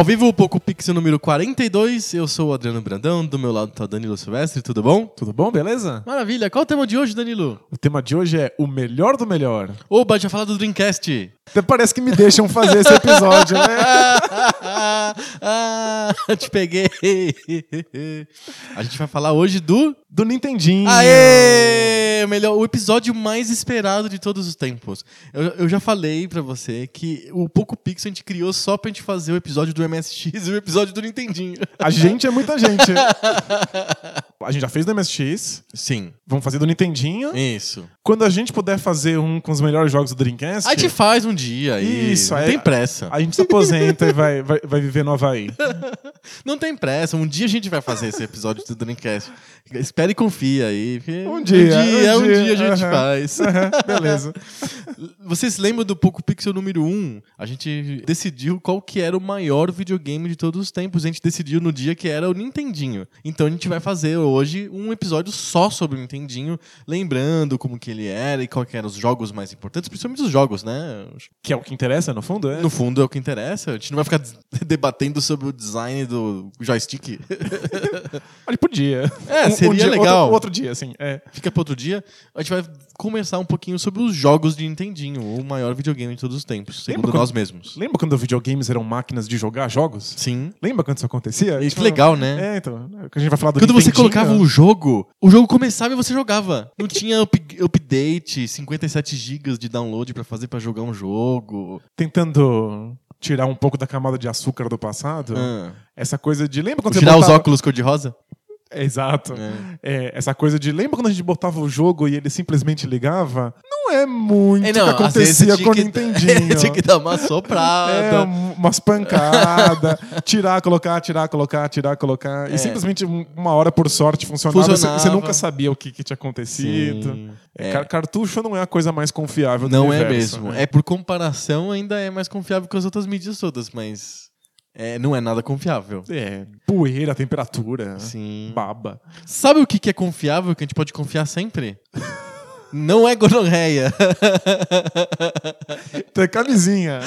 Ao vivo, o Poco Pixel número 42. Eu sou o Adriano Brandão, do meu lado tá o Danilo Silvestre, tudo bom? Tudo bom, beleza? Maravilha. Qual é o tema de hoje, Danilo? O tema de hoje é o melhor do melhor. Oba, já falar do Dreamcast. Até parece que me deixam fazer esse episódio, né? ah, te peguei. A gente vai falar hoje do. Do Nintendinho. Aê! Melhor, o episódio mais esperado de todos os tempos. Eu, eu já falei pra você que o Poco Pixel a gente criou só pra gente fazer o episódio do MSX e o episódio do Nintendinho. A gente é muita gente. A gente já fez do MSX. Sim. Vamos fazer do Nintendinho. Isso. Quando a gente puder fazer um com os melhores jogos do Dreamcast. A gente faz um dia aí. Isso, não é- tem pressa. A gente se aposenta e vai, vai, vai viver no Havaí. Não tem pressa. Um dia a gente vai fazer esse episódio do Dreamcast. Espera e confia aí. Um dia, Um dia, um um dia, dia a gente aham. faz. Beleza. Vocês lembram do Poco Pixel número 1? A gente decidiu qual que era o maior videogame de todos os tempos. A gente decidiu no dia que era o Nintendinho. Então a gente vai fazer hoje um episódio só sobre o Nintendinho, lembrando como que ele era e qual que eram os jogos mais importantes, principalmente os jogos, né? Que é o que interessa, no fundo, é? No fundo é o que interessa. A gente não vai ficar debatendo sobre o design do joystick. Olha, podia. É, Um- seria um dia- legal. Outro, outro dia, assim. É. Fica para outro dia. A gente vai conversar um pouquinho sobre os jogos de Nintendinho, o maior videogame de todos os tempos, segundo Lembra quando- nós mesmos. Lembra quando videogames eram máquinas de jogar jogos? Sim. Lembra quando isso acontecia? Isso é legal, né? É, então. que A gente vai falar do Quando você colocava o jogo, o jogo começava e você jogava. Não tinha up- update, 57 GB de download pra fazer pra jogar um jogo. Tentando tirar um pouco da camada de açúcar do passado. Ah. Essa coisa de. Lembra quando Tirar você os botava... óculos cor-de-rosa? É, Exato. É. É, essa coisa de. Lembra quando a gente botava o jogo e ele simplesmente ligava? Não é muito É, o que acontecia com o Nintendinho. tinha que dar uma soprada. É, um- umas pancadas, tirar, colocar, tirar, colocar, tirar, colocar. É. E simplesmente um- uma hora por sorte funcionava. Você- Funcionava. Você nunca sabia o que, que tinha acontecido. Sim. É, É. car- cartucho não é a coisa mais confiável do Não é universo, mesmo. né? É por comparação ainda é mais confiável que as outras mídias todas, mas é, não é nada confiável. É, poeira, temperatura, Sim. baba. Sabe o que que é confiável, que a gente pode confiar sempre? Não é gonorreia. Tem camisinha.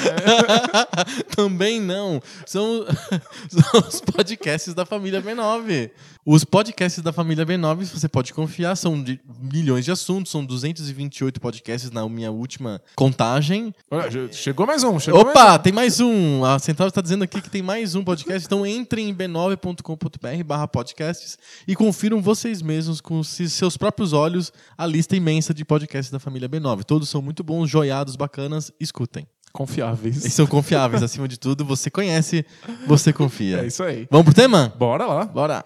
Também não. São, são os podcasts da família B9. Os podcasts da família B9, você pode confiar, são de milhões de assuntos, são 228 podcasts na minha última contagem. Chegou mais um. Chegou mais Opa, tem mais um. A Central está dizendo aqui que tem mais um podcast. Então entrem em b9.com.br barra podcasts e confiram vocês mesmos com se- seus próprios olhos a lista imensa de podcasts da família B9. Todos são muito bons, joiados, bacanas. Escutem. um. Confiáveis. Eles são confiáveis, acima de tudo. Você conhece, você confia. É isso aí. Vamos pro tema? Bora lá. Bora.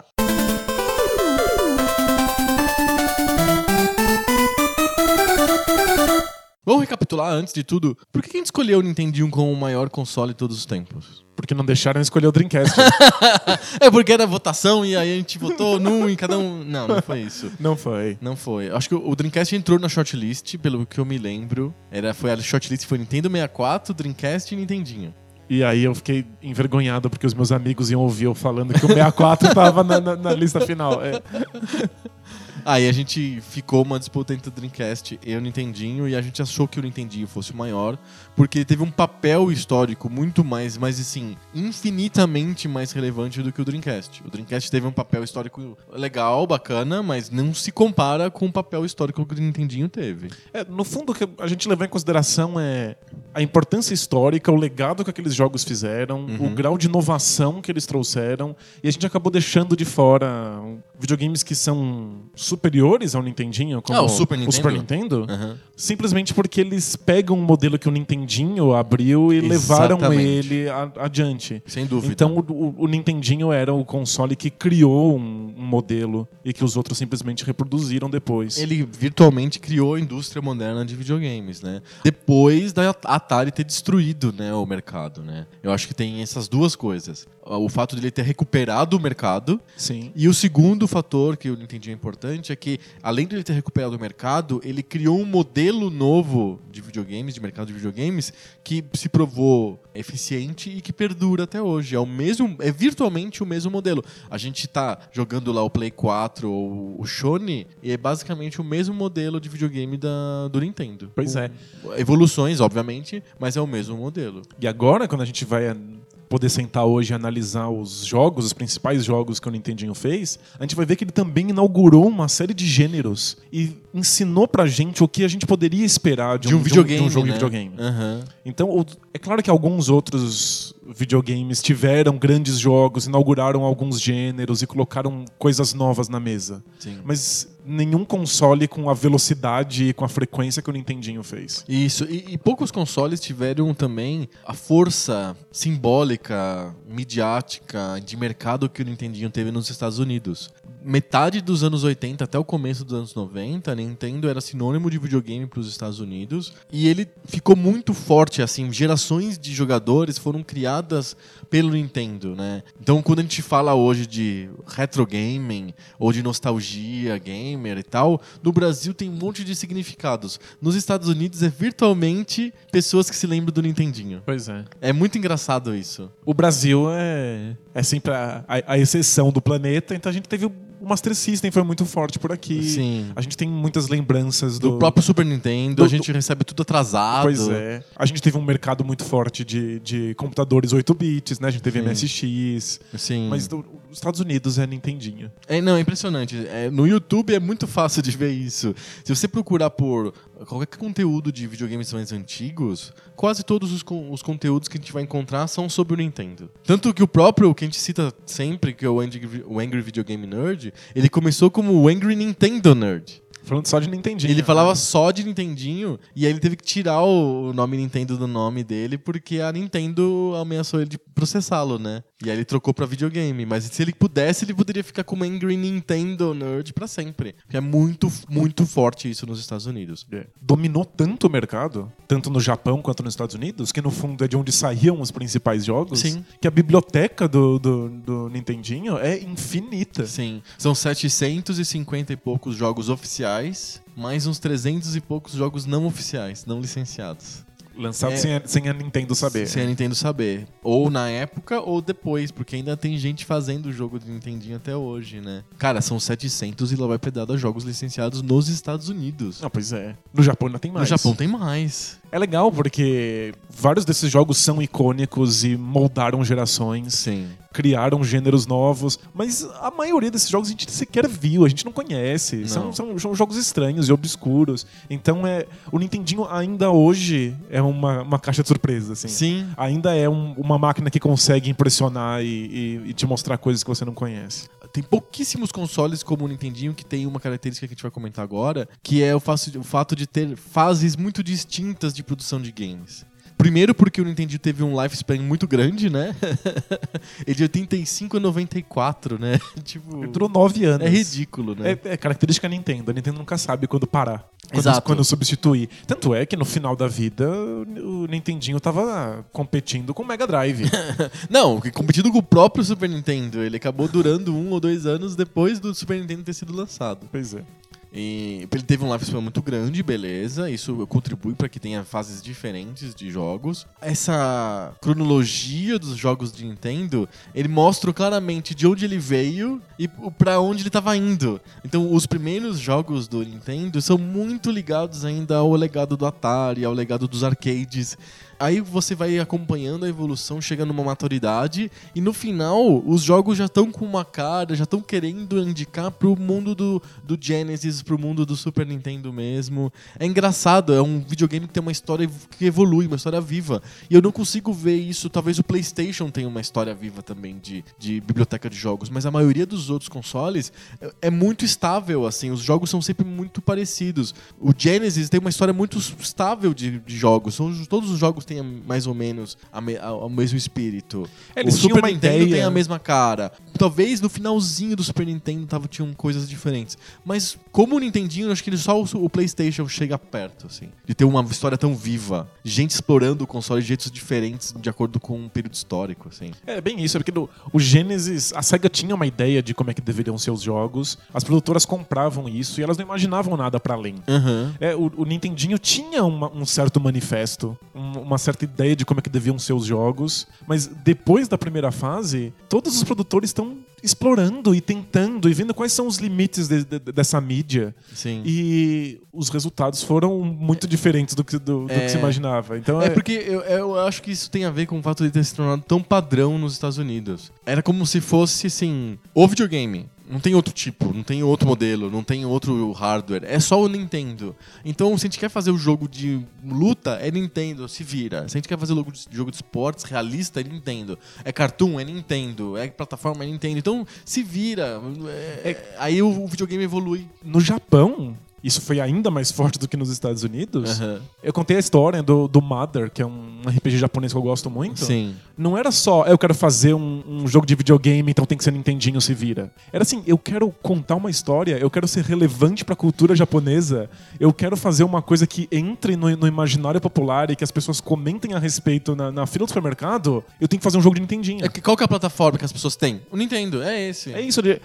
Vamos recapitular antes de tudo. Por que a gente escolheu o Nintendinho como o maior console de todos os tempos? Porque não deixaram escolher o Dreamcast. É porque era votação e aí a gente votou num e cada um. Não, não foi isso. não foi. Não foi. Acho que o Dreamcast entrou na shortlist, pelo que eu me lembro. Era, foi a shortlist foi Nintendo 64, Dreamcast e Nintendinho. E aí eu fiquei envergonhado porque os meus amigos iam ouvir eu falando que o 64 tava na, na- na lista final. É. Aí a gente ficou uma disputa entre o Dreamcast e o Nintendinho e a gente achou que o Nintendinho fosse o maior, porque ele teve um papel histórico muito mais, mas assim, infinitamente mais relevante do que o Dreamcast. O Dreamcast teve um papel histórico legal, bacana, mas não se compara com o papel histórico que o Nintendinho teve. É, no fundo, o que a gente levar em consideração é a importância histórica, o legado que aqueles jogos fizeram, o grau de inovação que eles trouxeram, e a gente acabou deixando de fora videogames que são superiores ao Nintendinho, como Ah, o Super o Super Nintendo? Nintendo, Aham. simplesmente porque eles pegam um modelo que o Nintendinho abriu e levaram Exatamente. ele a- adiante. Sem dúvida. Então o, o- o Nintendinho era o console que criou um, um modelo e que os outros simplesmente reproduziram depois. Ele virtualmente criou a indústria moderna de videogames, né? Depois da Atari ter destruído né, o mercado, né? Eu acho que tem essas duas coisas. O fato de ele ter recuperado o mercado Sim. e o segundo fator que eu entendi é importante é que, além de ele ter recuperado o mercado, ele criou um modelo novo de videogames, de mercado de videogames, que se provou eficiente e que perdura até hoje. É o mesmo, é virtualmente o mesmo modelo. A gente tá jogando lá o Play 4 ou o Sony e é basicamente o mesmo modelo de videogame da, do Nintendo. Pois é. Evoluções, obviamente, mas é o mesmo modelo. E agora, quando a gente vai poder sentar hoje e analisar os jogos, os principais jogos que o Nintendinho fez, a gente vai ver que ele também inaugurou uma série de gêneros e ensinou pra gente o que a gente poderia esperar de um, De um videogame. de um jogo né? de videogame. Aham. Então, é claro que alguns outros videogames tiveram grandes jogos, inauguraram alguns gêneros e colocaram coisas novas na mesa. Sim. Mas nenhum console com a velocidade e com a frequência que o Nintendinho fez. Isso, e, e poucos consoles tiveram também a força simbólica, midiática, de mercado que o Nintendinho teve nos Estados Unidos. Metade dos anos 80 até o começo dos anos 90, a Nintendo era sinônimo de videogame para os Estados Unidos e ele ficou muito forte, assim, gerações de jogadores foram criadas pelo Nintendo, né? Então, quando a gente fala hoje de retro gaming ou de nostalgia gamer e tal, no Brasil tem um monte de significados. Nos Estados Unidos é virtualmente pessoas que se lembram do Nintendinho. Pois é. É muito engraçado isso. O Brasil é, é sempre a, a- a exceção do planeta, então a gente teve Master System foi muito forte por aqui. Sim. A gente tem muitas lembranças Do, do, próprio Super Nintendo, do- a gente recebe tudo atrasado. Pois é. A gente teve um mercado muito forte de, de computadores 8 bits, né? A gente teve MSX. Sim. Mas do- Estados Unidos é Nintendinho. É, não, é impressionante. É, no YouTube é muito fácil de ver isso. Se você procurar por qualquer conteúdo de videogames mais antigos, quase todos os, os conteúdos que a gente vai encontrar são sobre o Nintendo. Tanto que o próprio, que a gente cita sempre, que é o Angry, o Angry Video Game Nerd, ele começou como o Angry Nintendo Nerd. Falando só de Nintendinho. Ele falava só de Nintendinho e aí ele teve que tirar o nome Nintendo do nome dele porque a Nintendo ameaçou ele de processá-lo, né? E aí ele trocou pra videogame. Mas se ele pudesse, ele poderia ficar como Angry Nintendo Nerd pra sempre. Porque é muito, muito forte isso nos Estados Unidos. É. Dominou tanto o mercado, tanto no Japão quanto nos Estados Unidos, que no fundo é de onde saíam os principais jogos, Sim. que a biblioteca do, do, do Nintendinho é infinita. Sim, são 750 e poucos jogos oficiais, mais uns 300 e poucos jogos não oficiais, não licenciados. Lançado É. sem, a, sem a Nintendo saber. Sem a Nintendo saber. Ou na época ou depois, porque ainda tem gente fazendo o jogo de Nintendinho até hoje, né? Cara, são 700 e lá vai pedada jogos licenciados nos Estados Unidos. Ah, pois é. No Japão ainda tem No mais. Japão tem mais. É legal porque vários desses jogos são icônicos e moldaram gerações, Sim. Criaram gêneros novos, mas a maioria desses jogos a gente sequer viu, a gente não conhece. São, Não. são, são jogos estranhos e obscuros. Então é o Nintendinho ainda hoje é uma, uma caixa de surpresa, assim. Sim. Ainda é um- uma máquina que consegue impressionar e, e- e te mostrar coisas que você não conhece. Tem pouquíssimos consoles como o Nintendinho que tem uma característica que a gente vai comentar agora, que é o fato de ter fases muito distintas de produção de games. Primeiro porque o Nintendo teve um lifespan muito grande, né? Ele de 85 a 94, né? tipo, Ele durou nove anos. é ridículo, né? É, é característica Nintendo. A Nintendo nunca sabe quando parar. Quando, Exato. quando substituir. Tanto é que no final da vida o Nintendinho tava competindo com o Mega Drive. Não, competindo com o próprio Super Nintendo. Ele acabou durando um ou dois anos depois do Super Nintendo ter sido lançado. pois é. E ele teve um lifespan muito grande, beleza. Isso contribui para que tenha fases diferentes de jogos. Essa cronologia dos jogos de Nintendo, ele mostra claramente de onde ele veio e para onde ele estava indo. Então, os primeiros jogos do Nintendo são muito ligados ainda ao legado do Atari, ao legado dos arcades. Aí você vai acompanhando a evolução, chega numa maturidade, e no final, os jogos já estão com uma cara, já estão querendo indicar pro mundo do, do Genesis, pro mundo do Super Nintendo mesmo. É engraçado, é um videogame que tem uma história que evolui, uma história viva. E eu não consigo ver isso, talvez o PlayStation tenha uma história viva também de, de biblioteca de jogos, mas a maioria dos outros consoles é, é muito estável, assim, os jogos são sempre muito parecidos. O Genesis tem uma história muito estável de, de jogos, são, todos os jogos têm mais ou menos a me, a, o mesmo espírito. É, eles o Super uma Nintendo ideia. tem a mesma cara. Talvez no finalzinho do Super Nintendo tava, tinham coisas diferentes. Mas como o Nintendinho, eu acho que ele- só o, o PlayStation chega perto, assim. De ter uma história tão viva. Gente explorando o console de jeitos diferentes de acordo com um período histórico, assim. É bem isso, é porque no, o Genesis, a SEGA tinha uma ideia de como é que deveriam ser os jogos, as produtoras compravam isso e elas não imaginavam nada pra além. Aham. É, o, o Nintendinho tinha uma- um certo manifesto, um- uma certa ideia de como é que deviam ser os jogos, mas depois da primeira fase, todos os produtores estão explorando e tentando e vendo quais são os limites de- de- dessa mídia. Sim. E os resultados foram muito diferentes do que, do, do É. que se imaginava. Então É é, porque eu, eu acho que isso tem a ver com o fato de ter se tornado tão padrão nos Estados Unidos. Era como se fosse, assim, o videogame. Não tem outro tipo, não tem outro modelo, não tem outro hardware. É só o Nintendo. Então, se a gente quer fazer o jogo de luta, é Nintendo, se vira. Se a gente quer fazer jogo de, jogo de esportes realista, é Nintendo. É cartoon, é Nintendo. É plataforma, é Nintendo. Então, se vira. É- aí o, o videogame evolui. no Japão, isso foi ainda mais forte do que nos Estados Unidos. Aham. Eu contei a história do, do Mother, que é um RPG japonês que eu gosto muito. Sim. Não era só, eu quero fazer um, um jogo de videogame, então tem que ser Nintendinho, se vira. Era assim, eu quero contar uma história, eu quero ser relevante pra cultura japonesa, eu quero fazer uma coisa que entre no, no imaginário popular e que as pessoas comentem a respeito na, na fila do supermercado, eu tenho que fazer um jogo de Nintendinho. É que qual que é a plataforma que as pessoas têm? O Nintendo, é esse. É isso, de,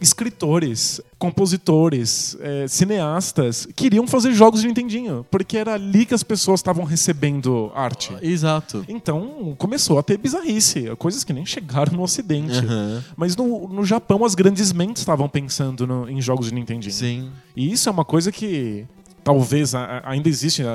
escritores, compositores, é, cineastas queriam fazer jogos de Nintendinho, porque era ali que as pessoas estavam recebendo arte. Exato. Então começou a ter bizarrice, coisas que nem chegaram no Ocidente. Aham. Mas no, no Japão as grandes mentes estavam pensando no- em jogos de Nintendinho. Sim. E isso é uma coisa que talvez a- a- ainda existe né,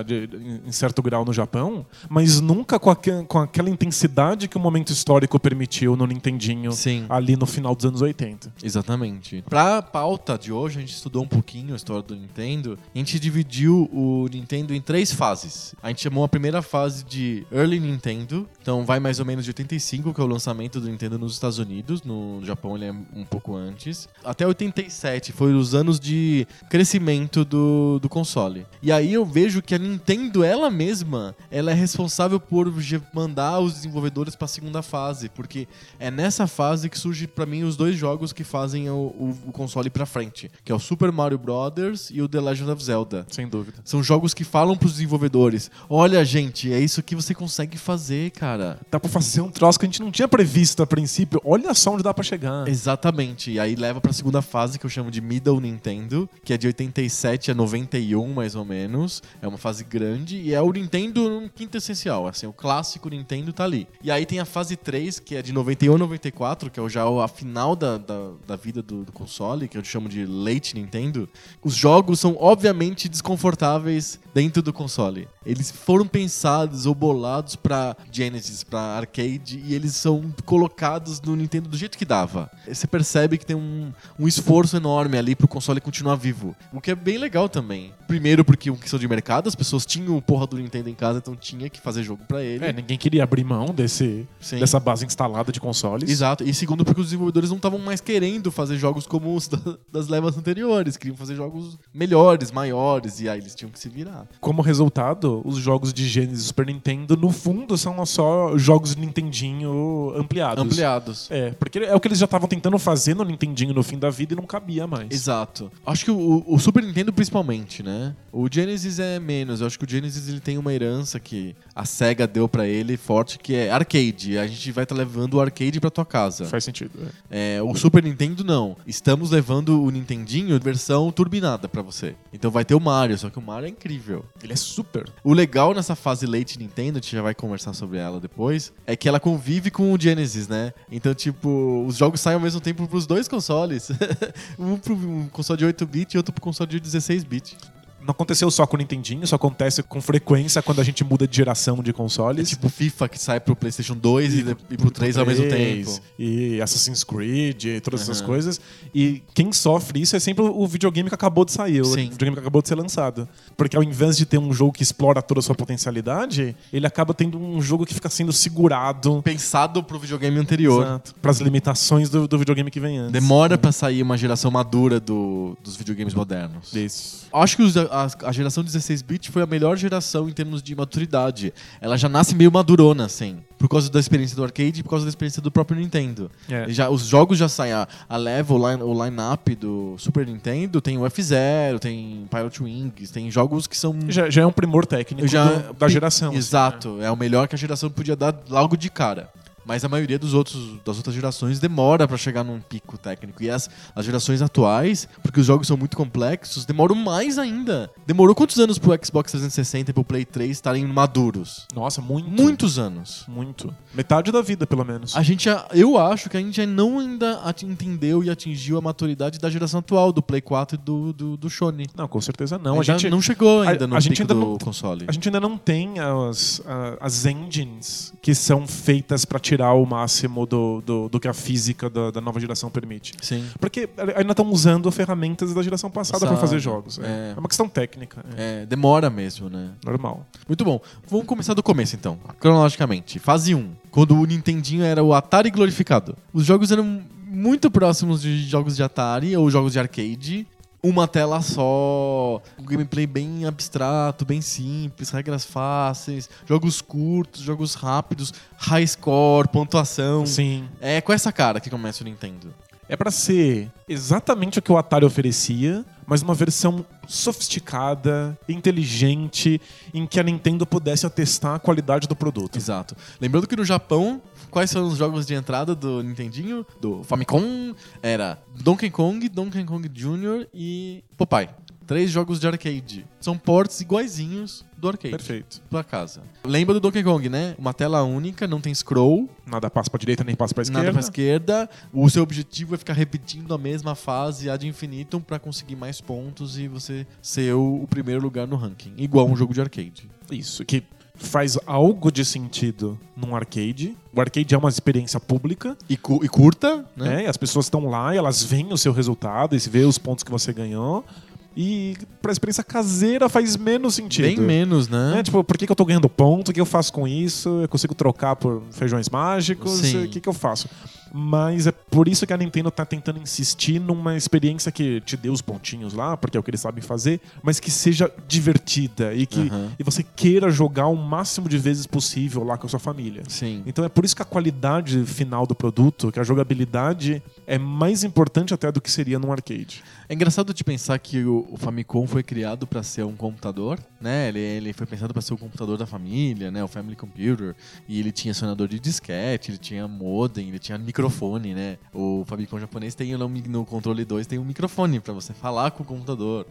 em certo grau no Japão, mas nunca com, com aquela intensidade que o momento histórico permitiu no Nintendinho Sim. ali no final dos anos 80. Exatamente. Pra pauta de hoje, a gente estudou um pouquinho a história do Nintendo. A gente dividiu o Nintendo em três fases. A gente chamou a primeira fase de Early Nintendo. Então vai mais ou menos de 85, que é o lançamento do Nintendo nos Estados Unidos. No Japão ele é um pouco antes. Até 87 foi os anos de crescimento do, do console. E aí eu vejo que a Nintendo, ela mesma, ela é responsável por mandar os desenvolvedores pra segunda fase. Porque é nessa fase que surge pra mim os dois jogos que fazem o, o- o console pra frente, que é o Super Mario Brothers e o The Legend of Zelda. Sem dúvida. São jogos que falam pros desenvolvedores: "Olha, gente, é isso que você consegue fazer, cara". Dá pra fazer um troço que a gente não tinha previsto a princípio. Olha só onde dá pra chegar. Exatamente. E aí leva pra segunda fase que eu chamo de Middle Nintendo, que é de 87 a 91 mais ou menos. É uma fase grande e é o Nintendo quinto essencial, assim, o clássico Nintendo tá ali. E aí tem a fase 3, que é de 91 a 94, que é já a final da, da, da vida do, do console, que eu chamo de Late Nintendo. Os jogos são obviamente desconfortáveis dentro do console. Eles foram pensados ou bolados pra Genesis, pra arcade, e eles são colocados no Nintendo do jeito que dava. Você percebe que tem um, um esforço enorme ali pro console continuar vivo. O que é bem legal também. Primeiro porque uma questão de mercado, as pessoas tinham o porra do Nintendo em casa, então tinha que fazer jogo pra ele. É, ninguém queria abrir mão desse, Sim. dessa base instalada de consoles. Exato. E segundo, porque os desenvolvedores não estavam mais querendo fazer jogos como os da- das levas anteriores. Queriam fazer jogos melhores, maiores, e aí eles tinham que se virar. Como resultado, os jogos de Genesis e Super Nintendo, no fundo, são só jogos de Nintendinho ampliados. Ampliados. É, porque é o que eles já estavam tentando fazer no Nintendinho no fim da vida e não cabia mais. Exato. Acho que o, o Super Nintendo principalmente, né? O Genesis é menos. Eu acho que o Genesis ele tem uma herança que a SEGA deu pra ele forte, que é arcade. A gente vai estar levando o arcade pra tua casa. Faz sentido. é. É, o Super Nintendo não. Estamos levando o Nintendinho versão turbinada pra você. Então vai ter o Mario, só que o Mario é incrível. Ele é super. O legal nessa fase late Nintendo, a gente já vai conversar sobre ela depois, é que ela convive com o Genesis, né? Então, tipo, os jogos saem ao mesmo tempo pros dois consoles. um pro um console de 8-bit e outro pro console de 16-bit. Não aconteceu só com o Nintendinho, isso acontece com frequência quando a gente muda de geração de É consoles. tipo FIFA que sai pro PlayStation 2 e, e pro 3 ao mesmo tempo. E Assassin's Creed e todas essas Aham. coisas. E quem sofre isso é sempre o videogame que acabou de sair, o Sim. videogame que acabou de ser lançado. Porque ao invés de ter um jogo que explora toda a sua potencialidade, ele acaba tendo um jogo que fica sendo segurado Pensado pro videogame anterior. para as limitações do, do videogame que vem antes. Demora pra sair uma geração madura do- dos videogames modernos. Isso. Acho que os- a, a geração 16-bit foi a melhor geração em termos de maturidade. Ela já nasce meio madurona, assim. Por causa da experiência do arcade e por causa da experiência do próprio Nintendo. É. Já, os jogos já saem. A, a level, o line- o line-up do Super Nintendo tem o F-Zero, tem Pilot Wings, tem jogos que são. Já, já é um primor técnico já- do- da geração. assim, Exato. É o melhor que a geração podia dar logo de cara. Mas a maioria dos outros, das outras gerações demora pra chegar num pico técnico. E as, as gerações atuais, porque os jogos são muito complexos, demoram mais ainda. Demorou quantos anos pro Xbox 360 e pro Play 3 estarem maduros? Nossa, muito. Muitos anos. Muito. Metade da vida, pelo menos. A gente, eu acho que a gente não ainda entendeu e atingiu a maturidade da geração atual, do Play 4 e do, do, do Sony. Não, com certeza não. A gente, não chegou ainda a- no a gente pico ainda do não- console. a gente ainda não tem as, as engines que são feitas pra tirar o máximo do, do, do que a física da, da nova geração permite. Sim. Porque ainda estão usando ferramentas da geração passada Passada, fazer jogos. É. é. É uma questão técnica. É. É, demora mesmo, né? Normal. Muito bom. Vamos começar do começo então, cronologicamente. Fase 1, quando o Nintendinho era o Atari glorificado. Os jogos eram muito próximos de jogos de Atari ou jogos de arcade. Uma tela só, um gameplay bem abstrato, bem simples, regras fáceis, jogos curtos, jogos rápidos, high score, pontuação. Sim. É com essa cara que começa o Nintendo. É pra ser exatamente o que o Atari oferecia, mas uma versão sofisticada, inteligente, em que a Nintendo pudesse atestar a qualidade do produto. Exato. Lembrando que no Japão, quais são os jogos de entrada do Nintendinho? Do Famicom? Era Donkey Kong, Donkey Kong Jr. e Popeye. Três jogos de arcade. São ports iguaizinhos do arcade. Perfeito. Pra casa. Lembra do Donkey Kong, né? Uma tela única, não tem scroll, Nada passa pra direita nem passa pra esquerda. nada pra esquerda. O seu objetivo é ficar repetindo a mesma fase ad infinitum pra conseguir mais pontos e você ser o, o primeiro lugar no ranking. Igual um jogo de arcade. Isso, que faz algo de sentido num arcade. O arcade é uma experiência pública, E, cu- e curta, né? E as pessoas estão lá e elas veem o seu resultado e se vê os pontos que você ganhou. E pra experiência caseira faz menos sentido. Bem menos, né? Né? Tipo, por que, que eu tô ganhando ponto? O que eu faço com isso? Eu consigo trocar por feijões mágicos? Sim. O que, que eu faço? Mas é por isso que a Nintendo tá tentando insistir numa experiência que te dê os pontinhos lá, porque é o que eles sabem fazer, mas que seja divertida e que Aham. e você queira jogar o máximo de vezes possível lá com a sua família. Sim. Então é por isso que a qualidade final do produto, que a jogabilidade é mais importante até do que seria num arcade. É engraçado de pensar que o, o Famicom foi criado para ser um computador, né? Ele, ele foi pensado para ser o computador da família, né? O Family Computer. E ele tinha acionador de disquete, ele tinha modem, ele tinha microfone, né? O Famicom japonês tem no, controle 2 tem um microfone para você falar com o computador.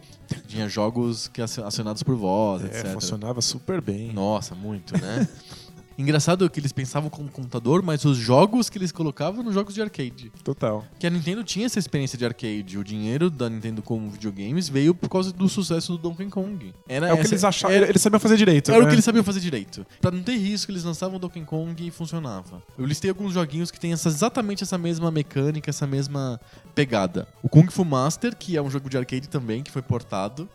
Tinha jogos que acio- acionados por voz, É, etc. funcionava super bem. Nossa, muito, né? Engraçado que eles pensavam como computador, mas os jogos que eles colocavam nos jogos de arcade. Total. Que a Nintendo tinha essa experiência de arcade. O dinheiro da Nintendo com videogames veio por causa do sucesso do Donkey Kong. Era É o que essa- eles achavam. Era, Eles sabiam fazer direito. era o né? que eles sabiam fazer direito. Pra não ter risco, eles lançavam o Donkey Kong e funcionava. Eu listei alguns joguinhos que tem essa, exatamente essa mesma mecânica, essa mesma pegada. O Kung Fu Master, que é um jogo de arcade também, que foi portado.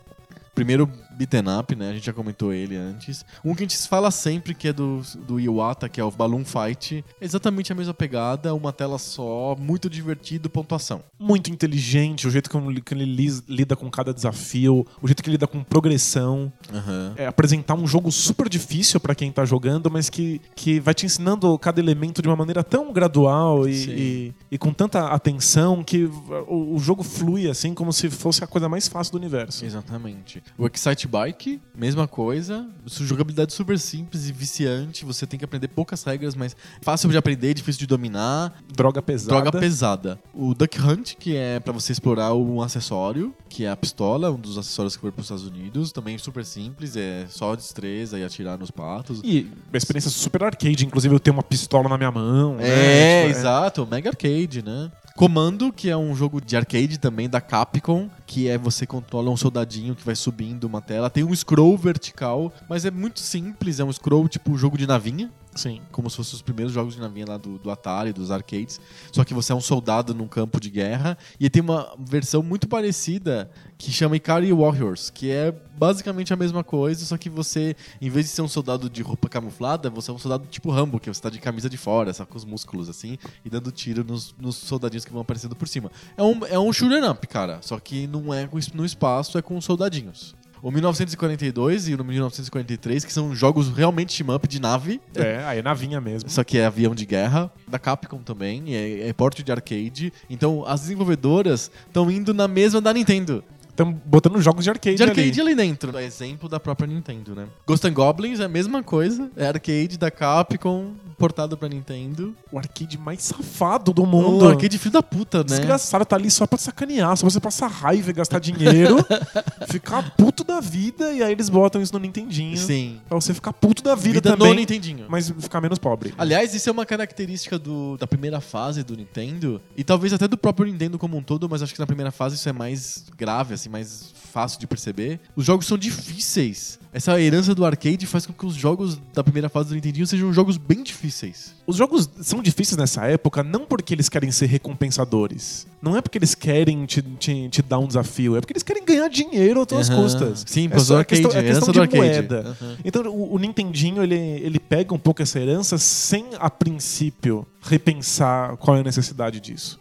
Primeiro beaten up, né? A gente já comentou ele antes. Um que a gente fala sempre que é do, do Iwata, que é o Balloon Fight. É exatamente a mesma pegada, uma tela só, muito divertido, pontuação. muito inteligente, o jeito que ele lida com cada desafio, o jeito que ele lida com progressão. Aham. É apresentar um jogo super difícil pra quem tá jogando, mas que, que vai te ensinando cada elemento de uma maneira tão gradual e, e, e com tanta atenção que o, o jogo flui assim como se fosse a coisa mais fácil do universo. Exatamente. O Excite Bike, mesma coisa. Jogabilidade super simples e viciante. Você tem que aprender poucas regras, mas fácil de aprender, difícil de dominar. Droga pesada. Droga pesada. O Duck Hunt, que é pra você explorar um acessório, que é a pistola, um dos acessórios que foi pros Estados Unidos. Também super simples, é só destreza e atirar nos patos. E uma experiência super arcade, inclusive eu tenho uma pistola na minha mão. É, né? Tipo, exato. Mega Arcade, né? Commando, que é um jogo de arcade também da Capcom, que é você controla um soldadinho que vai subindo uma tela. Tem um scroll vertical, mas é muito simples, é um scroll tipo jogo de navinha. Sim. Como se fossem os primeiros jogos de navinha lá do, do Atari, dos arcades. Só que você é um soldado num campo de guerra. E tem uma versão muito parecida que chama Ikari Warriors, que é basicamente a mesma coisa, só que você, em vez de ser um soldado de roupa camuflada, você é um soldado tipo Rambo, que você tá de camisa de fora, só com os músculos assim, e dando tiro nos, nos soldadinhos que vão aparecendo por cima. É um, é um shoot'em up, cara, só que não é no espaço, é com soldadinhos. O 1942 e o 1943, que são jogos realmente team up de nave, É, aí é navinha mesmo. só que é avião de guerra, da Capcom também, é, é porte de arcade. Então as desenvolvedoras estão indo na mesma da Nintendo. Estão botando jogos de arcade, De arcade ali. ali dentro. É exemplo da própria Nintendo, né? Ghost and Goblins é a mesma coisa. É arcade da Capcom, portado pra Nintendo. O arcade mais safado do O mundo. arcade filho da puta, né? Desgraçado, tá ali só pra sacanear, só pra você passar raiva e gastar dinheiro, ficar puto da vida, e aí eles botam isso no Nintendinho. Sim. Pra você ficar puto da vida, Vida no também, Nintendinho. mas ficar menos pobre. Aliás, isso é uma característica do- da primeira fase do Nintendo, e talvez até do próprio Nintendo como um todo, mas acho que na primeira fase isso é mais grave, assim, mais fácil de perceber. Os jogos são difíceis. Essa herança do arcade faz com que os jogos da primeira fase do Nintendinho sejam jogos bem difíceis. Os jogos são difíceis nessa época não porque eles querem ser recompensadores. Não é porque eles querem te, te, te dar um desafio, é porque eles querem ganhar dinheiro a tuas Aham. custas. Sim, é só do a questão, arcade, é questão herança de do arcade. moeda. Aham. Então o, o Nintendinho ele, ele pega um pouco essa herança sem, a princípio, repensar qual é a necessidade disso.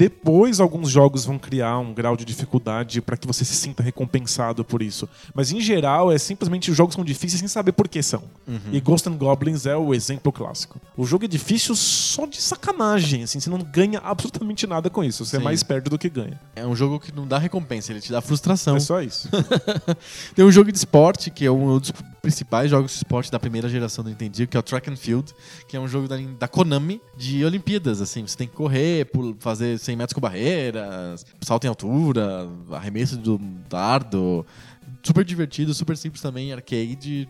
Depois, alguns jogos vão criar um grau de dificuldade para que você se sinta recompensado por isso. Mas, em geral, é simplesmente os jogos são difíceis sem saber por que são. E Ghost and Goblins é o exemplo clássico. O jogo é difícil só de sacanagem, assim, você não ganha absolutamente nada com isso. Você Sim. é mais perde do que ganha. É um jogo que não dá recompensa, ele te dá frustração. É só isso. Tem um jogo de esporte, que é um dos principais jogos de esporte da primeira geração do Nintendo, que é o Track and Field, que é um jogo da, da Konami de Olimpíadas, assim, você tem que correr, fazer 100 metros com barreiras, salto em altura, arremesso do dardo, super divertido, super simples também, arcade.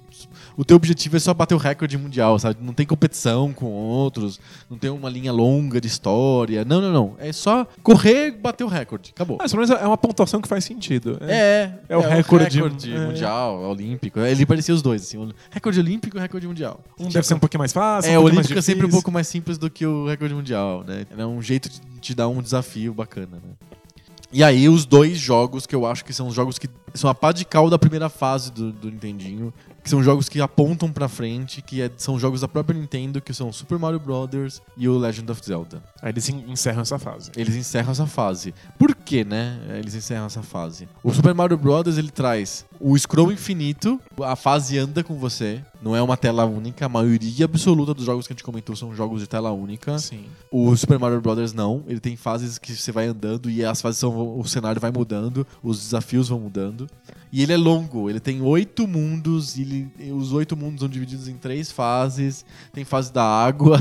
O teu objetivo é só bater o recorde mundial, sabe? Não tem competição com outros, não tem uma linha longa de história. Não, não, não. É só correr e bater o recorde. Acabou. Mas pelo menos é uma pontuação que faz sentido. É, É o recorde- recorde é. mundial, olímpico. Ele parecia os dois, assim, o recorde olímpico e o recorde mundial. Um deve ser um pouquinho mais fácil, É, um o olímpico é sempre um pouco mais simples do que o recorde mundial, né? É um jeito de te dar um desafio bacana, né? E aí, os dois jogos que eu acho que são os jogos que são a pá de cal da primeira fase do, do Nintendinho, que são jogos que apontam pra frente, que é- são jogos da própria Nintendo, que são o Super Mario Brothers e o Legend of Zelda. Aí eles en- encerram essa fase. Eles encerram essa fase. Por que, né? Eles encerram essa fase. O Super Mario Bros. ele traz o scroll infinito, a fase anda com você. Não é uma tela única. A maioria absoluta dos jogos que a gente comentou são jogos de tela única. Sim. O Super Mario Bros. não. Ele tem fases que você vai andando e as fases são. O cenário vai mudando, os desafios vão mudando. E ele é longo, ele tem oito mundos, e ele- os oito mundos são divididos em três fases. Tem fase da água.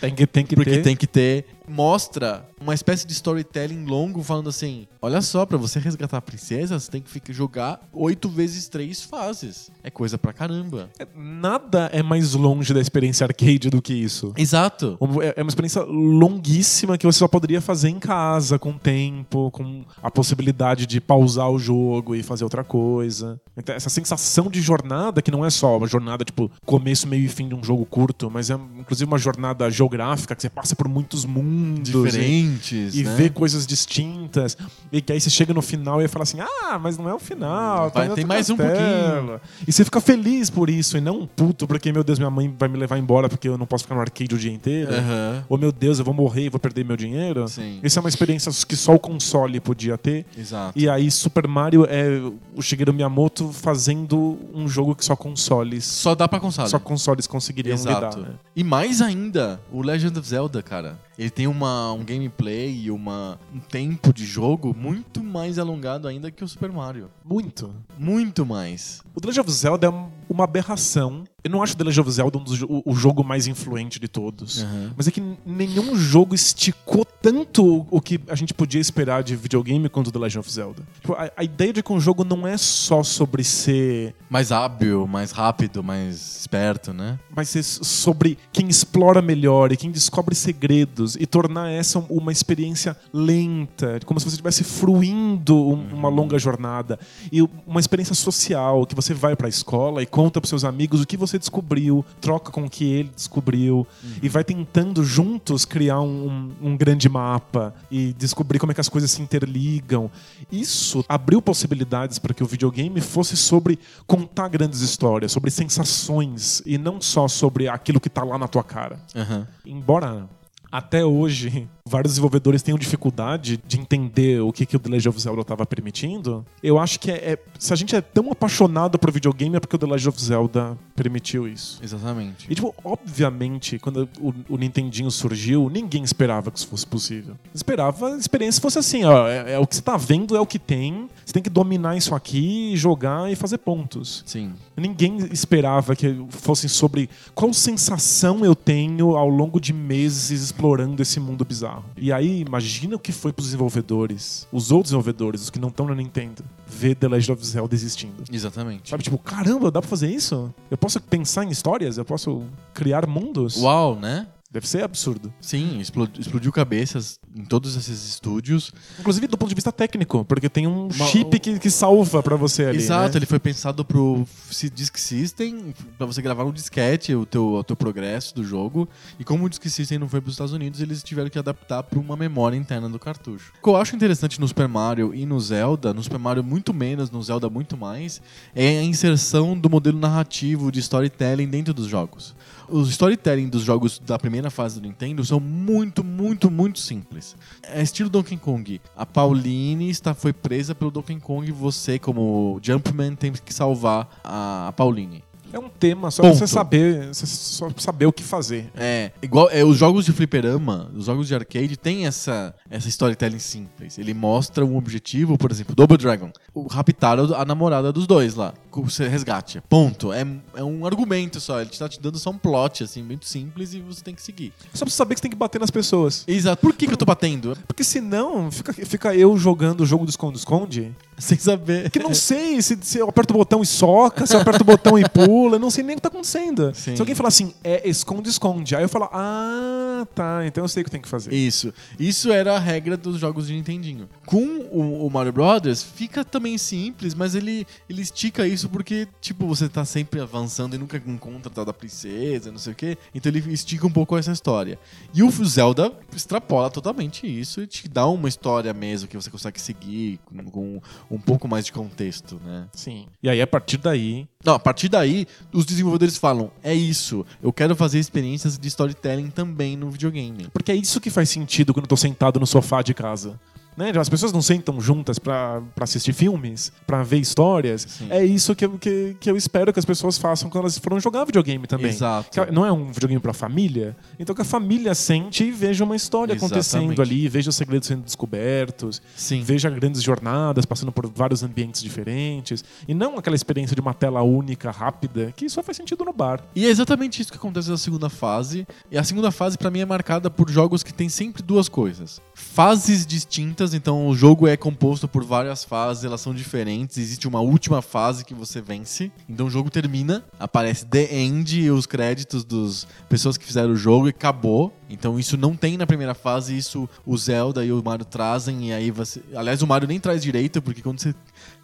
Tem que, tem que Porque ter. tem que ter. Mostra uma espécie de storytelling longo falando assim: olha só, pra você resgatar a princesa, você tem que ficar, jogar oito vezes três fases. É coisa pra caramba. Nada é mais longe da experiência arcade do que isso. Exato. É é uma experiência longuíssima que você só poderia fazer em casa, com tempo, com a possibilidade de pausar o jogo e fazer outra coisa. Então, essa sensação de jornada, que não é só uma jornada, tipo, começo, meio e fim de um jogo curto, mas é inclusive uma jornada geográfica que você passa por muitos mundos. Diferentes. E, e né? vê coisas distintas. E que aí você chega no final e fala assim: ah, mas não é o final. tá Vai- tem mais um castelo." E você fica feliz por isso, e não puto, porque, meu Deus, minha mãe vai me levar embora porque eu não posso ficar no arcade o dia inteiro. Aham. Ou, meu Deus, eu vou morrer e vou perder meu dinheiro. Sim. Isso é uma experiência que só o console podia ter. Exato. E aí, Super Mario é o Shigeru Miyamoto fazendo um jogo que só consoles. Só dá pra console. Só consoles conseguiriam Exato. lidar. né? E mais ainda, o Legend of Zelda, cara. Ele tem uma, um gameplay e uma, um tempo de jogo muito mais alongado ainda que o Super Mario. Muito. Muito mais. O The Legend of Zelda é um- uma aberração. Eu não acho The Legend of Zelda um dos, o, o jogo mais influente de todos. Uhum. Mas é que nenhum jogo esticou tanto o que a gente podia esperar de videogame quanto The Legend of Zelda. Tipo, a, a ideia de que um jogo não é só sobre ser. Mais hábil, mais rápido, mais esperto, né? Mas ser sobre quem explora melhor e quem descobre segredos e tornar essa uma experiência lenta, como se você estivesse fruindo um, uma longa jornada. E uma experiência social, que você vai pra escola e conta pros seus amigos o que você descobriu, troca com o que ele descobriu e vai tentando juntos criar um, um- grande mapa e descobrir como é que as coisas se interligam. Isso abriu possibilidades para que o videogame fosse sobre contar grandes histórias, sobre sensações e não só sobre aquilo que tá lá na tua cara. Aham. Embora até hoje vários desenvolvedores tenham dificuldade de entender o que, que o The Legend of Zelda estava permitindo, eu acho que é, é- se a gente é tão apaixonado por videogame é porque o The Legend of Zelda permitiu isso. Exatamente. E, tipo, obviamente, quando o, o Nintendinho surgiu, ninguém esperava que isso fosse possível. Esperava a experiência fosse assim, ó, é, é o que você tá vendo, é o que tem, você tem que dominar isso aqui, jogar e fazer pontos. Sim. Ninguém esperava que fossem sobre qual sensação eu tenho ao longo de meses explorando esse mundo bizarro. E aí, imagina o que foi pros desenvolvedores, os outros desenvolvedores, os que não estão na Nintendo, ver The Legend of Zelda existindo. Exatamente. Sabe, tipo, caramba, dá pra fazer isso? Eu posso pensar em histórias? Eu posso criar mundos? Uau, né? Deve ser absurdo. Sim, explo- explodiu cabeças em todos esses estúdios. Inclusive do ponto de vista técnico, porque tem um Uma- chip que, que salva pra você ali. Exato, né? ele foi pensado pro Disk System, pra você gravar no disquete o teu, o teu progresso do jogo. E como o Disk System não foi pros Estados Unidos, eles tiveram que adaptar pra uma memória interna do cartucho. O que eu acho interessante no Super Mario e no Zelda, no Super Mario muito menos, no Zelda muito mais, é a inserção do modelo narrativo de storytelling dentro dos jogos. Os storytelling dos jogos da primeira fase do Nintendo são muito, muito, muito simples. É estilo Donkey Kong. A Pauline está, foi presa pelo Donkey Kong e você, como Jumpman, tem que salvar a, a Pauline. É um tema só Ponto. pra você saber, você só saber o que fazer. É, igual é, os jogos de fliperama, os jogos de arcade tem essa, essa storytelling simples. Ele mostra um objetivo, por exemplo, Double Dragon. O raptar a namorada dos dois lá. com- Você resgate. Ponto. É, é um argumento só. Ele tá te dando só um plot, assim, muito simples e você tem que seguir. Só pra você saber que você tem que bater nas pessoas. Exato. Por que, que eu tô batendo? Porque senão fica, fica eu jogando o jogo do esconde-esconde, Sem saber. que não sei se, se eu aperto o botão e soca, se eu aperto o botão e pula, não sei nem o que tá acontecendo. Sim. Se alguém falar assim, é esconde-esconde, aí eu falo, ah, tá, então eu sei o que tenho que fazer. Isso. Isso era a regra dos jogos de Nintendinho. Com o, o Mario Brothers, fica também simples, mas ele, ele estica isso porque, tipo, você tá sempre avançando e nunca encontra a tal da princesa, não sei o quê. Então ele estica um pouco essa história. E o Zelda extrapola totalmente isso e te dá uma história mesmo que você consegue seguir com, com um pouco mais de contexto, né? Sim. E aí, a partir daí, Não, a partir daí, os desenvolvedores falam: é isso, eu quero fazer experiências de storytelling também no videogame. Porque é isso que faz sentido quando eu tô sentado no sofá de casa. Né? As pessoas não sentam juntas pra assistir filmes, pra ver histórias. Sim. É isso que eu, que, que eu espero que as pessoas façam quando elas foram jogar videogame também. Exato. Não é um videogame pra família? Então que a família sente e veja uma história acontecendo Exatamente. ali, veja os segredos sendo descobertos, Sim. veja grandes jornadas passando por vários ambientes diferentes. E não aquela experiência de uma tela única, rápida, que só faz sentido no bar. E é exatamente isso que acontece na segunda fase. E a segunda fase, pra mim, é marcada por jogos que tem sempre duas coisas: fases distintas, então o jogo é composto por várias fases, elas são diferentes. Existe uma última fase que você vence. Então o jogo termina, aparece The End e os créditos das pessoas que fizeram o jogo e acabou. Então isso não tem na primeira fase, isso o Zelda e o Mario trazem. E aí você. Aliás, o Mario nem traz direito, porque quando você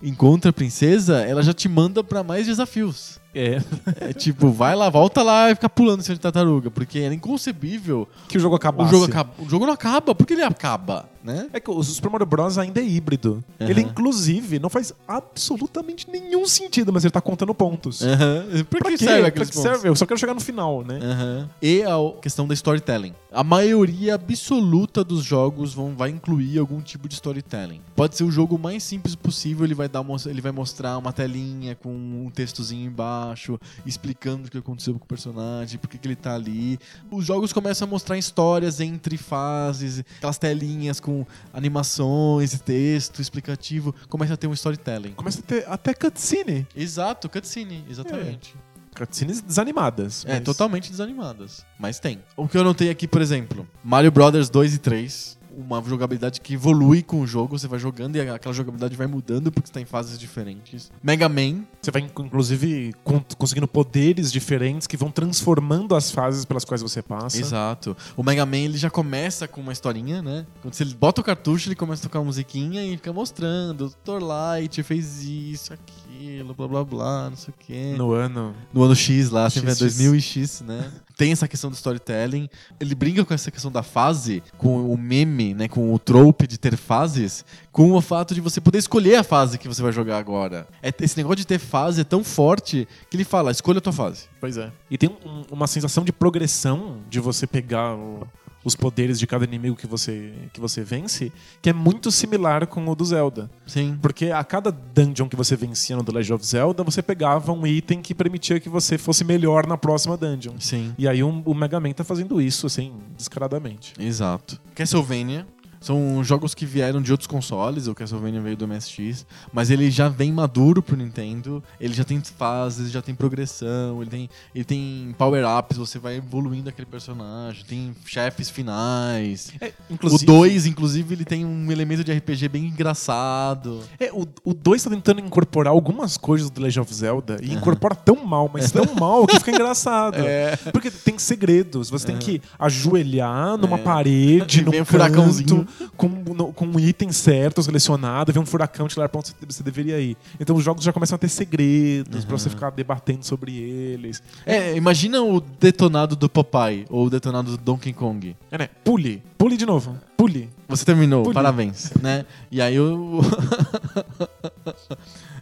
encontra a princesa, ela já te manda pra mais desafios. É. É tipo, vai lá, volta lá e fica pulando cima de tartaruga. Porque era inconcebível que o jogo acabasse. o jogo, acaba, o jogo não acaba. Por que ele acaba, né? É que o Super Mario Bros. ainda é híbrido. Uhum. Ele, inclusive, não faz absolutamente nenhum sentido, mas ele tá contando pontos. Aham. Por Pra que serve Pra que pontos? serve? Eu só quero chegar no final, né? Aham. E a questão da storytelling. A maioria absoluta dos jogos vão, vai incluir algum tipo de storytelling. Pode ser o jogo mais simples possível, ele vai, dar uma, ele vai mostrar uma telinha com um textozinho embaixo, explicando o que aconteceu com o personagem, por que, que ele tá ali. Os jogos começam a mostrar histórias entre fases, aquelas telinhas com animações e texto explicativo. Começa a ter um storytelling. Começa a ter até cutscene. Exato, cutscene, exatamente. Cutscenes desanimadas. É, mas- totalmente desanimadas. Mas tem. O que eu notei aqui, por exemplo, Mario Brothers 2 e 3. Uma jogabilidade que evolui com o jogo, você vai jogando e aquela jogabilidade vai mudando porque você tá em fases diferentes. Mega Man, Você vai, inclusive, con- conseguindo poderes diferentes que vão transformando as fases pelas quais você passa. exato. O Mega Man ele já começa com uma historinha, né? Quando você bota o cartucho, ele começa a tocar uma musiquinha e fica mostrando. Dr. Light fez isso, aquilo, blá blá blá, não sei o quê. No ano. no ano X lá, sempre é XX. 2000 e X, né? Tem essa questão do storytelling. Ele brinca com essa questão da fase, com o meme, né? Com o trope de ter fases, com o fato de você poder escolher a fase que você vai jogar agora. É, esse negócio de ter fase é tão forte que ele fala: escolha a tua fase. Pois é. E tem um- uma sensação de progressão de você pegar o- os poderes de cada inimigo que você, que você vence, que é muito similar com o do Zelda. Sim. Porque a cada dungeon que você vencia no The Legend of Zelda, você pegava um item que permitia que você fosse melhor na próxima dungeon. Sim. E aí um- o Mega Man tá fazendo isso, assim, descaradamente. Exato. Castlevania. São jogos que vieram de outros consoles, o Castlevania veio do MSX, mas ele já vem maduro pro Nintendo, ele já tem fases, já tem progressão, ele tem, ele tem power-ups, você vai evoluindo aquele personagem, tem chefes finais. É, O 2, inclusive, ele tem um elemento de RPG bem engraçado. É, o, o 2 tá tentando incorporar algumas coisas do Legend of Zelda e incorpora tão mal, mas tão mal que fica engraçado. É. Porque tem segredos. Você tem que ajoelhar numa É. parede, num um canto, furacãozinho. Com, no- com um item certo selecionado, vem um furacão te levar pra onde você- deveria ir. Então os jogos já começam a ter segredos pra você ficar debatendo sobre eles. É, imagina o detonado do Popeye ou o detonado do Donkey Kong. É, né? Pule. Pule de novo. Pule. Você terminou, Puli. parabéns, né? E aí eu.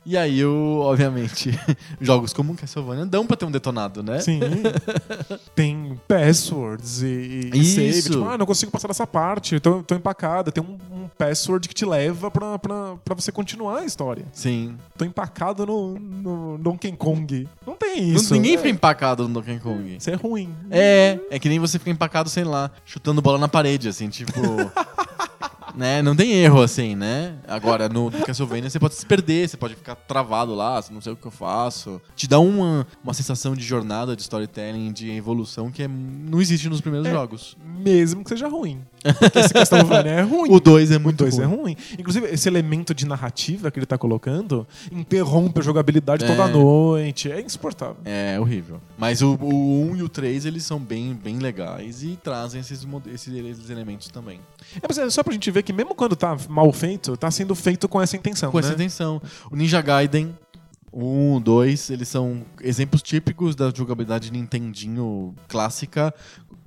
e aí eu, obviamente, jogos como Castlevania dão pra ter um detonado, né? Sim. tem passwords e, e save. Tipo, ah, não consigo passar dessa parte, tô, tô empacada. Tem um, um password que te leva pra, pra, pra você continuar a história. Sim. Tô empacado no, no Donkey Kong. Não tem Não- isso. Ninguém é, fica empacado no Donkey Kong. Isso é ruim. É, é que nem você fica empacado, sei lá, chutando bola na parede, assim, tipo. né? Não tem erro, assim, né? Agora, no Castlevania você pode se perder, você pode ficar travado lá, não sei o que eu faço. Te dá uma, uma sensação de jornada, de storytelling, de evolução que é- não existe nos primeiros É. jogos. Mesmo que seja ruim. Porque esse Castlevania é ruim. O 2 é O muito 2 ruim. é ruim. Inclusive, esse elemento de narrativa que ele tá colocando interrompe a jogabilidade É. toda noite. É insuportável. É horrível. Mas o, o 1 e o 3, eles são bem, bem legais e trazem esses, esses, elementos também. É, mas é só pra gente ver que mesmo quando tá mal feito, tá sendo feito com essa intenção. Com né? essa intenção. O Ninja Gaiden, o 1, o 2, eles são exemplos típicos da jogabilidade Nintendinho clássica.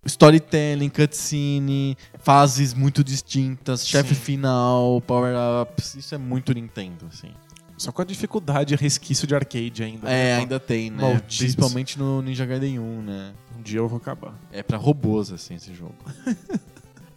Storytelling, cutscene, fases muito distintas, chefe final, power-ups. Isso é muito Nintendo, assim. Só com a dificuldade e resquício de arcade ainda. É, né? ainda tem, né? Malditos. Principalmente no Ninja Gaiden 1, né? Um dia eu vou acabar. É pra robôs, assim, esse jogo.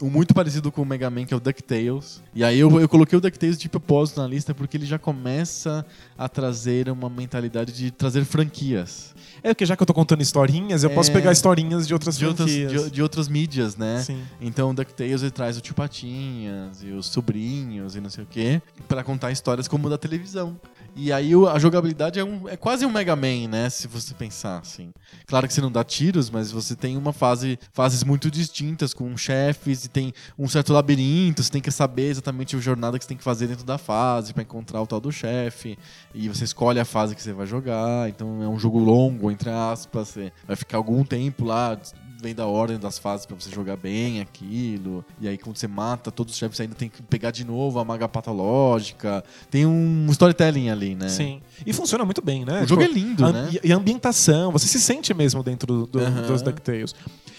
um muito parecido com o Mega Man, que é o DuckTales. E aí eu, eu coloquei o DuckTales de propósito na lista porque ele já começa a trazer uma mentalidade de trazer franquias. É porque já que eu tô contando historinhas, eu É. posso pegar historinhas de outras De outras, franquias. de, de outras mídias, né? Sim. Então o DuckTales ele traz o Tio Patinhas e os sobrinhos e não sei o quê pra contar histórias como da televisão. E aí a jogabilidade é, um, é quase um Mega Man, né? Se você pensar assim. Claro que você não dá tiros, mas você tem uma fase, fases muito distintas com chefes e tem um certo labirinto. Você tem que saber exatamente a jornada que você tem que fazer dentro da fase pra encontrar o tal do chefe. E você escolhe a fase que você vai jogar. Então é um jogo longo, entre aspas. Você vai ficar algum tempo lá vem da ordem das fases pra você jogar bem aquilo. E aí quando você mata todos os chefes, você ainda tem que pegar de novo a maga patológica. Tem um storytelling ali, né? Sim. E funciona muito bem, né? O jogo é lindo, a- né? E a ambientação, você se sente mesmo dentro do- dos DuckTales.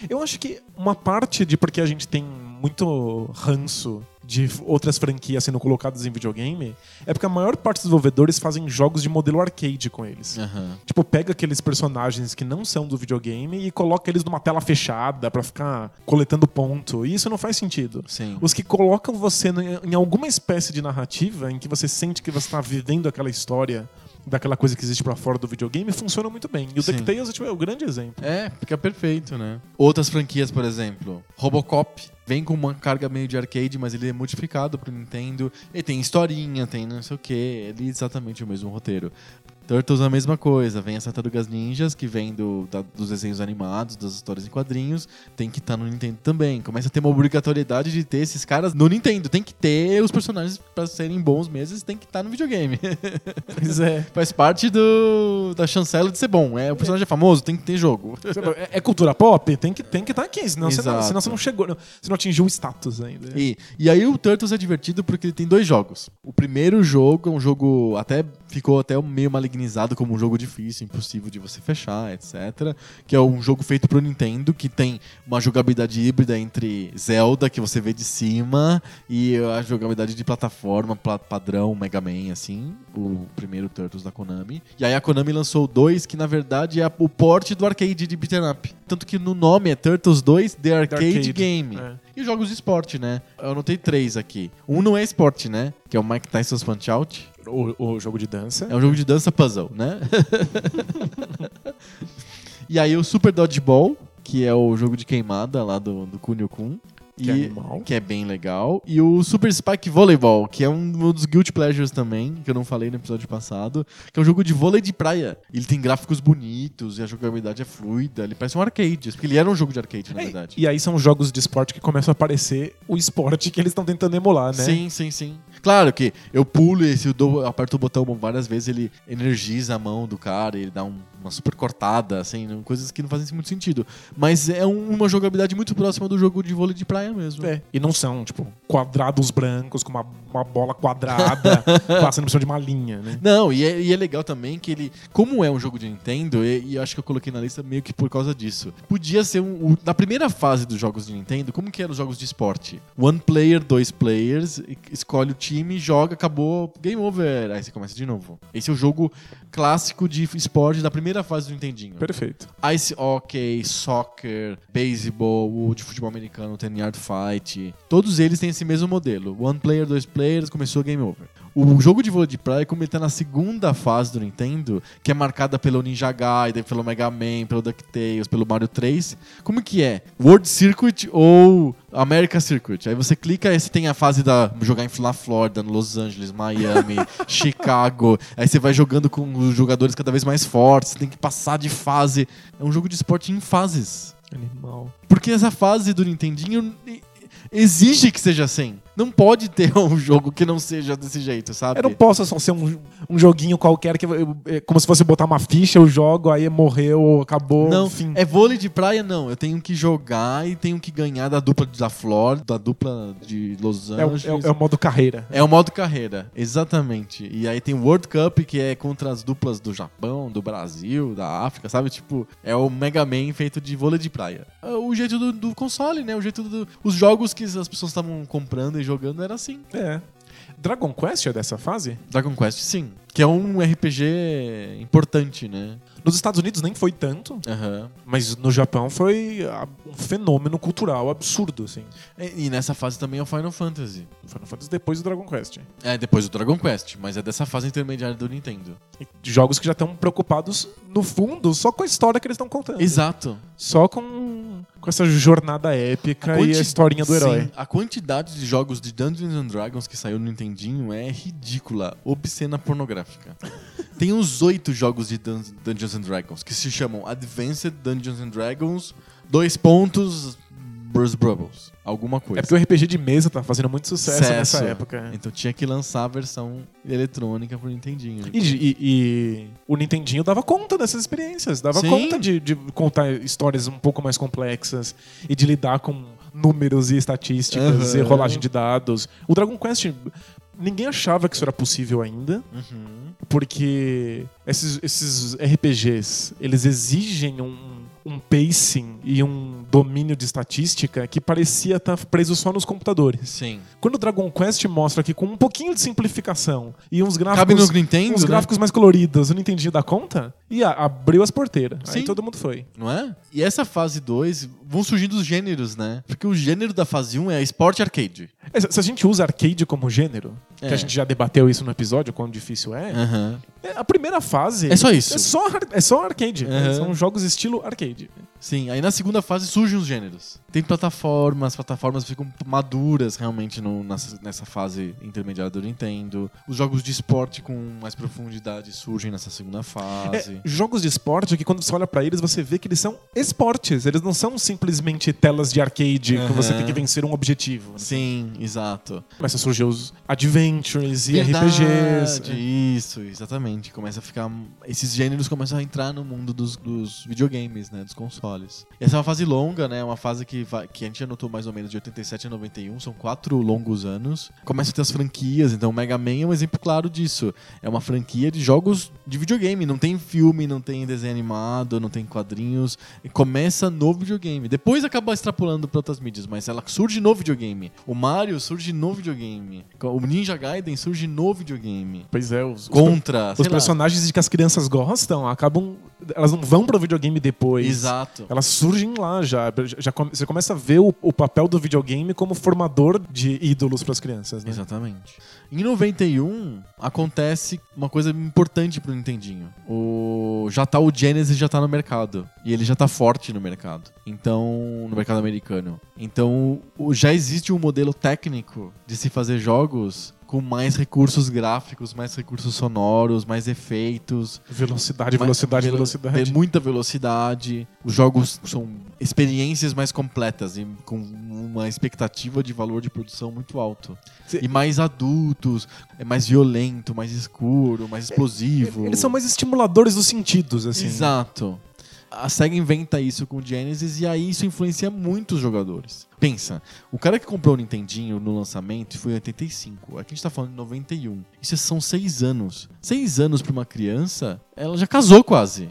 Eu acho que uma parte de porque a gente tem muito ranço de outras franquias sendo colocadas em videogame é porque a maior parte dos desenvolvedores fazem jogos de modelo arcade com eles. Aham. Tipo, pega aqueles personagens que não são do videogame e coloca eles numa tela fechada pra ficar coletando ponto. E isso não faz sentido. Sim. Os que colocam você em alguma espécie de narrativa em que você sente que você tá vivendo aquela história daquela coisa que existe pra fora do videogame funcionam muito bem. E o Sim. DuckTales tipo, é o grande exemplo. É, fica perfeito, né? Outras franquias, por exemplo, Robocop. Vem com uma carga meio de arcade, mas ele é modificado pro Nintendo. Ele tem historinha, tem não sei o que. Ele é exatamente o mesmo roteiro. Turtles a mesma coisa. Vem as Tartarugas Ninjas, que vem do, da- dos desenhos animados, das histórias em quadrinhos. Tem que estar no Nintendo também. Começa a ter uma obrigatoriedade de ter esses caras no Nintendo. Tem que ter os personagens pra serem bons meses, tem que estar no videogame. Pois é. Faz parte do, da chancela de ser bom. É, o personagem é famoso, tem que ter jogo. É, é cultura pop? Tem que estar tem que tá aqui, senão você, não, senão você não chegou. não- Você não atingiu o status ainda. E, e aí o Turtles é divertido porque ele tem dois jogos. O primeiro jogo é um jogo até ficou até meio malignizado como um jogo difícil, impossível de você fechar, etc. Que é um jogo feito pro Nintendo que tem uma jogabilidade híbrida entre Zelda que você vê de cima e a jogabilidade de plataforma pla- padrão Mega Man, assim, o primeiro Turtles da Konami. E aí a Konami lançou 2 que na verdade é o porte do arcade de beat'em up. Tanto que no nome é Turtles 2 The Arcade, Arcade, Game. é. E os jogos de esporte, né? Eu anotei três aqui. Um não é esporte, né? Que é o Mike Tyson's Punch Out. O, o jogo de dança. É um jogo de dança puzzle, né? e aí o Super Dodgeball, que é o jogo de queimada lá do, do Kunio Kun. Que é animal. que é bem legal. E o Super Spike Volleyball, que é um dos Guilty Pleasures também, que eu não falei no episódio passado, que é um jogo de vôlei de praia. Ele tem gráficos bonitos e a jogabilidade é fluida. Ele parece um arcade, porque ele era um jogo de arcade, na É, verdade. E aí são jogos de esporte que começam a aparecer o esporte que eles estão tentando emular, né? Sim, sim, sim. Claro que eu pulo e se eu dou, aperto o botão várias vezes, ele energiza a mão do cara, ele dá um- uma super cortada, assim, não- coisas que não fazem muito sentido. Mas é um- uma jogabilidade muito próxima do jogo de vôlei de praia mesmo. É. E não são, tipo, quadrados brancos com uma, uma bola quadrada passando por cima de uma linha, né? Não, e é, e é legal também que ele, como é um jogo de Nintendo, e, e eu acho que eu coloquei na lista meio que por causa disso. Podia ser um. o- na primeira fase dos jogos de Nintendo, como que eram os jogos de esporte? One player, dois players, escolhe o time, joga, acabou, game over. Aí você começa de novo. Esse é o jogo clássico de esporte da primeira fase do Nintendinho. Perfeito. Ice hockey, soccer, beisebol, o de futebol americano, ten yard fight, todos eles têm esse mesmo modelo. One player, dois players, começou game over. O jogo de vôlei de praia, como ele tá na segunda fase do Nintendo, que é marcada pelo Ninja Gaiden, pelo Mega Man, pelo DuckTales, pelo Mario 3, como que é? World Circuit ou America Circuit? Aí você clica e você tem a fase da jogar em na Flórida, no Los Angeles, Miami, Chicago. Aí você vai jogando com os jogadores cada vez mais fortes, você tem que passar de fase. É um jogo de esporte em fases. Animal. Porque essa fase do Nintendinho exige que seja assim. Não pode ter um jogo que não seja desse jeito, sabe? Eu não posso só ser um, um joguinho qualquer que eu- é como se fosse botar uma ficha, eu jogo, aí morreu, acabou, Não, fim. é vôlei de praia, não. Eu tenho que jogar e tenho que ganhar da dupla da Flórida, da dupla de Los É, o- Angeles. é o- é o modo carreira. É o modo carreira, exatamente. E aí tem o World Cup, que é contra as duplas do Japão, do Brasil, da África, sabe? Tipo, é o Mega Man feito de vôlei de praia. É O jeito do, do console, né? O jeito do. Os jogos que as pessoas estavam comprando jogando era assim. É. Dragon Quest é dessa fase? Dragon Quest, sim. Que é um RPG importante, né? Nos Estados Unidos nem foi tanto, Aham. mas no Japão foi ah, um fenômeno cultural absurdo, assim. E, e nessa fase também é o Final Fantasy. Final Fantasy depois do Dragon Quest. É, depois do Dragon Quest, mas é dessa fase intermediária do Nintendo. E jogos que já estão preocupados, no fundo, só com a história que eles estão contando. Exato. Só com, com essa jornada épica e quanti- a historinha do herói. Sim, a quantidade de jogos de Dungeons and Dragons que saiu no Nintendinho é ridícula, obscena pornográfica. Tem uns oito jogos de Dun- Dungeons and Dragons que se chamam Advanced Dungeons and Dragons, dois pontos, Bros Bubbles, alguma coisa. É porque o RPG de mesa tá fazendo muito sucesso, nessa Sucesso. época. Então tinha que lançar a versão eletrônica pro Nintendinho. E, e- e o Nintendinho dava conta dessas experiências, dava Sim. conta de, de contar histórias um pouco mais complexas e de lidar com números e estatísticas Aham. e rolagem de dados. O Dragon Quest, ninguém achava que isso era possível ainda, Uhum. porque esses, esses RPGs, eles exigem um, um pacing e um domínio de estatística que parecia estar preso só nos computadores. Sim. Quando o Dragon Quest mostra que com um pouquinho de simplificação e uns gráficos, Cabe no Nintendo, uns né? gráficos mais coloridos, eu não entendi da conta, e abriu as porteiras. Aí Sim. todo mundo foi. Não é? E essa fase 2 vão surgindo os gêneros, né? Porque o gênero da fase 1 é esporte arcade. É, Se a gente usa arcade como gênero, que É. a gente já debateu isso no episódio, quão difícil é, é, a primeira fase. É só isso. É só, é só arcade. Aham. São jogos estilo arcade. Sim, aí na segunda fase surgem os gêneros. Tem plataformas, plataformas ficam maduras realmente no- nessa, nessa fase intermediária do Nintendo. Os jogos de esporte com mais profundidade surgem nessa segunda fase. É, jogos de esporte que quando você olha pra eles, você vê que eles são esportes. Eles não são simplesmente telas de arcade que Aham. você tem que vencer um objetivo. Sim, exato. Começa a surgir os adventures e Verdade, RPGs. Isso, exatamente. Começa a ficar. Esses gêneros começam a entrar no mundo dos, dos videogames, né? Dos consoles. Essa é uma fase longa, né? Uma fase que, vai- que a gente anotou mais ou menos de 87 a 91. São quatro longos anos. Começa a ter as franquias. Então, o Mega Man é um exemplo claro disso. É uma franquia de jogos de videogame. Não tem filme, não tem desenho animado, não tem quadrinhos. E começa no videogame. Depois acaba extrapolando para outras mídias, mas ela surge no videogame. O Mario surge no videogame. O Ninja Gaiden surge no videogame. Pois é, os, os Contra, Os lá. personagens de que as crianças gostam acabam. Elas não vão pro videogame depois. Exato. Elas surgem lá já. já come- você começa a ver o, o papel do videogame como formador de ídolos pras crianças, né? Exatamente. Em 91, acontece uma coisa importante pro Nintendinho. O... Já tá o Genesis já tá no mercado. E ele já tá forte no mercado. Então, no mercado americano. Então, já existe um modelo técnico de se fazer jogos com mais recursos gráficos, mais recursos sonoros, mais efeitos. Velocidade, velocidade, velo- velocidade. Tem muita velocidade. Os jogos são experiências mais completas e com uma expectativa de valor de produção muito alto. Sim. E mais adultos, é mais violento, mais escuro, mais explosivo. Eles são mais estimuladores dos sentidos, assim. Exato. A SEGA inventa isso com o Genesis e aí isso influencia muito os jogadores. Pensa, o cara que comprou o Nintendinho no lançamento foi em 85. Aqui a gente tá falando de 91. Isso são seis anos. Seis anos pra uma criança, ela já casou quase.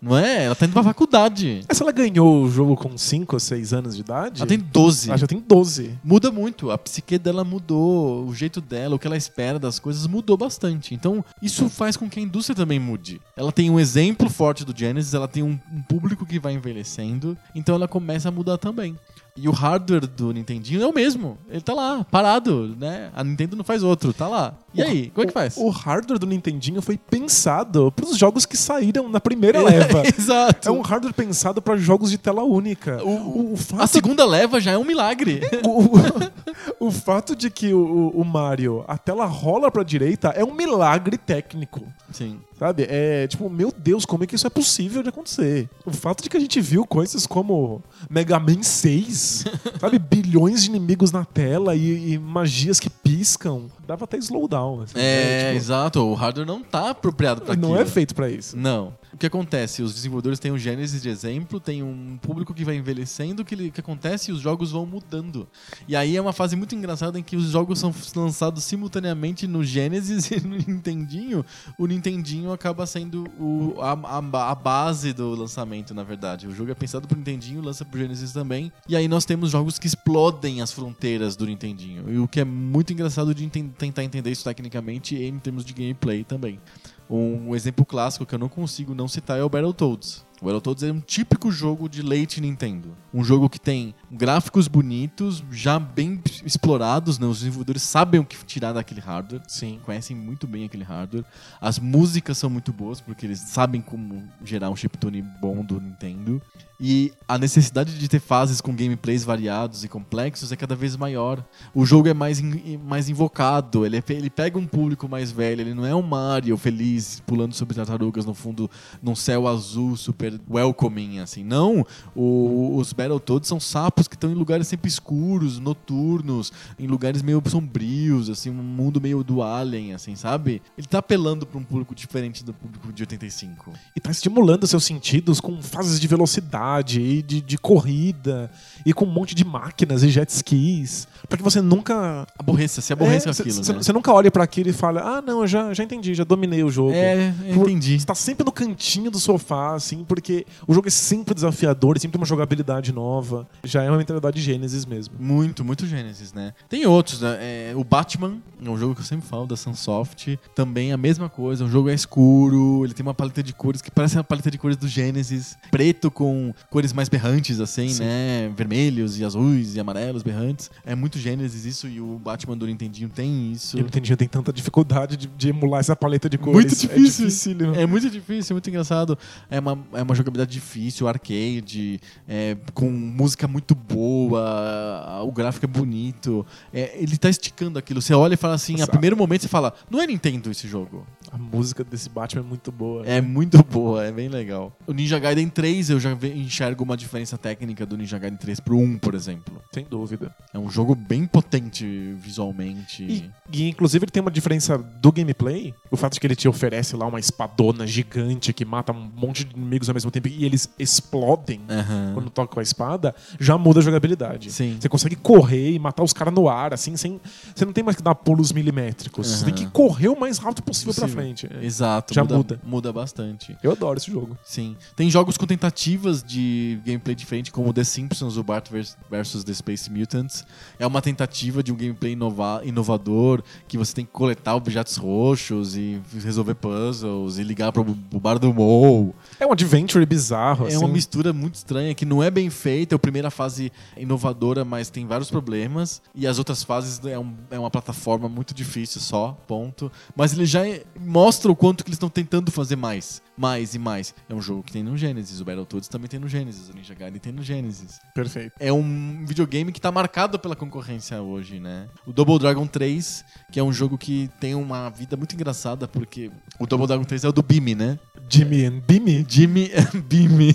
Não é? Ela tá indo pra faculdade. Mas se ela ganhou o jogo com 5 ou 6 anos de idade. Ela tem 12. Ah, já tem 12. Muda muito. A psique dela mudou, o jeito dela, o que ela espera das coisas mudou bastante. Então, isso faz com que a indústria também mude. Ela tem um exemplo forte do Genesis, ela tem um, um público que vai envelhecendo, então ela começa a mudar também. E o hardware do Nintendinho é o mesmo. Ele tá lá, parado, né? A Nintendo não faz outro, tá lá. E aí, como é que faz? O hardware do Nintendinho foi pensado pros jogos que saíram na primeira leva. Exato. É um hardware pensado pra jogos de tela única. O, o fato A segunda leva já é um milagre. O, o- o fato de que o, o Mario, a tela rola pra direita é um milagre técnico. Sim. Sabe? É tipo, meu Deus, como é que isso é possível de acontecer? O fato de que a gente viu coisas como Mega Man 6, sabe? Bilhões de inimigos na tela e, e magias que piscam, dava até slowdown. Assim, É, né? Tipo, exato. O hardware não tá apropriado não aquilo. é feito pra isso. Não. O que acontece? Os desenvolvedores têm um Genesis de exemplo, tem um público que vai envelhecendo, que, ele- que acontece e os jogos vão mudando. E aí é uma fase muito engraçada em que os jogos são lançados simultaneamente no Genesis e no Nintendinho. O Nintendinho acaba sendo o- a, a- a base do lançamento, na verdade. O jogo é pensado pro Nintendinho, lança pro Genesis também. E aí nós temos jogos que explodem as fronteiras do Nintendinho. E o que é muito engraçado de enten- tentar entender isso tecnicamente e em termos de gameplay também. Um exemplo clássico que eu não consigo não citar é o Battletoads. O Battletoads é um típico jogo de leite Nintendo. Um jogo que tem gráficos bonitos, já bem explorados, né? Os desenvolvedores sabem o que tirar daquele hardware. Sim. Conhecem muito bem aquele hardware. As músicas são muito boas, porque eles sabem como gerar um chiptune bom do Nintendo. E a necessidade de ter fases com gameplays variados e complexos é cada vez maior. O jogo é mais, in- mais invocado, ele, é- ele pega um público mais velho, ele não é um Mario feliz pulando sobre tartarugas no fundo, num céu azul super welcoming, assim. Não, o- os Battletoads são sapos que estão em lugares sempre escuros, noturnos, em lugares meio sombrios, assim, um mundo meio do Alien, assim, sabe? Ele tá apelando pra um público diferente do público de 85. E tá estimulando seus sentidos com fases de velocidade e de, de corrida e com um monte de máquinas e jet skis. Pra que você nunca. Aborreça, se aborreça É, com aquilo, cê- né? Você nunca olha pra aquilo e fala, ah, não, eu já, já entendi, já dominei o jogo. É, Por- entendi. Você tá sempre no cantinho do sofá, assim, porque o jogo é sempre desafiador, é sempre uma jogabilidade nova. Já é uma mentalidade Gênesis mesmo. Muito, muito Gênesis, né? Tem outros, né? É, o Batman, é um jogo que eu sempre falo da Sunsoft, também a mesma coisa, o jogo é escuro, ele tem uma paleta de cores que parece uma paleta de cores do Gênesis, preto com cores mais berrantes, assim, Sim. né? Vermelhos e azuis e amarelos berrantes. É muito Gênesis isso e o Batman do Nintendinho tem isso. Eu não entendi, tem tanta dificuldade de, de emular essa paleta de cores. Muito difícil. É dificílimo. É muito difícil, é muito engraçado. É uma, é uma jogabilidade difícil, arcade, é, com música muito boa, o gráfico é bonito. É, ele tá esticando aquilo. Você olha e fala assim, a Nossa. primeiro momento você fala, não é Nintendo esse jogo. A música desse Batman é muito boa. É muito boa, é bem legal. O Ninja Gaiden 3, eu já enxergo uma diferença técnica do Ninja Gaiden 3 pro 1, por exemplo. Sem dúvida. É um jogo bem potente visualmente. E, e, inclusive ele tem uma diferença do gameplay. O fato de que ele te oferece lá uma espadona gigante que mata um monte de inimigos ao mesmo tempo e eles explodem Aham. quando toca com a espada, já muda a jogabilidade. Sim. Você consegue correr e matar os caras no ar, assim, sem. Você não tem mais que dar pulos milimétricos. Você tem que correr o mais rápido possível, pra Possível. frente. É. Exato, Já muda, muda. muda bastante. Eu adoro esse jogo. Sim. Tem jogos com tentativas de gameplay diferente, como The Simpsons, o Bart vs versus The Space Mutants. É uma tentativa de um gameplay inova- inovador, que você tem que coletar objetos roxos e resolver puzzles e ligar pro, pro bar do Mou. É um adventure bizarro, É assim. uma mistura muito estranha, que não é bem feita. A primeira fase é inovadora, mas tem vários problemas. E as outras fases é, um- é uma plataforma muito difícil só, ponto. Mas ele já é- mostra o quanto que eles estão tentando fazer mais. Mais e mais. É um jogo que tem no Genesis. O Battletoads também tem no Genesis. O Ninja Gaiden tem no Genesis. Perfeito. É um videogame que tá marcado pela concorrência hoje, né? O Double Dragon 3, que é um jogo que tem uma vida muito engraçada, porque o Double Dragon 3 é o do Bimi, né? Jimmy and Bimmy, Jimmy Bimi.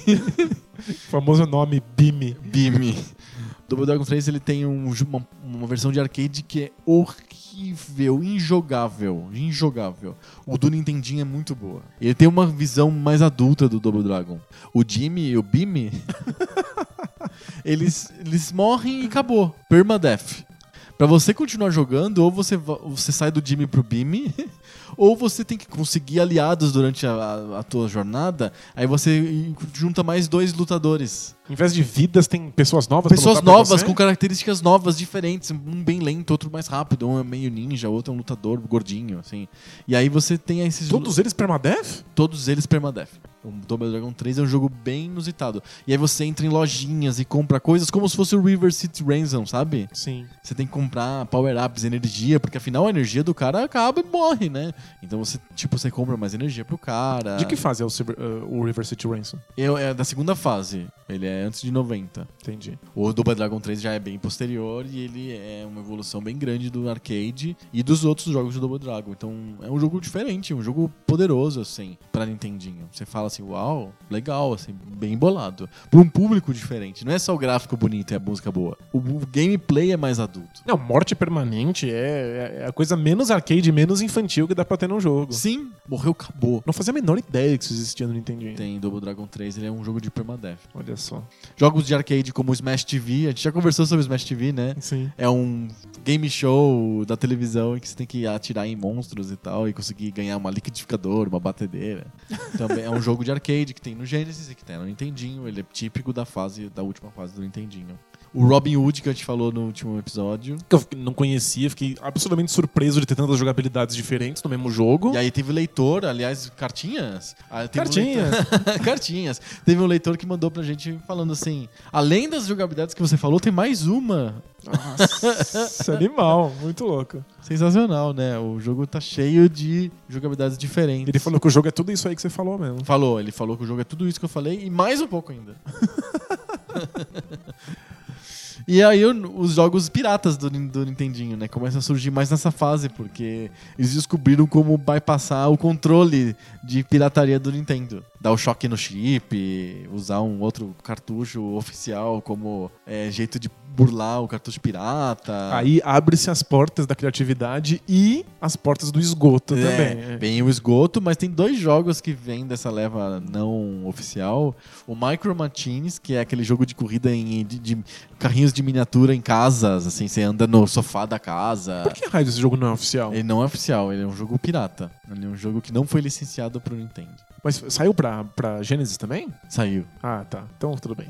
famoso nome Bimmy. Bimi. Double Dragon 3 ele tem um uma, uma versão de arcade que é horrível, injogável, injogável. O do Nintendinho é muito boa. Ele tem uma visão mais adulta do Double Dragon. O Jimmy e o Bimi, eles, eles morrem e acabou. Permadeath. Pra você continuar jogando, ou você, você sai do Jimmy pro Bimi, ou você tem que conseguir aliados durante a, a, a tua jornada, aí você junta mais dois lutadores. Em vez de vidas, tem pessoas novas Pessoas novas, com características novas, diferentes. Um bem lento, outro mais rápido. Um é meio ninja, outro é um lutador gordinho, assim. E aí você tem esses... Todos eles permadeath? todos eles permadeath. O Double Dragon 3 é um jogo bem inusitado. E aí você entra em lojinhas e compra coisas como se fosse o River City Ransom, sabe? Sim. Você tem que comprar power-ups, energia, porque afinal a energia do cara acaba e morre, né? Então você, tipo, você compra mais energia pro cara. De que fase é o, Cyber- uh, o River City Ransom? É, é da segunda fase. Ele é antes de 90. Entendi. O Double Dragon 3 já é bem posterior e ele é uma evolução bem grande do arcade e dos outros jogos do Double Dragon. Então é um jogo diferente, um jogo poderoso, assim, pra Nintendinho. Você fala assim, uau, legal, assim, bem bolado. Pra um público diferente. Não é só o gráfico bonito e a música boa. O, o gameplay é mais adulto. Não, morte permanente é, é a coisa menos arcade, menos infantil que dá pra ter num jogo. Sim, morreu, acabou. Não fazia a menor ideia que isso existia no Nintendinho. Tem Double Dragon 3, ele é um jogo de permadeath. Olha só. Jogos de arcade como o Smash TV, a gente já conversou sobre o Smash TV, né? Sim. É um game show da televisão em que você tem que atirar em monstros e tal e conseguir ganhar uma liquidificadora, uma batedeira. Também é um jogo de arcade que tem no Genesis e que tem no Nintendinho. Ele é típico da fase da última fase do Nintendinho. O Robin Hood que a gente falou no último episódio. Que eu não conhecia, fiquei absolutamente surpreso de ter tantas jogabilidades diferentes no mesmo jogo. E aí teve leitor, aliás, cartinhas. Ah, teve um Cartinhas. leitor- cartinhas. Teve um leitor que mandou pra gente falando assim: além das jogabilidades que você falou, tem mais uma. Nossa, animal, muito louco. Sensacional, né? O jogo tá cheio de jogabilidades diferentes. Ele falou que o jogo é tudo isso aí que você falou mesmo. Falou, ele falou que o jogo é tudo isso que eu falei e mais um pouco ainda. E aí os jogos piratas do, do Nintendinho, né? Começam a surgir mais nessa fase, porque eles descobriram como bypassar o controle de pirataria do Nintendo. Dar o choque no chip, usar um outro cartucho oficial como é, jeito de burlar o cartucho pirata. Aí abre-se as portas da criatividade e as portas do esgoto É, também. Bem o esgoto, mas tem dois jogos que vêm dessa leva não oficial. O Micro Machines, que é aquele jogo de corrida em, de, de carrinhos de miniatura em casas, assim, você anda no sofá da casa. Por que raio esse jogo não é oficial? Ele não é oficial, ele é um jogo pirata. Ele é um jogo que não foi licenciado pro Nintendo. Mas saiu pra, pra Genesis também? Saiu. Ah, tá. Então tudo bem.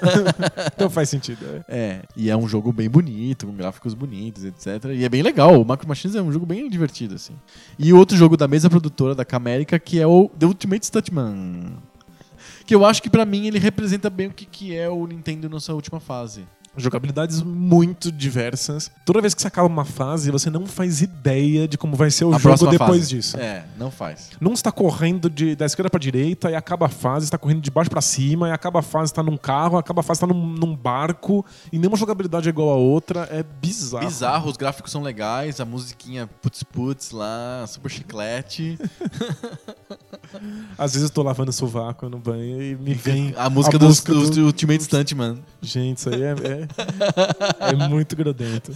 então faz sentido. é. É, e é um jogo bem bonito, com gráficos bonitos, etc. E é bem legal. O Macro Machines é um jogo bem divertido, assim. E outro jogo da mesma produtora, da Camérica, que é o The Ultimate Stuntman. Que eu acho que pra mim ele representa bem o que, que é o Nintendo na sua última fase. Jogabilidades muito diversas. Toda vez que você acaba uma fase, você não faz ideia de como vai ser o A jogo depois fase. disso. É, não faz. Não está correndo de, da esquerda pra direita e acaba a fase, está correndo de baixo pra cima, e acaba a fase, está num carro, acaba a fase, está num, num barco, e nenhuma jogabilidade é igual a outra. É bizarro. Bizarro, os gráficos são legais, a musiquinha putz putz lá, super chiclete. Às vezes eu tô lavando o sovaco no banho e me vem. A música, do, música do, do- Ultimate Stuntman. Gente, isso aí é, é, é muito grudento.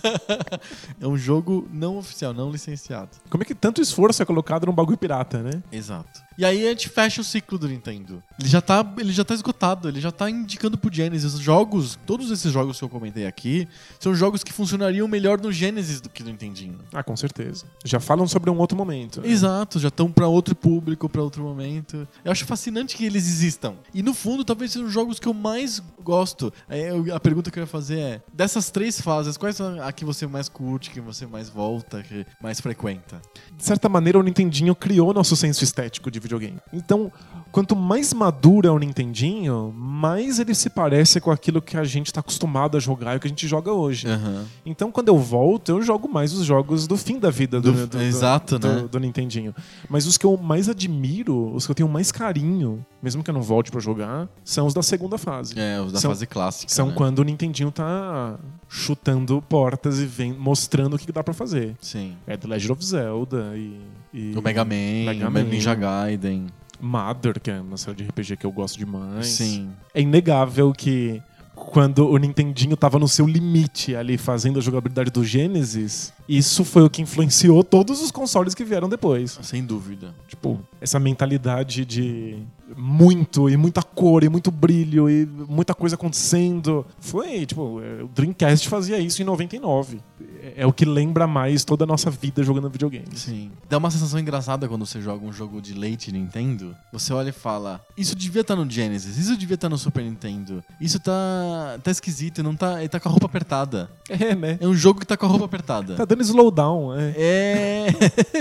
É um jogo não oficial, não licenciado. Como é que tanto esforço é colocado num bagulho pirata, né? Exato. E aí a gente fecha o ciclo do Nintendo. Ele já tá, ele já tá esgotado, ele já tá indicando pro Genesis. Os jogos, todos esses jogos que eu comentei aqui, são jogos que funcionariam melhor no Genesis do que no Nintendinho. Ah, com certeza. Já falam sobre um outro momento. né? Exato, já estão pra outro público, pra outro momento. Eu acho fascinante que eles existam. E no fundo, talvez sejam os jogos que eu mais gosto. É, a pergunta que eu ia fazer é: dessas três fases, quais são a que você mais curte, que você mais volta, que mais frequenta? de certa maneira, o Nintendinho criou nosso senso estético de videogame. Então, quanto mais maduro é o Nintendinho, mais ele se parece com aquilo que a gente está acostumado a jogar e o que a gente joga hoje. Aham. Então, quando eu volto, eu jogo mais os jogos do fim da vida do, Do- do- do- exato, do, né? do Nintendinho. Mas os que eu mais admiro, os que eu tenho mais carinho, mesmo que eu não volte pra jogar, são os da segunda fase. É, os da São- fase clássica. São né? quando o Nintendinho tá chutando portas e vem mostrando o que dá pra fazer. Sim. É The Legend of Zelda e. e O Mega Man, Mega Man. Ninja Gaiden. Mother, que é uma série de RPG que eu gosto demais. Sim. É inegável que quando o Nintendinho tava no seu limite ali fazendo a jogabilidade do Genesis, isso foi o que influenciou todos os consoles que vieram depois. Sem dúvida. Tipo, essa mentalidade de muito e muita cor e muito brilho e muita coisa acontecendo. Foi, tipo, é, o Dreamcast fazia isso em 99. É, é o que lembra mais toda a nossa vida jogando videogames. Sim. Dá uma sensação engraçada quando você joga um jogo de leite Nintendo. Você olha e fala: Isso devia estar no Genesis, isso devia estar no Super Nintendo. Isso tá, tá esquisito, não tá, ele tá com a roupa apertada. É, né? É um jogo que tá com a roupa apertada. Tá dando slowdown, é. É.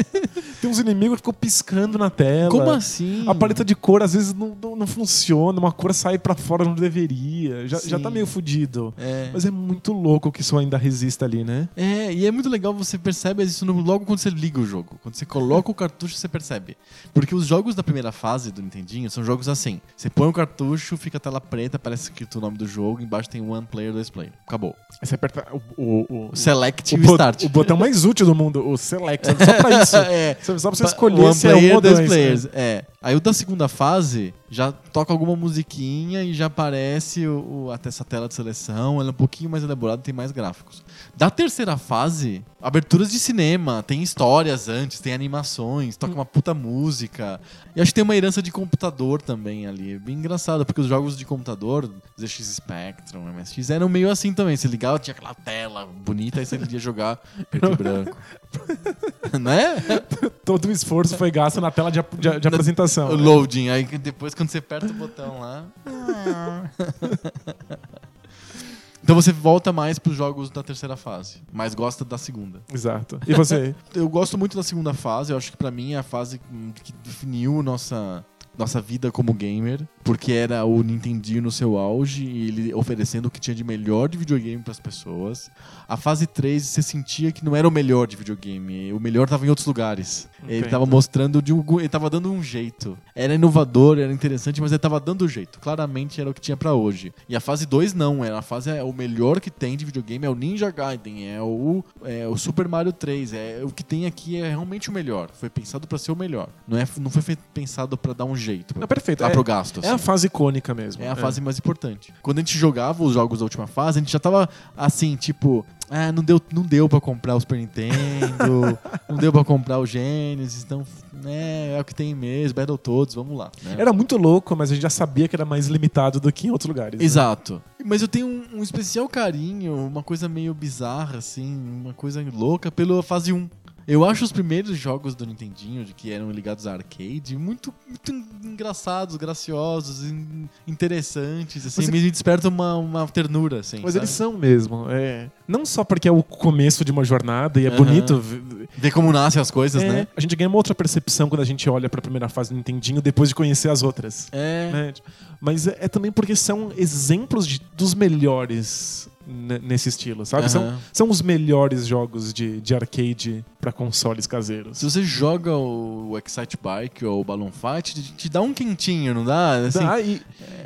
Tem uns inimigos que ficam piscando na tela. Como assim? A paleta de cor às vezes não, não, não funciona, uma cor sai pra fora onde deveria. Já, já tá meio fudido. É. Mas é muito louco que isso ainda resista ali, né? É, e é muito legal, você percebe isso logo quando você liga o jogo. Quando você coloca o cartucho, você percebe. Porque os jogos da primeira fase do Nintendinho são jogos assim. Você põe o cartucho, fica a tela preta, aparece escrito o nome do jogo, embaixo tem one player, dois player. Acabou. Você aperta o, o, o, Select o, e o Start. o botão mais útil do mundo, o Select, só pra isso. é. Só pra você escolher one se é player, um ou dois dois. players. né? É. Aí o da segunda fase já toca alguma musiquinha e já aparece o, o- até essa tela de seleção. Ela é um pouquinho mais elaborada, tem mais gráficos. Da terceira fase, aberturas de cinema, tem histórias antes, tem animações, toca uma puta música. E acho que tem uma herança de computador também ali. É bem engraçado, porque os jogos de computador, ZX Spectrum, MSX, eram meio assim também. Você ligava, tinha aquela tela bonita, e você ia jogar preto e branco. né? Todo o esforço foi gasto na tela de, ap- de- de apresentação. O loading. Aí depois, quando você aperta o botão lá. então você volta mais pros jogos da terceira fase, mas gosta da segunda. Exato. E você? Eu gosto muito da segunda fase, eu acho que pra mim é a fase que definiu nossa. Nossa vida como gamer, porque era o Nintendinho no seu auge e ele oferecendo o que tinha de melhor de videogame pras pessoas. A fase 3 você sentia que não era o melhor de videogame, o melhor tava em outros lugares. Ele Entendo. tava mostrando de um, ele tava dando um jeito. Era inovador, era interessante, mas ele tava dando um jeito. Claramente era o que tinha pra hoje. E a fase 2 não, era a fase é o melhor que tem de videogame é o Ninja Gaiden, é o, é o Super Mario 3, é o que tem aqui é realmente o melhor. Foi pensado pra ser o melhor. Não é não foi pensado pra dar um jeito. Não, perfeito. Lá É, pro gasto. é a assim. fase icônica mesmo. É a fase mais importante. Quando a gente jogava os jogos da última fase, a gente já tava assim, tipo, ah, não deu, não deu para comprar o Super Nintendo, não deu pra comprar o Genesis, então, né, é o que tem mesmo, Battletoads, vamos lá. né? Era muito louco, mas a gente já sabia que era mais limitado do que em outros lugares. né? Exato. Mas eu tenho um, um especial carinho, uma coisa meio bizarra, assim, uma coisa louca pela fase 1. Eu acho os primeiros jogos do Nintendinho, de que eram ligados a arcade, muito, muito engraçados, graciosos, in- interessantes, assim, é- me despertam uma, uma ternura, assim. Mas sabe? eles são mesmo. É. Não só porque é o começo de uma jornada e é Aham. bonito. Ver como nascem as coisas, é, né? A gente ganha uma outra percepção quando a gente olha pra primeira fase do Nintendinho depois de conhecer as outras. É. né? Mas é, é também porque são exemplos de- dos melhores nesse estilo, sabe? São, Aham. são os melhores jogos de, de arcade pra consoles caseiros. Se você joga o Excite Bike ou o Balloon Fight, te, te dá um quentinho, não dá? Assim, Dá, e,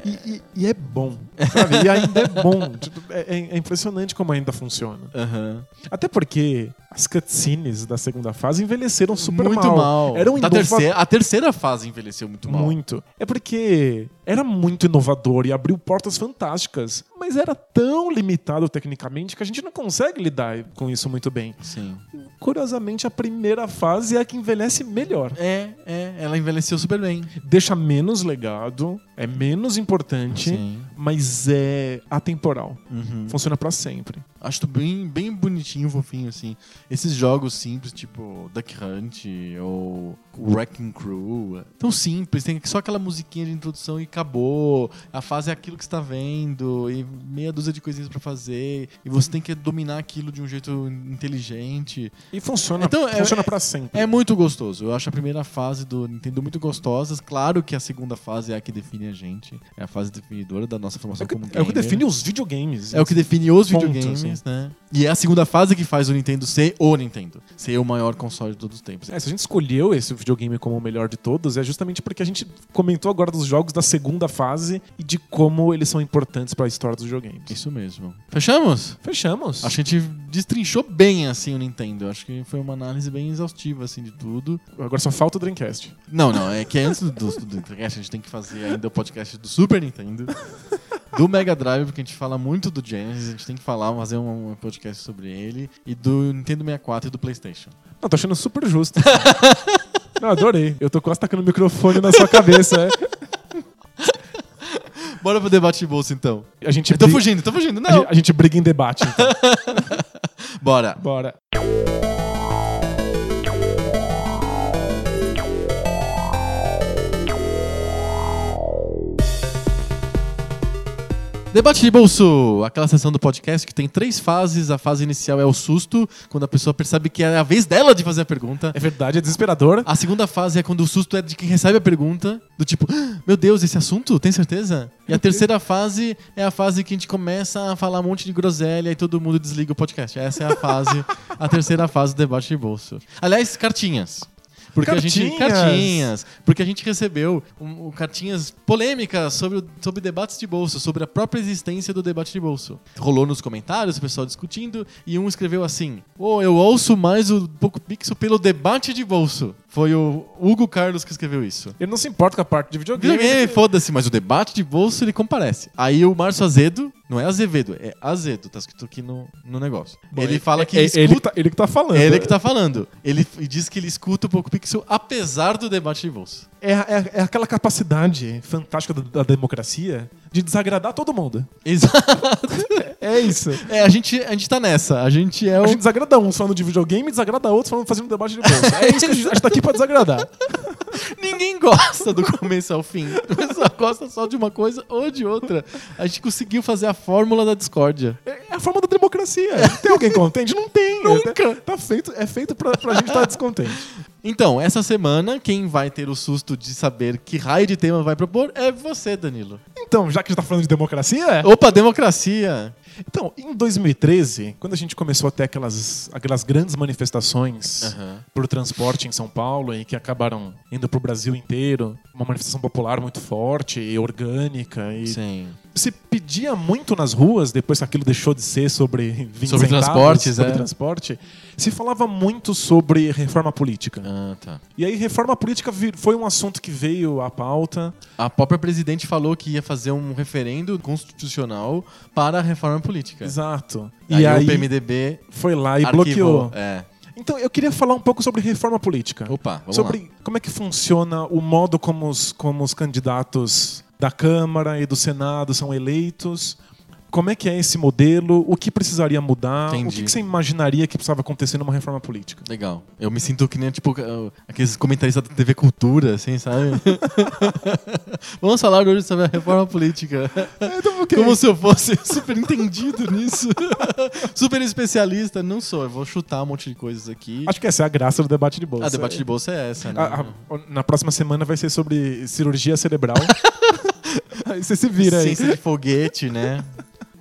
e- e- e é bom, sabe? E ainda é bom. Tipo, É, é- é impressionante como ainda funciona. Aham. Até porque as cutscenes da segunda fase envelheceram super muito mal. mal. Era um Da terceira, a terceira fase envelheceu muito mal. Muito. É porque era muito inovador e abriu portas fantásticas, mas era tão limitado tecnicamente que a gente não consegue lidar com isso muito bem. Sim. Curiosamente, a primeira fase é a que envelhece melhor. É, é, ela envelheceu super bem. Deixa menos legado, é menos importante, Sim. Mas é atemporal. Uhum. Funciona pra sempre. Acho bem, bem bonitinho, fofinho, assim. Esses jogos simples, tipo Duck Hunt ou Wrecking Crew, tão simples, tem só aquela musiquinha de introdução e acabou. A fase é aquilo que você tá vendo, e meia dúzia de coisinhas pra fazer, e você tem que dominar aquilo de um jeito inteligente. E funciona, Então, é- funciona é- pra sempre. É muito gostoso. Eu acho a primeira fase do Nintendo muito gostosa. Claro que a segunda fase é a que define a gente. É a fase definidora da nossa formação É o que, como é o que gamer. define os videogames. É o que define os Ponto, videogames, assim. né? E é a segunda fase que faz o Nintendo ser o Nintendo. Ser o maior console de todos os tempos. É, se a gente escolheu esse videogame como o melhor de todos, é justamente porque a gente comentou agora dos jogos da segunda fase e de como eles são importantes pra história dos videogames. Isso mesmo. Fechamos? Fechamos. Acho que a gente destrinchou bem, assim, o Nintendo. Acho que foi uma análise bem exaustiva, assim, de tudo. Agora só falta o Dreamcast. Não, não. É que antes do, do Dreamcast, a gente tem que fazer ainda o podcast do Super Nintendo. Do Mega Drive, porque a gente fala muito do Genesis, a gente tem que falar, fazer um, um podcast sobre ele. E do Nintendo 64 e do PlayStation. Não, tô achando super justo. Não, adorei. Eu tô quase tacando o microfone na sua cabeça. é. Bora pro debate de bolsa, então. A gente Eu tô briga- fugindo, tô fugindo. A Não. gente, a gente briga em debate. então. Bora. Bora. Debate de bolso, aquela sessão do podcast que tem três fases. A fase inicial é o susto, quando a pessoa percebe que é a vez dela de fazer a pergunta. É verdade, é desesperador. A segunda fase é quando o susto é de quem recebe a pergunta, do tipo, "Ah, meu Deus, esse assunto? Tem certeza? E a terceira fase é a fase que a gente começa a falar um monte de groselha e todo mundo desliga o podcast. Essa é a fase, a terceira fase do debate de bolso. Aliás, cartinhas. Porque a gente. Cartinhas. Cartinhas. Porque a gente recebeu um, um- cartinhas polêmicas sobre, sobre debates de bolso, sobre a própria existência do debate de bolso. Rolou nos comentários, o pessoal discutindo, e um escreveu assim: Ô, eu ouço mais o Poco Pixel pelo debate de bolso. Foi o Hugo Carlos que escreveu isso. Ele não se importa com a parte de videogame. Videogame, foda-se, mas o debate de bolso ele comparece. Aí o Márcio Azedo, não é Azevedo, é Azedo, tá escrito aqui no, no negócio. Bom, ele é- fala que é, escuta- ele, que tá, ele que tá falando. ele que tá falando. Ele diz que ele escuta o Poco Pixel apesar do debate de bolso. É, é- é aquela capacidade fantástica da, da democracia de desagradar todo mundo. Exato. É isso. É, a gente, a gente tá nessa. A gente é A o. gente desagrada uns falando de videogame e desagrada outros falando fazendo debate de bolsa. É isso que a gente, a gente tá aqui pra desagradar. Ninguém gosta do começo ao fim. Pessoal gosta só de uma coisa ou de outra. A gente conseguiu fazer a fórmula da discórdia. É a forma da democracia. Tem alguém contente? Não tem. Nunca. Tá feito, é feito pra, pra gente estar descontente. Então, essa semana, quem vai ter o susto de saber que raio de tema vai propor é você, Danilo. Então, já que a gente tá falando de democracia, Opa, democracia! Então, em 2013, quando a gente começou a ter aquelas, aquelas grandes manifestações Aham. por transporte em São Paulo e que acabaram indo pro Brasil inteiro, uma manifestação popular muito forte e orgânica e Sim. se pedia muito nas ruas, depois que aquilo deixou de ser sobre 20 Sobre centavos, transportes, sobre é. transporte, se falava muito sobre reforma política. Ah, tá. E aí reforma política foi um assunto que veio à pauta. A própria presidente falou que ia fazer um referendo constitucional para a reforma política. Exato. E E aí, aí o PMDB foi lá e arquivou. bloqueou. É. Então, eu queria falar um pouco sobre reforma política. Opa, vamos sobre lá. como é que funciona o modo como os, como os candidatos da Câmara e do Senado são eleitos, como é que é esse modelo, o que precisaria mudar, o Entendi. que, que você imaginaria que precisava acontecer numa reforma política. Legal. Eu me sinto que nem, tipo, uh, aqueles comentaristas da TV Cultura, assim, sabe? Vamos falar hoje sobre a reforma política. Como se eu fosse super entendido nisso. super especialista. Não sou, eu vou chutar um monte de coisas aqui. Acho que essa é a graça do debate de bolsa. A debate de bolsa é essa, né? A- a- na próxima semana vai ser sobre cirurgia cerebral. aí você se vira aí. Ciência de foguete, né?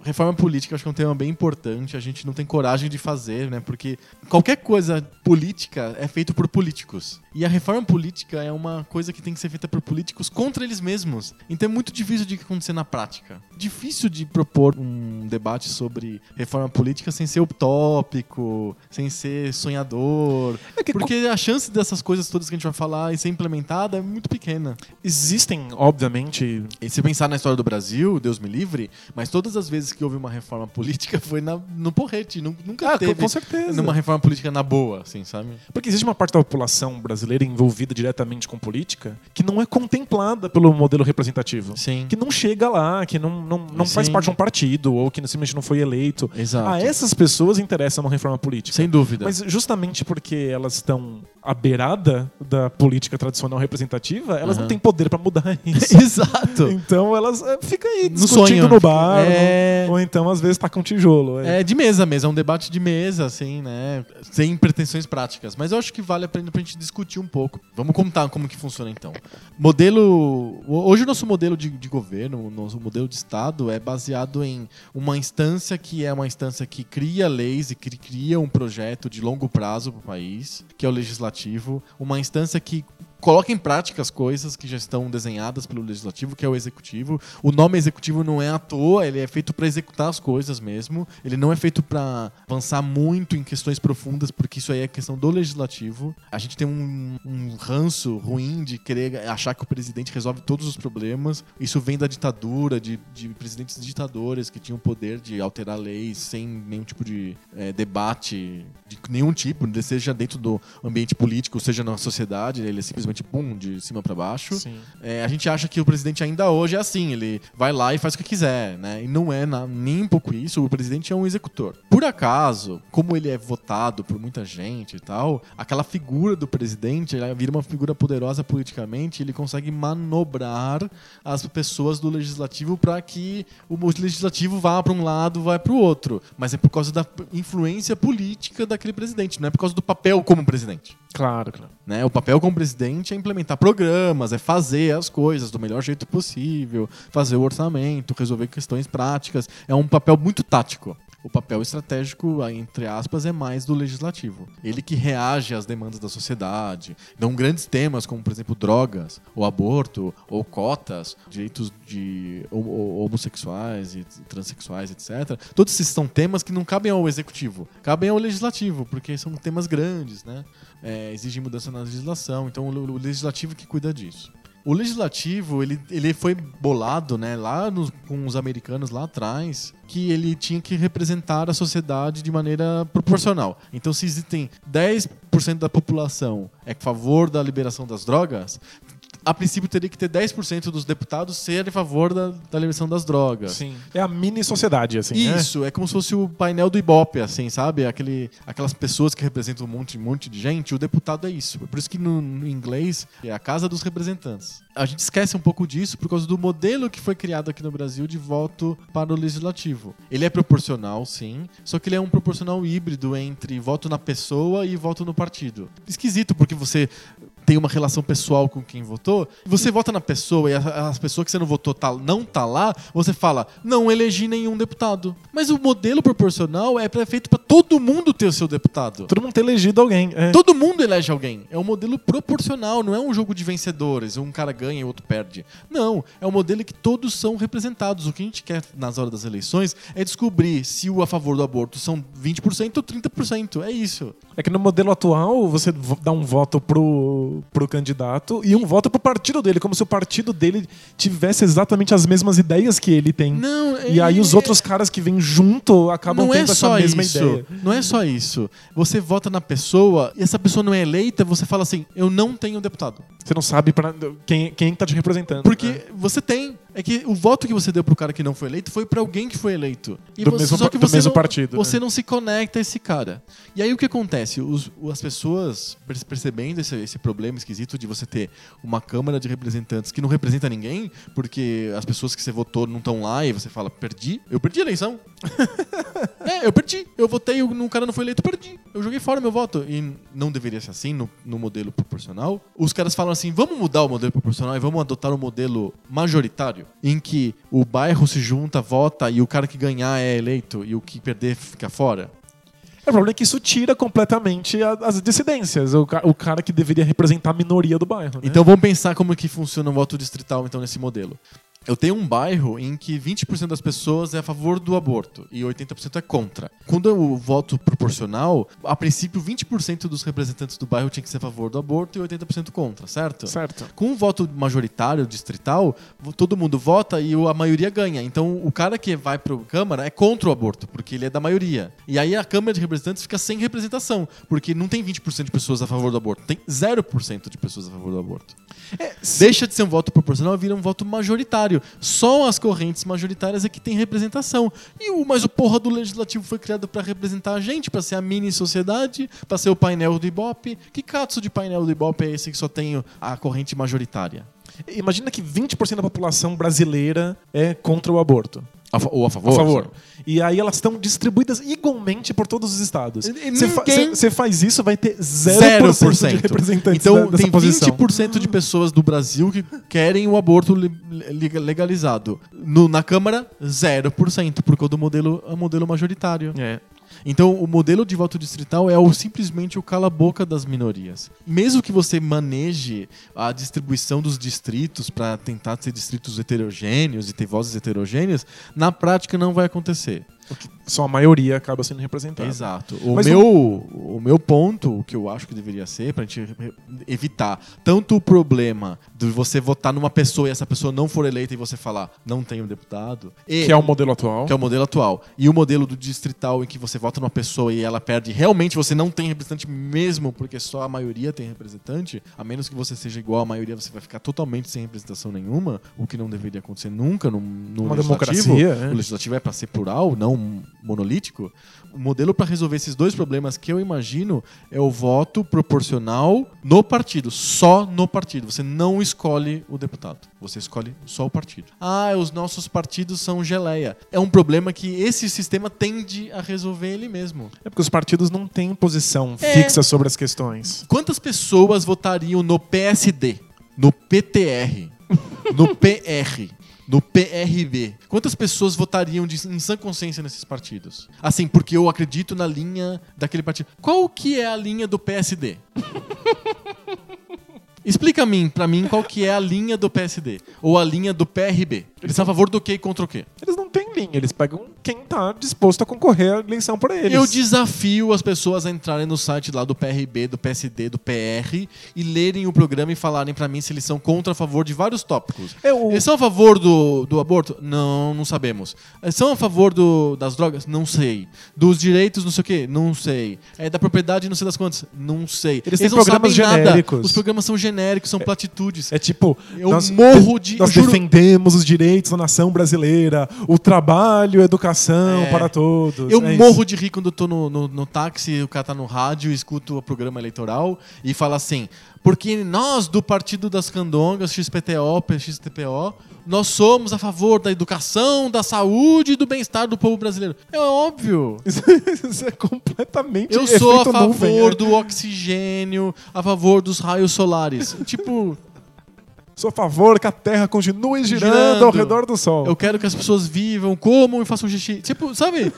Reforma política acho que é um tema bem importante. A gente não tem coragem de fazer, né? Porque qualquer coisa política é feito por políticos. E a reforma política é uma coisa que tem que ser feita por políticos contra eles mesmos. Então é muito difícil de acontecer na prática. Difícil de propor um debate sobre reforma política sem ser utópico, sem ser sonhador. É que Porque a chance dessas coisas todas que a gente vai falar e ser implementada é muito pequena. Existem, obviamente, E se pensar na história do Brasil, Deus me livre, mas todas as vezes que houve uma reforma política foi na- no porrete. nu- Nunca Ah, teve com certeza. numa reforma política na boa, assim, sabe? Porque existe uma parte da população brasileira envolvida diretamente com política que não é contemplada pelo modelo representativo. Sim. Que não chega lá, que não, não, não faz parte de um partido ou que simplesmente não foi eleito. Exato. A essas pessoas interessa uma reforma política. Sem dúvida. Mas justamente porque elas estão à beirada da política tradicional representativa, elas não Aham. têm poder pra mudar isso. Exato. Então elas é, ficam aí No discutindo sonho. no bar. É. Ou então, às vezes, com tijolo. É. É de mesa mesmo, é um debate de mesa, assim, né? Sem pretensões práticas. Mas eu acho que vale a pena pra gente discutir um pouco. Vamos contar como que funciona então. Modelo. Hoje o nosso modelo de, de governo, o nosso modelo de Estado é baseado em uma instância que é uma instância que cria leis e que cria um projeto de longo prazo para o país, que é o legislativo. Uma instância que coloca em prática as coisas que já estão desenhadas pelo legislativo, que é o executivo. O nome executivo não é à toa, ele é feito para executar as coisas mesmo. Ele não é feito para avançar muito em questões profundas, porque isso aí é questão do legislativo. A gente tem um, um ranço ruim de querer achar que o presidente resolve todos os problemas. Isso vem da ditadura, de, de presidentes ditadores que tinham poder de alterar leis sem nenhum tipo de eh, debate de nenhum tipo, seja dentro do ambiente político, seja na sociedade. Ele é pum, de cima para baixo. É, a gente acha que o presidente ainda hoje é assim, ele vai lá e faz o que quiser, né? E não é na- nem um pouco isso, o presidente é um executor. Por acaso, como ele é votado por muita gente e tal, aquela figura do presidente, ela vira uma figura poderosa politicamente, ele consegue manobrar as pessoas do legislativo para que o legislativo vá para um lado, vá para o outro. Mas é por causa da influência política daquele presidente, não é por causa do papel como presidente. Claro, claro. Né? O papel como presidente é implementar programas, é fazer as coisas do melhor jeito possível, fazer o orçamento, resolver questões práticas. É um papel muito tático. O papel estratégico, entre aspas, é mais do legislativo. Ele que reage às demandas da sociedade. Então, grandes temas como, por exemplo, drogas, ou aborto, ou cotas, direitos de homo- homossexuais e transexuais, etc. Todos esses são temas que não cabem ao executivo, cabem ao legislativo, porque são temas grandes, né? É, exigem mudança na legislação. Então, o legislativo que cuida disso. O legislativo, ele, ele foi bolado, né, lá com os americanos lá atrás, que ele tinha que representar a sociedade de maneira proporcional. Então, se existem 10% da população é a favor da liberação das drogas, a princípio teria que ter 10% dos deputados ser a favor da, da liberação das drogas. Sim. É a mini sociedade, assim. né? Isso, é como se fosse o painel do Ibope, assim, sabe? Aquele, aquelas pessoas que representam um monte, um monte de gente, o deputado é isso. Por isso que no, no inglês é a Casa dos Representantes. A gente esquece um pouco disso por causa do modelo que foi criado aqui no Brasil de voto para o legislativo. Ele é proporcional, sim, só que ele é um proporcional híbrido entre voto na pessoa e voto no partido. Esquisito, porque você tem uma relação pessoal com quem votou, você vota na pessoa e a- as pessoas que você não votou tá, não tá lá, você fala, não elegi nenhum deputado. Mas o modelo proporcional é pra- feito para todo mundo ter o seu deputado. Todo mundo ter elegido alguém. É. Todo mundo elege alguém. É um modelo proporcional, não é um jogo de vencedores. Um cara ganha e o outro perde. Não, é um modelo que todos são representados. O que a gente quer nas horas das eleições é descobrir se o a favor do aborto são 20% ou 30%. É isso. É que no modelo atual, você vo- dá um voto pro, pro candidato e um voto pro partido dele, como se o partido dele tivesse exatamente as mesmas ideias que ele tem. Não, E aí os é- outros caras que vêm junto acabam não tendo é essa mesma isso. ideia. Não é só isso. Você vota na pessoa e essa pessoa não é eleita, você fala assim: eu não tenho deputado. Você não sabe pra quem, quem tá te representando. Porque né? você tem. É que o voto que você deu pro cara que não foi eleito foi pra alguém que foi eleito. E Do você, mesmo só que você mesmo não, partido, Você né? não se conecta a esse cara. E aí o que acontece? Os- as pessoas per- percebendo esse, esse problema esquisito de você ter uma Câmara de Representantes que não representa ninguém, porque as pessoas que você votou não estão lá e você fala, perdi? Eu perdi a eleição. é, eu perdi. Eu votei, um cara não foi eleito, perdi. Eu joguei fora meu voto. E não deveria ser assim no, no modelo proporcional. Os caras falam assim: vamos mudar o modelo proporcional e vamos adotar um modelo majoritário, em que o bairro se junta, vota e o cara que ganhar é eleito e o que perder fica fora. O problema é que isso tira completamente as dissidências. O, ca- o cara que deveria representar a minoria do bairro. né? Então vamos pensar como que funciona o voto distrital então nesse modelo. Eu tenho um bairro em que 20% das pessoas é a favor do aborto e 80% é contra. Quando eu voto proporcional, a princípio 20% dos representantes do bairro tinha que ser a favor do aborto e 80% contra, certo? Certo. Com o voto majoritário, distrital, todo mundo vota e a maioria ganha. Então o cara que vai pra Câmara é contra o aborto, porque ele é da maioria. E aí a Câmara de Representantes fica sem representação, porque não tem 20% de pessoas a favor do aborto, tem 0% de pessoas a favor do aborto. Deixa de ser um voto proporcional e vira um voto majoritário. Só as correntes majoritárias é que tem representação. E o, mas o porra do legislativo foi criado pra representar a gente, pra ser a mini sociedade, pra ser o painel do Ibope. Que catso de painel do Ibope é esse que só tem a corrente majoritária? Imagina que 20% da população brasileira é contra o aborto. A fa- ou a favor? A favor. E aí elas estão distribuídas igualmente por todos os estados. Você fa- ninguém- você- você faz isso, vai ter 0%, de representantes Então da- dessa tem posição. 20% de pessoas do Brasil que querem o aborto li- li- legalizado. No- na Câmara, 0%, por causa do modelo, é o modelo majoritário. É. Então, o modelo de voto distrital é o, simplesmente o cala-boca das minorias. Mesmo que você maneje a distribuição dos distritos para tentar ser distritos heterogêneos e ter vozes heterogêneas, na prática não vai acontecer. Só a maioria acaba sendo representada. Exato. O Mas meu, o meu ponto, o que eu acho que deveria ser, pra gente evitar tanto o problema de você votar numa pessoa e essa pessoa não for eleita e você falar, não tenho deputado, e- Que é o modelo atual. que é o modelo atual. E o modelo do distrital em que você vota numa pessoa e ela perde, realmente você não tem representante mesmo, porque só a maioria tem representante, a menos que você seja igual à maioria, você vai ficar totalmente sem representação nenhuma, o que não deveria acontecer nunca no, no Uma legislativo. democracia, é. O legislativo é para ser plural, não monolítico. O modelo para resolver esses dois problemas que eu imagino é o voto proporcional no partido, só no partido. Você não escolhe o deputado, você escolhe só o partido. Ah, os nossos partidos são geleia. É um problema que esse sistema tende a resolver ele mesmo. É porque os partidos não têm posição É. fixa sobre as questões. Quantas pessoas votariam no PSD, no PTR, no PR, no PRB? Quantas pessoas votariam de, em sã consciência nesses partidos? Assim, porque eu acredito na linha daquele partido. Qual que é a linha do PSD? Explica a mim, pra mim, qual que é a linha do PSD ou a linha do PRB. Eles são a favor do quê e contra o quê? Eles não têm linha, eles pegam quem tá disposto a concorrer à eleição por eles. Eu desafio as pessoas a entrarem no site lá do PRB, do PSD, do PR e lerem o programa e falarem pra mim se eles são contra a favor de vários tópicos. Eu- Eles são a favor do, do aborto? Não, não sabemos. Eles são a favor do- das drogas? Não sei. Dos direitos, não sei o quê? Não sei. É da propriedade, não sei das quantas? Não sei. Eles têm não programas sabem nada. genéricos. Os programas são genéricos, são platitudes. É tipo, Eu nós, morro de- nós juro- defendemos os direitos da nação brasileira, o trabalho, a educação É. para todos. Eu É morro de rir quando eu tô no, no, no táxi, o cara tá no rádio, escuto o programa eleitoral e fala assim: porque nós do Partido das Candongas, XPTO, XTPO, nós somos a favor da educação, da saúde e do bem-estar do povo brasileiro. É óbvio. Isso, isso é completamente Eu sou a favor nuvem, é. do oxigênio, a favor dos raios solares. tipo, Sou a favor que a Terra continue girando, Girando. ao redor do Sol. eu quero que as pessoas vivam, comam e façam xixi. Tipo, sabe?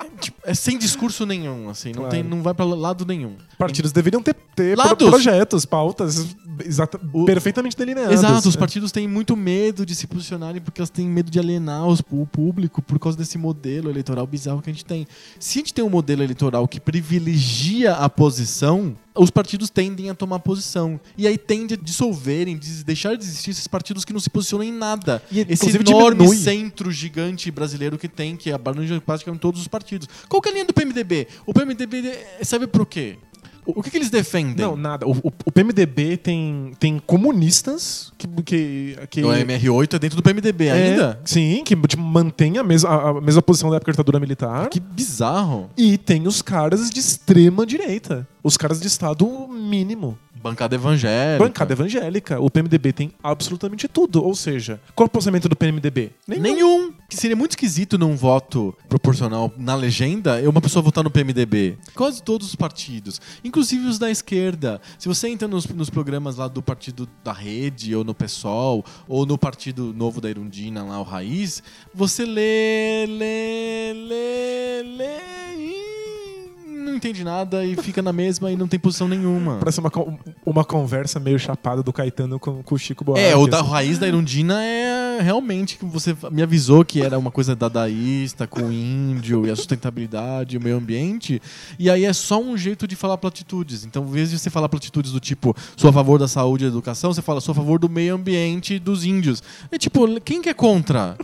É, tipo, é sem discurso nenhum, assim. Não, Claro. tem, não vai pra lado nenhum. Partidos deveriam ter, ter Lados. projetos, pautas exata- perfeitamente delineadas. Exato, os É. partidos têm muito medo de se posicionarem porque elas têm medo de alienar os- o público por causa desse modelo eleitoral bizarro que a gente tem. Se a gente tem um modelo eleitoral que privilegia a posição, os partidos tendem a tomar posição. E aí tende a dissolverem, deixar de existir esses partidos que não se posicionam em nada. E, Esse enorme diminui. centro gigante brasileiro que tem, que abrange praticamente todos os partidos. Qual que é a linha do PMDB? O PMDB serve pro quê? O que, que eles defendem? Não, nada. O, o- o PMDB tem, tem comunistas que. que, que O MR8 é dentro do PMDB é, ainda? Sim, que tipo, mantém a mesma, a, a mesma posição da época da ditadura militar. Que bizarro. E tem os caras de extrema direita. Os caras de Estado mínimo. Bancada evangélica. Bancada evangélica. O PMDB tem absolutamente tudo. Ou seja, qual é o posicionamento do PMDB? Nenhum. Que seria muito esquisito num voto proporcional na legenda eu uma pessoa votar no PMDB. Quase todos os partidos, inclusive os da esquerda. Se você entra nos, nos programas lá do partido da Rede, ou no PSOL, ou no Partido Novo da Irundina, lá o Raiz, você lê, lê, lê, lê não entende nada e fica na mesma e não tem posição nenhuma. Parece uma, uma conversa meio chapada do Caetano com, com o Chico Buarque. É, o da assim. raiz da Irundina é realmente que você me avisou que era uma coisa dadaísta com o índio e a sustentabilidade e o meio ambiente. E aí é só um jeito de falar platitudes. Então, em vez de você falar platitudes do tipo, sou a favor da saúde e da educação, você fala, sou a favor do meio ambiente e dos índios. É tipo, quem que é contra?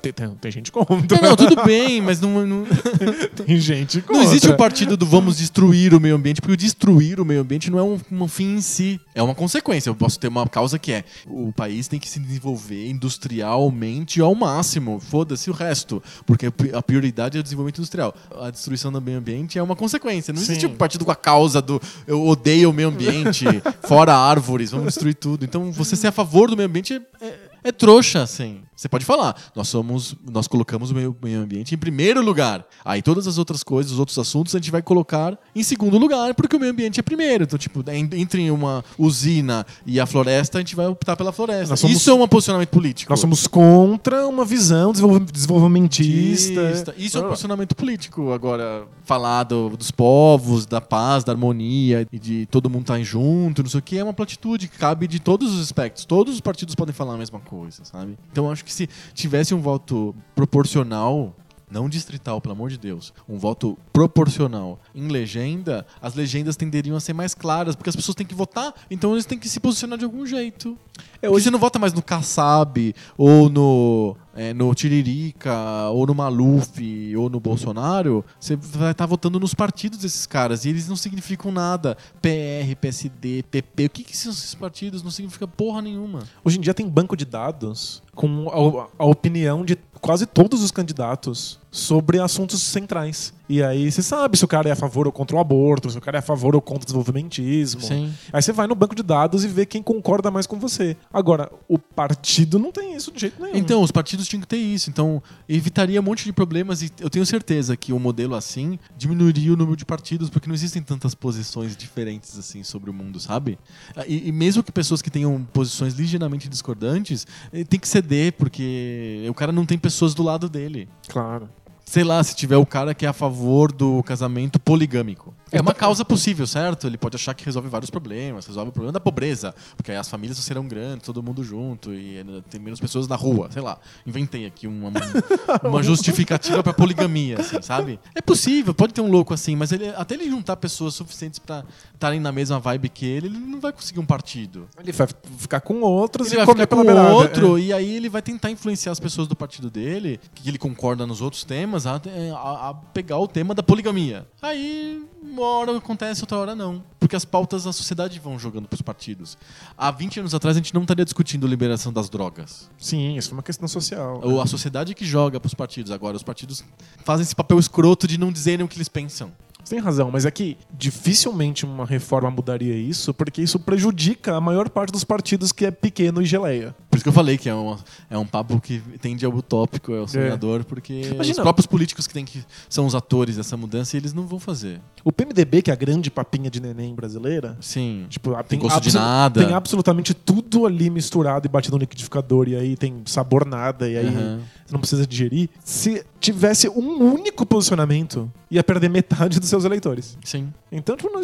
Tem, tem, gente contra. Não, não, tudo bem, mas não, não, tem gente contra. não existe o partido do vamos destruir o meio ambiente, porque o destruir o meio ambiente não é um, um fim em si, é uma consequência. Eu posso ter uma causa que é o país tem que se desenvolver industrialmente ao máximo, foda-se o resto, porque a prioridade é o desenvolvimento industrial. A destruição do meio ambiente é uma consequência. Não existe Sim. um partido com a causa do eu odeio o meio ambiente, fora árvores, vamos destruir tudo. Então você ser a favor do meio ambiente é, é- é trouxa, assim. Você pode falar, nós somos, nós colocamos o meio, meio ambiente em primeiro lugar. Aí todas as outras coisas, os outros assuntos, a gente vai colocar em segundo lugar, porque o meio ambiente é primeiro. Então, tipo, en- entre uma usina e a floresta, a gente vai optar pela floresta. Somos- Isso é um posicionamento político. Nós somos contra uma visão desenvolv- desenvolvimentista. Isso é um posicionamento político. Agora, falar do- dos povos, da paz, da harmonia e de todo mundo estar junto, não sei o que, é uma platitude que cabe de todos os aspectos. Todos os partidos podem falar a mesma coisa, sabe? Então, acho que se tivesse um voto proporcional. Não distrital, pelo amor de Deus. Um voto proporcional em legenda, as legendas tenderiam a ser mais claras, porque as pessoas têm que votar, então eles têm que se posicionar de algum jeito. É, Hoje você não vota mais no Kassab, ou no, é, no Tiririca, ou no Maluf, ou no Bolsonaro. Você vai estar votando nos partidos desses caras, e eles não significam nada. PR, PSD, PP. O que, que são esses partidos? Não significa porra nenhuma. Hoje em dia tem banco de dados com a, a opinião de quase todos os candidatos sobre assuntos centrais. E aí você sabe se o cara é a favor ou contra o aborto, se o cara é a favor ou contra o desenvolvimentismo. Sim. Aí você vai no banco de dados e vê quem concorda mais com você. Agora, o partido não tem isso de jeito nenhum. Então, os partidos tinham que ter isso. Então, evitaria um monte de problemas e eu tenho certeza que um modelo assim diminuiria o número de partidos, porque não existem tantas posições diferentes assim sobre o mundo, sabe? E, e mesmo que pessoas que tenham posições ligeiramente discordantes, eh, tem que ceder, porque o cara não tem pessoas do lado dele. Claro. Sei lá, se tiver o cara que é a favor do casamento poligâmico. É uma Então- causa possível, certo? Ele pode achar que resolve vários problemas, resolve o problema da pobreza, porque aí as famílias serão grandes, todo mundo junto e eh, tem menos pessoas na rua, sei lá. Inventei aqui uma, uma justificativa pra poligamia, assim, sabe? É possível, pode ter um louco assim, mas ele, até ele juntar pessoas suficientes pra estarem na mesma vibe que ele, ele não vai conseguir um partido. Ele vai ficar com outros Ele e vai comer ficar com beirada. outro É. e aí ele vai tentar influenciar as pessoas do partido dele, que ele concorda nos outros temas, a, a- a pegar o tema da poligamia. Aí uma hora acontece, outra hora não. Porque as pautas da sociedade vão jogando pros partidos. Há 20 anos atrás a gente não estaria discutindo liberação das drogas. Sim, isso foi uma questão social. Ou a sociedade que joga pros partidos. Agora, os partidos fazem esse papel escroto de não dizerem o que eles pensam. Você tem razão, mas é que dificilmente uma reforma mudaria isso, porque isso prejudica a maior parte dos partidos que é pequeno e geleia. Por isso que eu falei que é um, é um papo que tende ao utópico, ao sonhador, porque os Imagina- próprios políticos que, tem que são os atores dessa mudança e eles não vão fazer. O PMDB, que é a grande papinha de neném brasileira, Sim. Tipo, Tem gosto de nada. Tem absolutamente tudo ali misturado e batido no liquidificador, e aí tem sabor nada, e aí Aham. você não precisa digerir. Se tivesse um único posicionamento, ia perder metade dos seus eleitores. Sim. Então, tipo, não,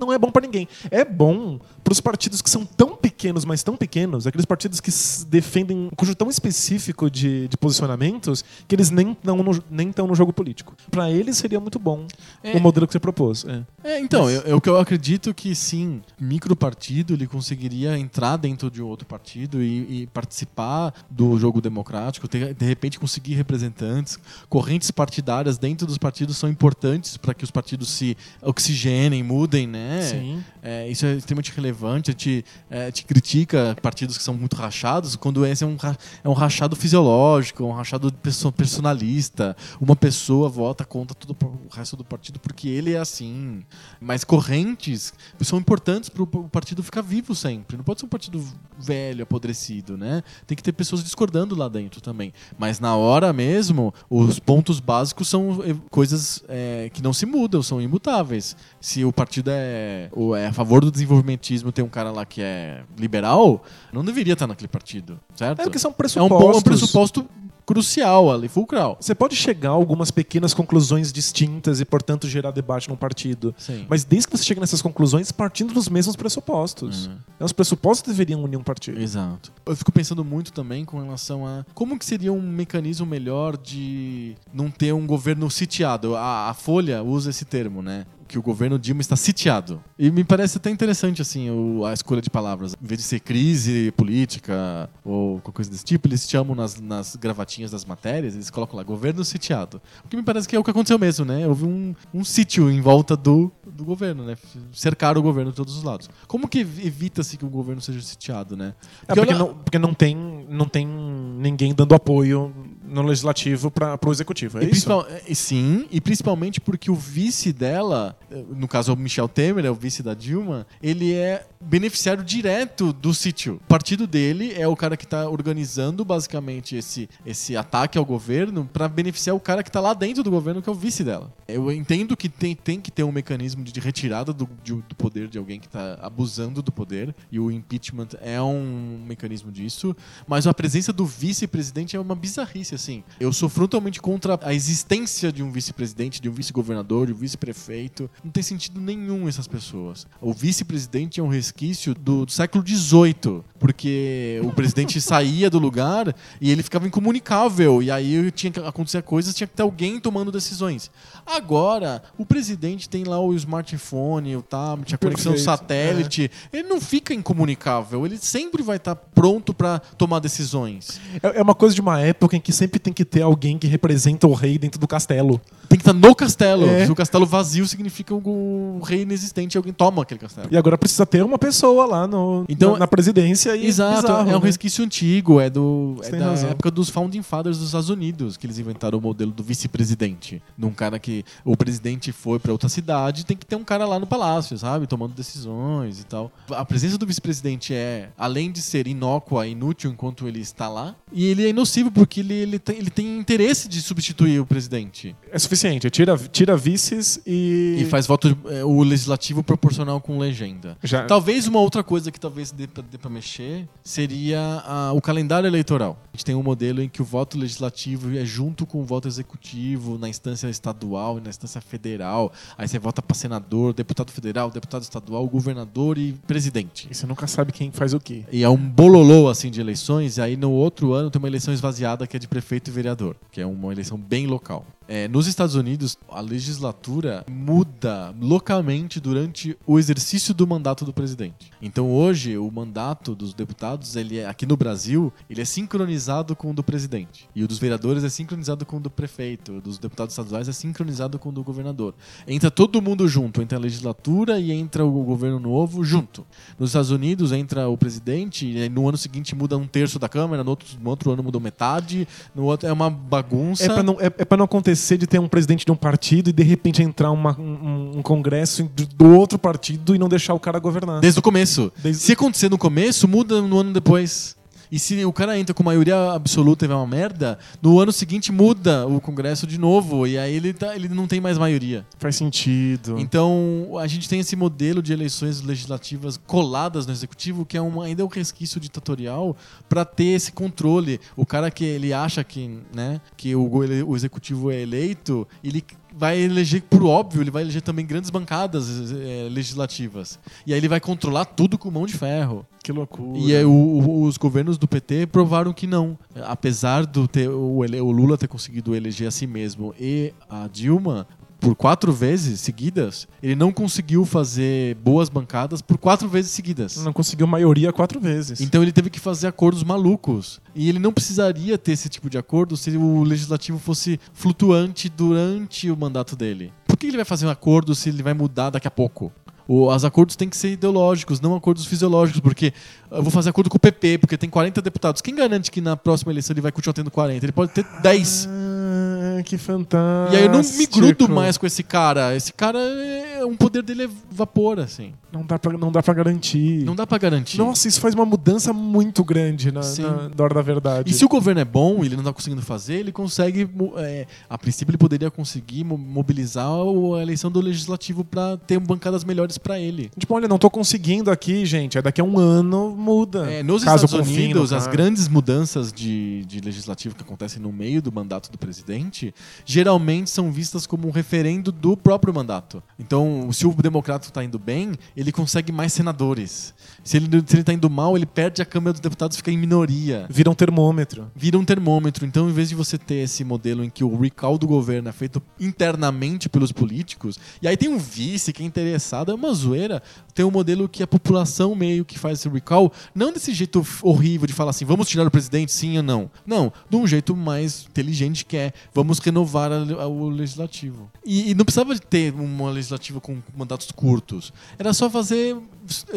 não é bom pra ninguém. É bom pros partidos que são tão pequenos, mas tão pequenos, aqueles partidos que eles defendem um conjunto tão específico de, de posicionamentos que eles nem estão no, nem tão no jogo político. Pra eles seria muito bom É. o modelo que você propôs. É. É, então, eu, eu, que eu acredito que sim, micropartido ele conseguiria entrar dentro de outro partido e, e participar do jogo democrático, ter- de repente conseguir representantes, correntes partidárias dentro dos partidos são importantes para que os partidos se oxigenem, mudem, né? Sim. É, isso é extremamente relevante. A gente, é, a gente critica partidos que são muito rachados quando esse é um, é um rachado fisiológico, um rachado perso- personalista. Uma pessoa vota contra todo o resto do partido porque ele é assim. Mas correntes são importantes para o partido ficar vivo sempre. Não pode ser um partido velho, apodrecido, né? Tem que ter pessoas discordando lá dentro também. Mas na hora mesmo, os pontos básicos são eh, coisas eh, que não se mudam, são imutáveis. Se o partido é, é a favor do desenvolvimentismo, tem um cara lá que é liberal, não deveria estar naquele partido, certo? É porque são É um, pressupostos. bom- um pressuposto crucial ali, fulcral. Você pode chegar a algumas pequenas conclusões distintas e, portanto, gerar debate num partido. Sim. Mas desde que você chegue nessas conclusões, partindo dos mesmos pressupostos. Uhum. Então, Os pressupostos deveriam unir um partido. Exato. Eu fico pensando muito também com relação a como que seria um mecanismo melhor de não ter um governo sitiado. A, a Folha usa esse termo, né? Que o governo Dilma está sitiado. E me parece até interessante, assim, o- a escolha de palavras. Em vez de ser crise política ou qualquer coisa desse tipo, eles chamam nas, nas gravatinhas das matérias, eles colocam lá, governo sitiado. O que me parece que é o que aconteceu mesmo, né? Houve um, um sítio em volta do, do governo, né? Cercaram o governo de todos os lados. Como que evita-se que o governo seja sitiado, né? É porque, olha- não, porque não, tem, não tem ninguém dando apoio no legislativo para o executivo. É E isso? é, sim, e principalmente porque o vice dela, no caso é o Michel Temer, é o vice da Dilma, ele é beneficiário direto do sítio. O partido dele é o cara que está organizando basicamente esse, esse ataque ao governo para beneficiar o cara que está lá dentro do governo, que é o vice dela. Eu entendo que tem, tem que ter um mecanismo de retirada do, de- do poder de alguém que está abusando do poder, e o impeachment é um mecanismo disso, mas a presença do vice-presidente é uma bizarrice, assim. Eu sou frontalmente contra a existência de um vice-presidente, de um vice-governador, de um vice-prefeito. Não tem sentido nenhum essas pessoas. O vice-presidente é um resquício do, do século XVIII, porque o presidente saía do lugar e ele ficava incomunicável, e aí tinha que acontecer coisas, tinha que ter alguém tomando decisões. Agora, o presidente tem lá o smartphone, o tablet, a conexão Perfeito, satélite, ele não fica incomunicável, ele sempre vai estar pronto para tomar decisões. É é uma coisa de uma época em que sempre tem que ter alguém que representa o rei dentro do castelo. Tem que estar no castelo. É. Se o castelo vazio significa o rei inexistente, alguém toma aquele castelo. E agora precisa ter uma pessoa lá no, Então- na, na presidência. E Exato, bizarro, é um né? resquício antigo, é, do, Você é da razão. época dos Founding Fathers dos Estados Unidos, que eles inventaram o modelo do vice-presidente. Num cara que o presidente foi pra outra cidade, tem que ter um cara lá no palácio, sabe? Tomando decisões e tal. A presença do vice-presidente é, além de ser inócua, inútil enquanto ele está lá, e ele é nocivo porque ele, ele, tem, ele tem interesse de substituir o presidente. É suficiente. Tira, tira vices e. E faz voto é, o legislativo proporcional com legenda. Já- Talvez uma outra coisa que talvez dê pra, dê pra mexer seria ah, o calendário eleitoral. A gente tem um modelo em que o voto legislativo é junto com o voto executivo na instância estadual e na instância federal. Aí você vota pra senador, deputado federal, deputado estadual, governador e presidente. E você nunca sabe quem faz o quê. E é um bololô assim de eleições, e aí no outro ano tem uma eleição esvaziada que é de prefeito e vereador, que é uma eleição bem local. É, nos Estados Unidos, a legislatura muda localmente durante o exercício do mandato do presidente. Então hoje, o mandato dos deputados, ele é, aqui no Brasil, ele é sincronizado com o do presidente. E o dos vereadores é sincronizado com o do prefeito. O dos deputados estaduais é sincronizado com o do governador. Entra todo mundo junto, entra a legislatura e entra o governo novo junto. Nos Estados Unidos entra o presidente, e no ano seguinte muda um terço da Câmara, no outro, no outro ano muda metade, no outro é uma bagunça. É pra, não, é, é não acontecer de ter um presidente de um partido e de repente entrar uma- um, um congresso do- do outro partido e não deixar o cara governar. Desde o começo. Desde- Se acontecer no começo, muda no ano depois. E se o cara entra com maioria absoluta e vai uma merda, no ano seguinte muda o Congresso de novo. E aí ele, tá, ele não tem mais maioria. Faz sentido. Então, a gente tem esse modelo de eleições legislativas coladas no executivo, que é uma, ainda é um resquício ditatorial para ter esse controle. O cara que ele acha que, né, que o, o executivo é eleito, ele vai eleger, por óbvio, ele vai eleger também grandes bancadas é, legislativas. E aí ele vai controlar tudo com mão de ferro. Que loucura. E aí, o- o- os governos do PT provaram que não. Apesar do ter, o, o Lula ter conseguido eleger a si mesmo e a Dilma por quatro vezes seguidas, ele não conseguiu fazer boas bancadas por quatro vezes seguidas. Não conseguiu maioria quatro vezes. Então ele teve que fazer acordos malucos. E ele não precisaria ter esse tipo de acordo se o legislativo fosse flutuante durante o mandato dele. Por que ele vai fazer um acordo se ele vai mudar daqui a pouco? Os acordos têm que ser ideológicos, não acordos fisiológicos, porque eu vou fazer acordo com o PP, porque tem 40 deputados. Quem garante que na próxima elecção ele vai continuar tendo 40? Ele pode ter 10. Ah, que fantástico. E aí eu não me grudo mais com esse cara. Esse cara, é, um poder dele é vapor, assim. Não dá pra, não dá pra garantir. Não dá pra garantir. Nossa, isso faz uma mudança muito grande na, na, na hora da verdade. E se o governo é bom e ele não tá conseguindo fazer, ele consegue. é, a princípio, ele poderia conseguir mo- mobilizar a eleição do legislativo pra ter bancadas melhores pra ele. Tipo, olha, não tô conseguindo aqui, gente. É daqui a um ano muda. É, nos Caso Estados Unidos, as cara. grandes mudanças de, de legislativo que acontecem no meio do mandato do presidente geralmente são vistas como um referendo do próprio mandato. Então, se o democrata está indo bem, ele consegue mais senadores. Se ele, se ele tá indo mal, ele perde a Câmara dos Deputados e fica em minoria. Vira um termômetro. vira um termômetro. Então, em vez de você ter esse modelo em que o recall do governo é feito internamente pelos políticos, e aí tem um vice que é interessado, é uma zoeira. Tem um modelo que a população meio que faz esse recall, não desse jeito horrível de falar assim, vamos tirar o presidente, sim ou não. Não, de um jeito mais inteligente que é, vamos renovar a- a- o legislativo. E, e não precisava de ter uma legislativa com mandatos curtos. Era só fazer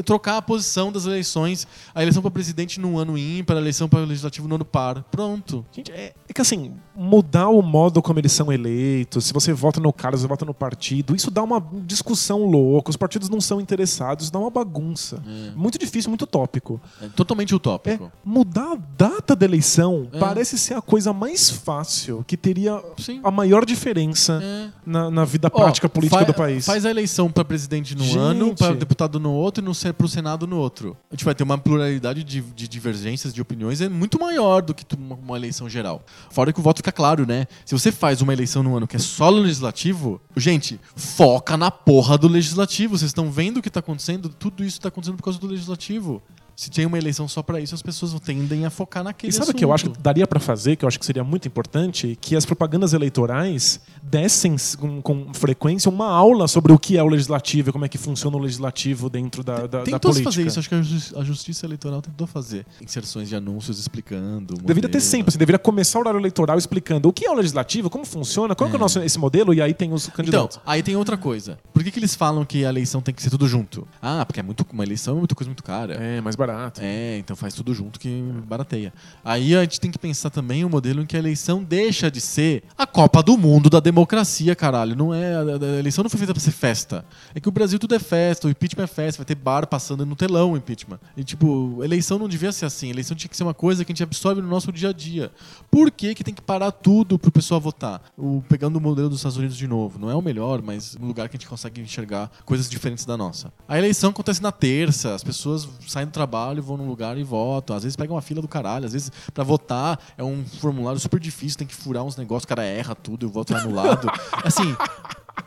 trocar a posição das eleições, a eleição para presidente num ano ímpar, a eleição para legislativo no ano par. Pronto. Gente, é, é que assim, mudar o modo como eles são eleitos, se você vota no cara, se você vota no partido, isso dá uma discussão louca. Os partidos não são interessados, isso dá uma bagunça. Muito difícil, muito tópico. É totalmente É, utópico. mudar a data da eleição É. parece ser a coisa mais fácil, que teria Sim. a maior diferença É. na, na vida prática política fa- do país. Faz a eleição para presidente num Gente. ano, para deputado no outro e no, se- pro Senado no outro. A gente vai ter uma pluralidade de, de divergências de opiniões é muito maior do que uma, uma eleição geral. Fora que o voto fica claro, né? Se você faz uma eleição no ano que é só legislativo, gente, foca na porra do legislativo. Vocês estão vendo o que tá acontecendo? Tudo isso tá acontecendo por causa do legislativo. Se tem uma eleição só para isso, as pessoas tendem a focar naquele E sabe o que eu acho que daria pra fazer, que eu acho que seria muito importante? Que as propagandas eleitorais dessem com, com frequência uma aula sobre o que é o legislativo e como é que funciona o legislativo dentro da, da, da Tentou se política. fazer isso, acho que a Justi- a Justiça Eleitoral tentou fazer. Inserções de anúncios explicando. Deveria ter sempre, assim, deveria começar o horário eleitoral explicando o que é o legislativo, como funciona, qual que é o nosso, esse modelo, e aí tem os Então, candidatos. aí tem outra coisa. Por que, que eles falam que a eleição tem que ser tudo junto? Ah, porque é muito, uma eleição é muita coisa muito cara. é, mais barato. É, então faz tudo junto que barateia. Aí a gente tem que pensar também um modelo em que a eleição deixa de ser a Copa do Mundo da democracia, caralho. Não é, a, eleição não foi feita pra ser festa. É que o Brasil tudo é festa, o impeachment é festa, vai ter bar passando no telão o impeachment. E tipo, eleição não devia ser assim. Eleição tinha que ser uma coisa que a gente absorve no nosso dia a dia. Por que, que tem que parar tudo pro pessoal votar? O, pegando o modelo dos Estados Unidos de novo. Não é o melhor, mas um lugar que a gente consegue enxergar coisas diferentes da nossa. A eleição acontece na terça, as pessoas saem do trabalho, vão num lugar e votam. Às vezes pegam uma fila do caralho, às vezes pra votar é um formulário super difícil, tem que furar uns negócios, o cara erra tudo e o voto anulado. assim,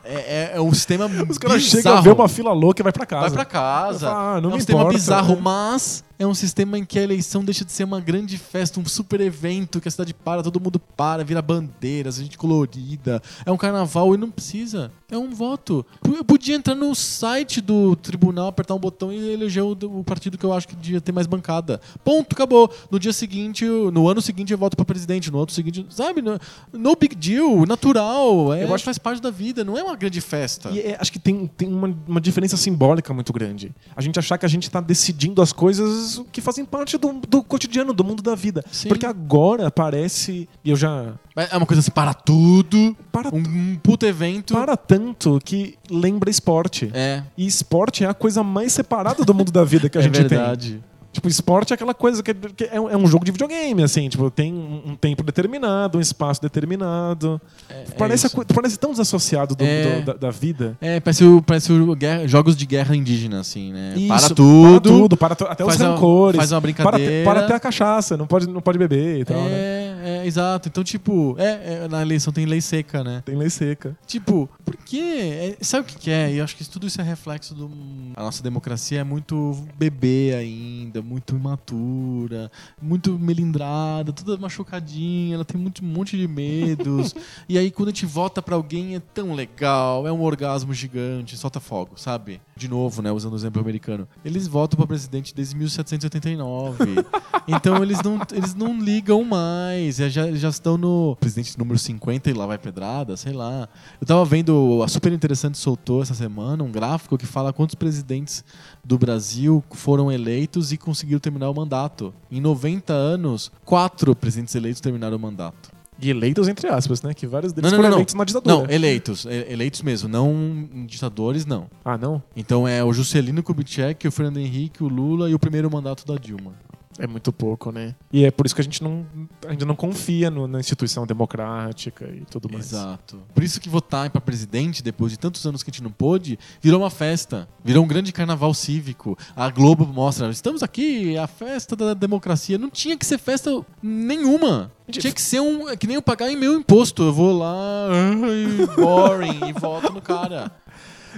é, é- é um sistema Os caras bizarro. chegam a ver uma fila louca e vai pra casa. Vai pra casa. Ah, não é um sistema importa, bizarro, né? mas é um sistema em que a eleição deixa de ser uma grande festa, um super evento que a cidade para, todo mundo para, vira bandeiras, a gente colorida. É um carnaval e não precisa. É um voto. Eu podia entrar no site do tribunal, apertar um botão e eleger o, o partido que eu acho que devia ter mais bancada. Ponto, acabou. No dia seguinte, no ano seguinte eu voto pra presidente, no outro seguinte, sabe? No, no big deal, natural. É, Eu acho- faz parte da vida, não é uma grande festa. E é, acho que tem, tem uma, uma diferença simbólica muito grande. A gente achar que a gente tá decidindo as coisas que fazem parte do, do cotidiano, do mundo da vida. Sim. Porque agora parece. E eu já. É uma coisa assim, para tudo. Para, Um, um puto evento. para tanto que lembra esporte. É. E esporte é a coisa mais separada do mundo da vida que a é gente verdade. tem. Tipo, esporte é aquela coisa que, é, um, é um jogo de videogame, assim. Tipo, tem um, tempo determinado, um espaço determinado. É, parece, é, a parece tão desassociado do- É. do- da, da vida. É, parece, o, parece o guerra- jogos de guerra indígena, assim, né? Isso, para tudo. Para tudo, para até os rancores. faz uma Para, brincadeira. até- para até a cachaça, não pode, não pode beber e tal, né? É, é, É, exato. Então, tipo, é, é, na eleição tem lei seca, né? Tem lei seca. Tipo, por quê? É, sabe o que, que é? E eu acho que tudo isso é reflexo do. A nossa democracia é muito bebê ainda, muito imatura, muito melindrada, toda machucadinha, ela tem muito, um monte de medos. e aí, quando a gente vota pra alguém, é tão legal, é um orgasmo gigante, solta fogo, sabe? De novo, né? Usando o exemplo americano. Eles votam pra presidente desde 1789. então eles não, eles não ligam mais. Já, já estão no presidente número 50 e lá vai pedrada, sei lá. Eu tava vendo, a Super Interessante soltou essa semana um gráfico que fala quantos presidentes do Brasil foram eleitos e conseguiram terminar o mandato. Em 90 anos, quatro presidentes eleitos terminaram o mandato. E eleitos, entre aspas, né? Que vários deles Não, não, foram não, eleitos na ditadura. Não, eleitos. Eleitos mesmo, não ditadores, não. Ah, não? Então é o Juscelino Kubitschek, o Fernando Henrique, o Lula e o primeiro mandato da Dilma. É muito pouco, né? E é por isso que a gente não, ainda não confia no- na instituição democrática e tudo mais. Exato. Por isso que votar para presidente, depois de tantos anos que a gente não pôde, virou uma festa. Virou um grande carnaval cívico. A Globo mostra, estamos aqui, a festa da democracia. Não tinha que ser festa nenhuma. Tinha que ser um. é Que nem eu pagar em meu imposto. Eu vou lá, ai, boring, e voto no cara.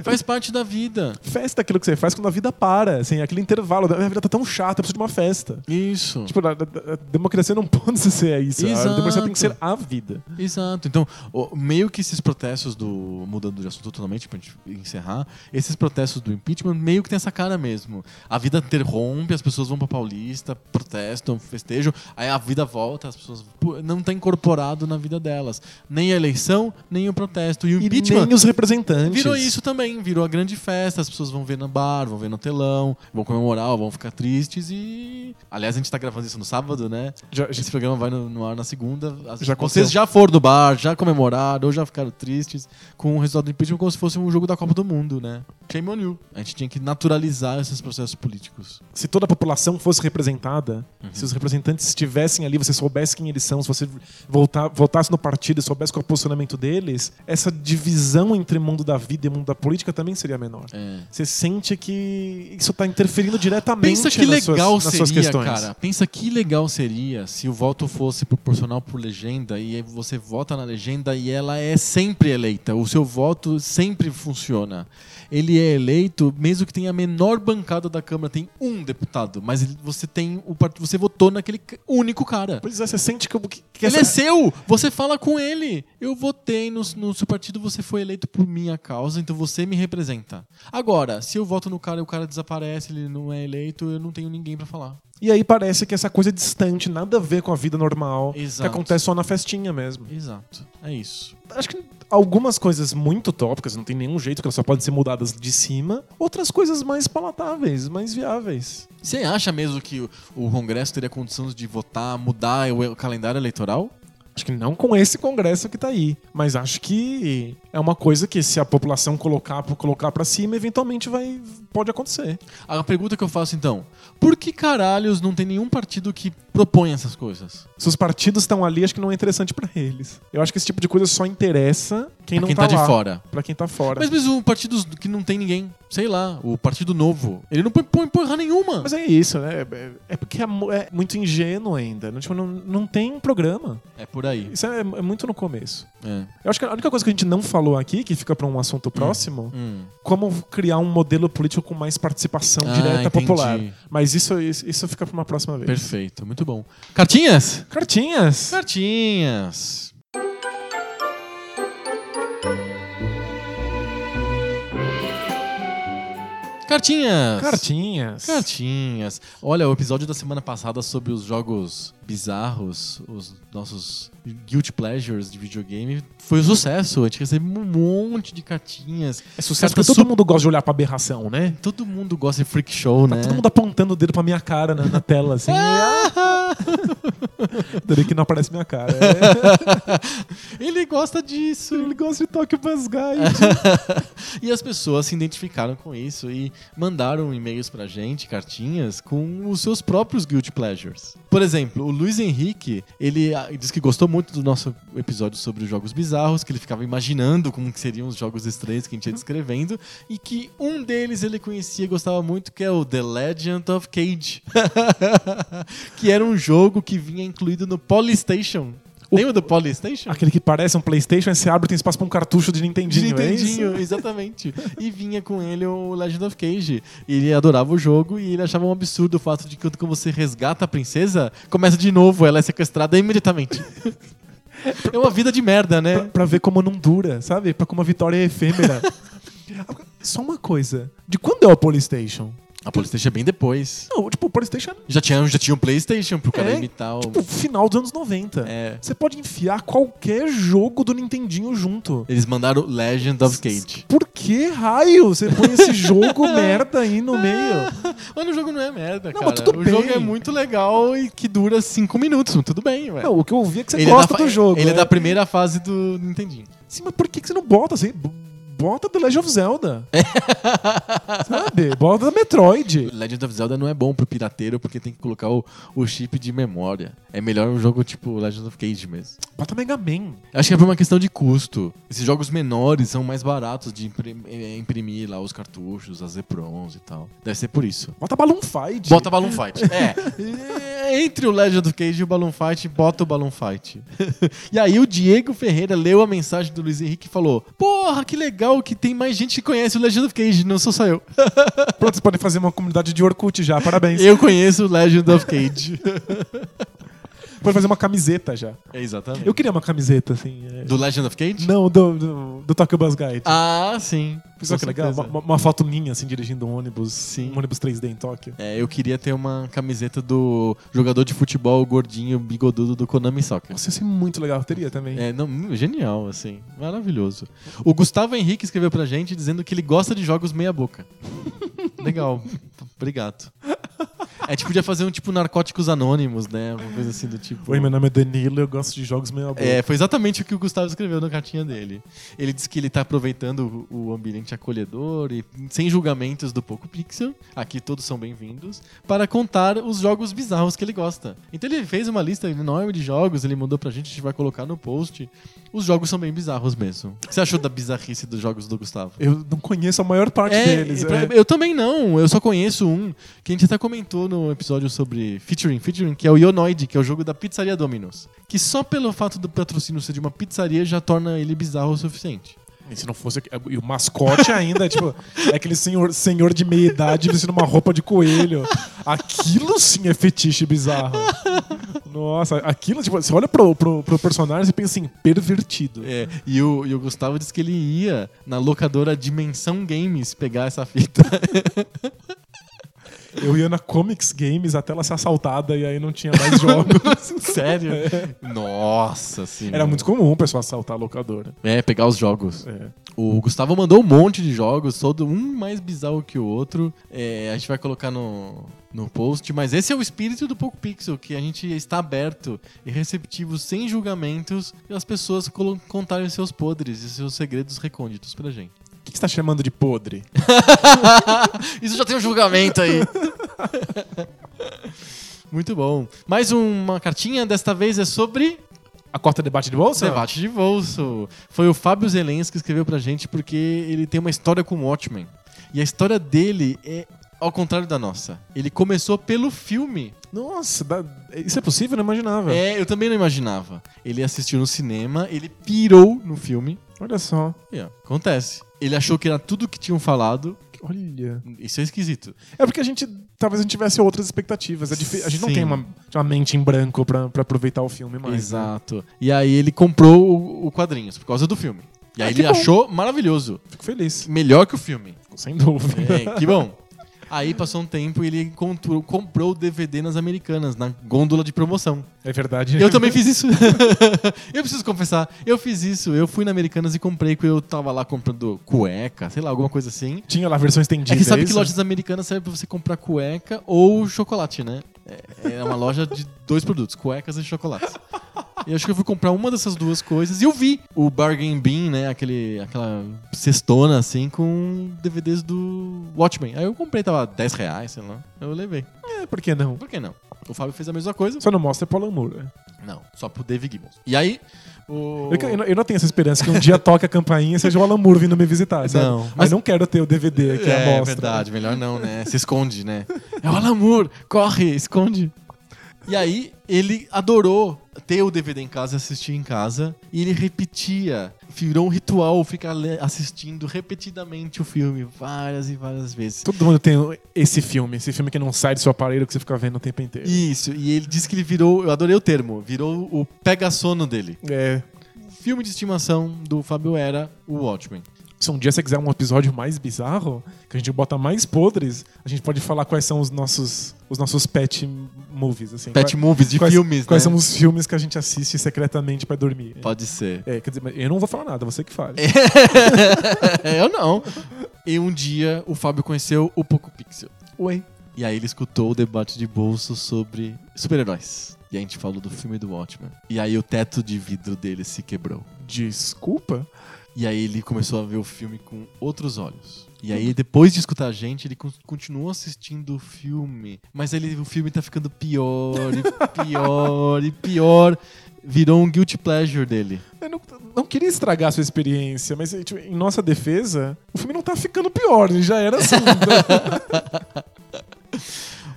Faz parte da vida. Festa é aquilo que você faz quando a vida para, assim, aquele intervalo. A vida tá tão chata, eu preciso de uma festa. Isso. Tipo, a, a- a democracia não pode ser isso. A Exato. democracia tem que ser a vida. Exato. Então, meio que esses protestos do. Mudando de assunto totalmente pra gente encerrar, esses protestos do impeachment meio que tem essa cara mesmo. A vida interrompe, as pessoas vão pra Paulista, protestam, festejam, aí a vida volta, as pessoas. Não tá incorporado na vida delas. Nem a eleição, nem o protesto. E o E impeachment. nem os representantes. Virou isso também, virou a grande festa, as pessoas vão ver no bar, vão ver no telão, vão comemorar, vão ficar tristes e. Aliás, a gente tá gravando isso no sábado, né? Já, já- Esse programa vai no, no ar na segunda. As- Já vocês já foram no bar, já comemoraram, ou já ficaram tristes com o resultado do impeachment como se fosse um jogo da Copa do Mundo, né? Shame on you. A gente tinha que naturalizar esses processos políticos. se toda a população fosse representada, Uhum. se os representantes estivessem ali, você soubesse quem eles são, se você voltar, votasse no partido e soubesse qual é o posicionamento deles, essa divisão entre mundo da vida e mundo da política também seria menor. É. Você sente que isso tá interferindo diretamente Pensa que nas, legal suas, nas suas seria, questões. cara. Pensa que legal seria se o voto fosse proporcional por legenda e você vota na legenda e ela é sempre eleita. O seu voto sempre funciona. Ele é eleito mesmo que tenha a menor bancada da Câmara, tem um deputado, mas você tem o você votou naquele único cara. Pois é, você sente que, que, que Ele essa- é seu! Você fala com ele. Eu votei no, no seu partido, você foi eleito por minha causa, então você me representa. Agora, se eu voto no cara e o cara desaparece, ele não é eleito, eu não tenho ninguém pra falar. E aí parece que essa coisa é distante, nada a ver com a vida normal, Exato. que acontece só na festinha mesmo. Exato. É isso. Acho que algumas coisas muito tópicas, não tem nenhum jeito que elas só podem ser mudadas de cima. Outras coisas mais palatáveis, mais viáveis. Você acha mesmo que o, Congresso teria condições de votar, mudar o calendário eleitoral? Acho que não com esse congresso que tá aí. Mas acho que é uma coisa que se a população colocar, colocar para cima, eventualmente vai pode acontecer. A pergunta que eu faço então: por que caralhos não tem nenhum partido que propõe essas coisas? Se os partidos estão ali, acho que não é interessante para eles. Eu acho que esse tipo de coisa só interessa quem Pra não quem tá, tá de lá. fora. Pra quem tá fora. Mas mesmo partidos que não tem ninguém, sei lá, o Partido Novo, ele não põe, põe porra nenhuma. Mas é isso, né? É- É porque é, é muito ingênuo ainda. Não, tipo, não, não tem programa. É por aí. Isso é, é muito no começo. É. Eu acho que a única coisa que a gente não falou aqui, que fica pra um assunto próximo, Hum. como criar um modelo político com mais participação Ah, direta entendi. popular. Mas isso, isso, isso fica pra uma próxima vez. Perfeito, muito bom. Cartinhas? Cartinhas! Cartinhas. Cartinhas. Cartinhas! Cartinhas. Olha, o episódio da semana passada sobre os jogos bizarros, os nossos guilty pleasures de videogame, foi um sucesso. A gente recebeu um monte de cartinhas. É sucesso porque todo su- mundo gosta de olhar pra aberração, né? Todo mundo gosta de freak show, Tá né? todo mundo apontando o dedo pra minha cara na, na tela, assim. Daí que não aparece minha cara. É. Ele gosta disso. Ele gosta de Tokyo Buzz Guide. E as pessoas se identificaram com isso e mandaram e-mails pra gente, cartinhas, com os seus próprios guilty pleasures. Por exemplo, o Luiz Henrique, ele ah, disse que gostou muito do nosso episódio sobre os jogos bizarros, que ele ficava imaginando como que seriam os jogos estranhos que a gente ia descrevendo, e que um deles ele conhecia e gostava muito, que é o The Legend of Cage. que era um jogo que vinha incluído no Polystation. Tem o do Polystation? Aquele que parece um Playstation, aí você abre e tem espaço pra um cartucho de De Nintendinho, é isso? Nintendinho, exatamente. E vinha com ele o Legend of Cage. Ele adorava o jogo e ele achava um absurdo o fato de que quando você resgata a princesa, começa de novo, ela é sequestrada imediatamente. É uma vida de merda, Pra, né? pra ver como não dura, sabe? Pra como a vitória é efêmera. Só uma coisa. De quando é o Polystation? A Polystation é bem depois. Não, tipo, o Polystation Já tinha, já tinha um Playstation pro cara É, imitar o... Tipo, final dos anos 90. É. Você pode enfiar qualquer jogo do Nintendinho junto. Eles mandaram Legend of Cage. Por que raio você põe esse jogo merda aí no meio? Mas o jogo não é merda, Não, cara. mas tudo o bem. jogo é muito legal e que dura 5 minutos. Tudo bem, velho. Não, o que eu ouvi é que você Ele gosta é do jogo. Ele é é. da primeira fase do Nintendinho. Sim, mas por que que você não bota assim? Bota The Legend of Zelda. Sabe? Bota Metroid. Legend of Zelda não é bom pro pirateiro porque tem que colocar o, o chip de memória. É melhor um jogo tipo Legend of Cage mesmo. Bota Mega Man. Acho que é por uma questão de custo. Esses jogos menores são mais baratos de imprim- eh, imprimir lá os cartuchos, as EPROMs e tal. Deve ser por isso. Bota Balloon Fight. Bota Balloon Fight. É. É, Entre o Legend of Cage e o Balloon Fight, bota o Balloon Fight. e aí o Diego Ferreira leu a mensagem do Luiz Henrique e falou: Porra, que legal que tem mais gente que conhece o Legend of Cage, não sou só eu. Pronto, vocês podem fazer uma comunidade de Orkut já. Parabéns. Eu conheço o Legend of Cage. Pode fazer uma camiseta já. é exatamente. Eu queria uma camiseta, assim. é. Do Legend of Cage? Não, do, do, do Tokyo Bus Guide. Ah, sim. Só que legal, certeza. uma, uma foto minha, assim, dirigindo um ônibus. Sim. Um ônibus 3D em Tóquio. É, eu queria ter uma camiseta do jogador de futebol gordinho, bigodudo do Konami Soccer. Nossa, ia ser muito legal. Teria também. É, não, genial, assim. Maravilhoso. O Gustavo Henrique escreveu pra gente dizendo que ele gosta de jogos meia boca. Legal. Obrigado. A gente podia fazer um tipo Narcóticos Anônimos, né? Uma coisa assim do tipo. Oi, meu nome é Danilo, eu gosto de jogos meio boca. É, foi exatamente o que o Gustavo escreveu na cartinha dele. Ele disse que ele tá aproveitando o ambiente acolhedor e sem julgamentos do Poco Pixel, aqui todos são bem-vindos, para contar os jogos bizarros que ele gosta. Então ele fez uma lista enorme de jogos, ele mandou pra gente, a gente vai colocar no post. Os jogos são bem bizarros mesmo. O que você achou da bizarrice dos jogos do Gustavo? Eu não conheço a maior parte É, deles. é. Eu também não, eu só conheço um que a gente até comentou no episódio sobre featuring, featuring, que é o Ionoid, que é o jogo da Pizzaria Domino's. Que só pelo fato do patrocínio ser de uma pizzaria já torna ele bizarro o suficiente. E se não fosse. E o mascote ainda, tipo, é aquele senhor, senhor de meia idade vestindo uma roupa de coelho. Aquilo sim é fetiche bizarro. Nossa, aquilo, tipo, você olha pro, pro, pro personagem e pensa assim, pervertido. É, e, o, e o Gustavo disse que ele ia na locadora Dimensão Games pegar essa fita. Eu ia na Comics Games até ela ser assaltada e aí não tinha mais jogos. Sério? Nossa senhora. Era muito comum o pessoal assaltar a locadora. É, pegar os jogos. É. O Gustavo mandou um monte de jogos, todo um mais bizarro que o outro. É, a gente vai colocar no, no post, mas esse é o espírito do Poco Pixel, que a gente está aberto e receptivo, sem julgamentos, e as pessoas contarem seus podres e seus segredos recônditos pra gente. O que que você tá chamando de podre? Isso já tem um julgamento aí. Muito bom. Mais uma cartinha, desta vez é sobre A corta debate de bolsa? debate de bolso. Foi o Fábio Zelensky que escreveu pra gente porque ele tem uma história com o Watchmen. E a história dele é ao contrário da nossa. Ele começou pelo filme. Nossa, isso é possível? Eu não imaginava. É, eu também não imaginava. Ele assistiu no cinema, ele pirou no filme. Olha só. E, ó, acontece. Ele achou que era tudo que tinham falado. Olha. Isso é esquisito. É porque a gente. Talvez a gente tivesse outras expectativas. É a gente não Sim. tem uma, uma mente em branco pra, pra aproveitar o filme mais. né? Exato. E aí ele comprou o, o quadrinhos por causa do filme. E aí Ah, ele bom. achou maravilhoso. Fico feliz. Melhor que o filme. Sem dúvida. É, que bom. Aí passou um tempo e ele encontrou- comprou o DVD nas Americanas, na gôndola de promoção. É verdade. Eu também fiz isso. eu preciso confessar, eu fiz isso. Eu fui na Americanas e comprei, porque eu tava lá comprando cueca, sei lá, alguma coisa assim. Tinha lá a versão estendida. É que sabe é que lojas americanas servem pra você comprar cueca ou chocolate, né? É, é uma loja de dois produtos, cuecas e chocolates. E eu acho que eu fui comprar uma dessas duas coisas e eu vi o Bargain Bin, né? Aquele, aquela cestona assim com DVDs do Watchmen. Aí eu comprei, tava 10 reais, sei lá. Eu levei. É, por que não? Por que não? O Fábio fez a mesma coisa. Só não mostra Paul Moore. né? Não, só pro Dave Gibbons. E aí, o. Eu, eu não- eu não tenho essa esperança que um dia toque a campainha e seja o Alan Moore vindo me visitar, sabe? Não, Mas, mas- não quero ter o DVD que é, a é mostra. verdade, melhor não, né? Se esconde, né? É o Alan Moore, corre, esconde. E aí, ele adorou ter o DVD em casa e assistir em casa. E ele repetia. Virou um ritual ficar assistindo repetidamente o filme várias e várias vezes. Todo mundo tem esse filme, esse filme que não sai do seu aparelho que você fica vendo o tempo inteiro. Isso, e ele disse que ele virou, eu adorei o termo, virou o pega-sono dele. É. O filme de estimação do Fábio era o Watchmen. Se um dia você quiser um episódio mais bizarro, que a gente bota mais podres, a gente pode falar quais são os nossos, os nossos pet movies, assim. Pet Quais- movies de quais, filmes, Quais né? são os filmes que a gente assiste secretamente pra dormir. Pode ser. É, quer dizer, mas eu não vou falar nada, você que fale. eu não. E um dia o Fábio conheceu o Poco Pixel. Oi. E aí ele escutou o debate de bolso sobre super-heróis. E a gente falou do filme do Watchmen. E aí o teto de vidro dele se quebrou. Desculpa? E aí ele começou a ver o filme com outros olhos. E aí, depois de escutar a gente, ele con- continuou assistindo o filme. Mas ele, o filme tá ficando pior e pior e pior. Virou um guilty pleasure dele. Eu não, não queria estragar a sua experiência, mas tipo, em nossa defesa, o filme não tá ficando pior, ele já era assim. então-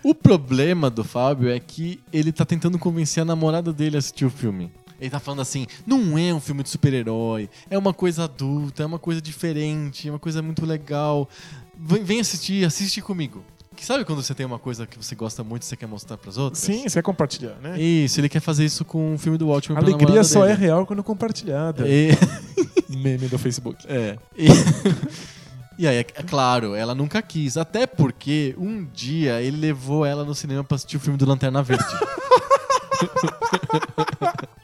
O problema do Fábio é que ele tá tentando convencer a namorada dele a assistir o filme. Ele tá falando assim: não é um filme de super-herói, é uma coisa adulta, é uma coisa diferente, é uma coisa muito legal. Vem, vem assistir, assiste comigo. Que sabe quando você tem uma coisa que você gosta muito e você quer mostrar pras outras? Sim, você quer compartilhar, né? Isso, ele quer fazer isso com o filme do Watchmen A alegria só é dele. real quando compartilhada. E, Meme do Facebook. é. E, e aí, é, é claro, ela nunca quis. Até porque um dia ele levou ela no cinema pra assistir o filme do Lanterna Verde.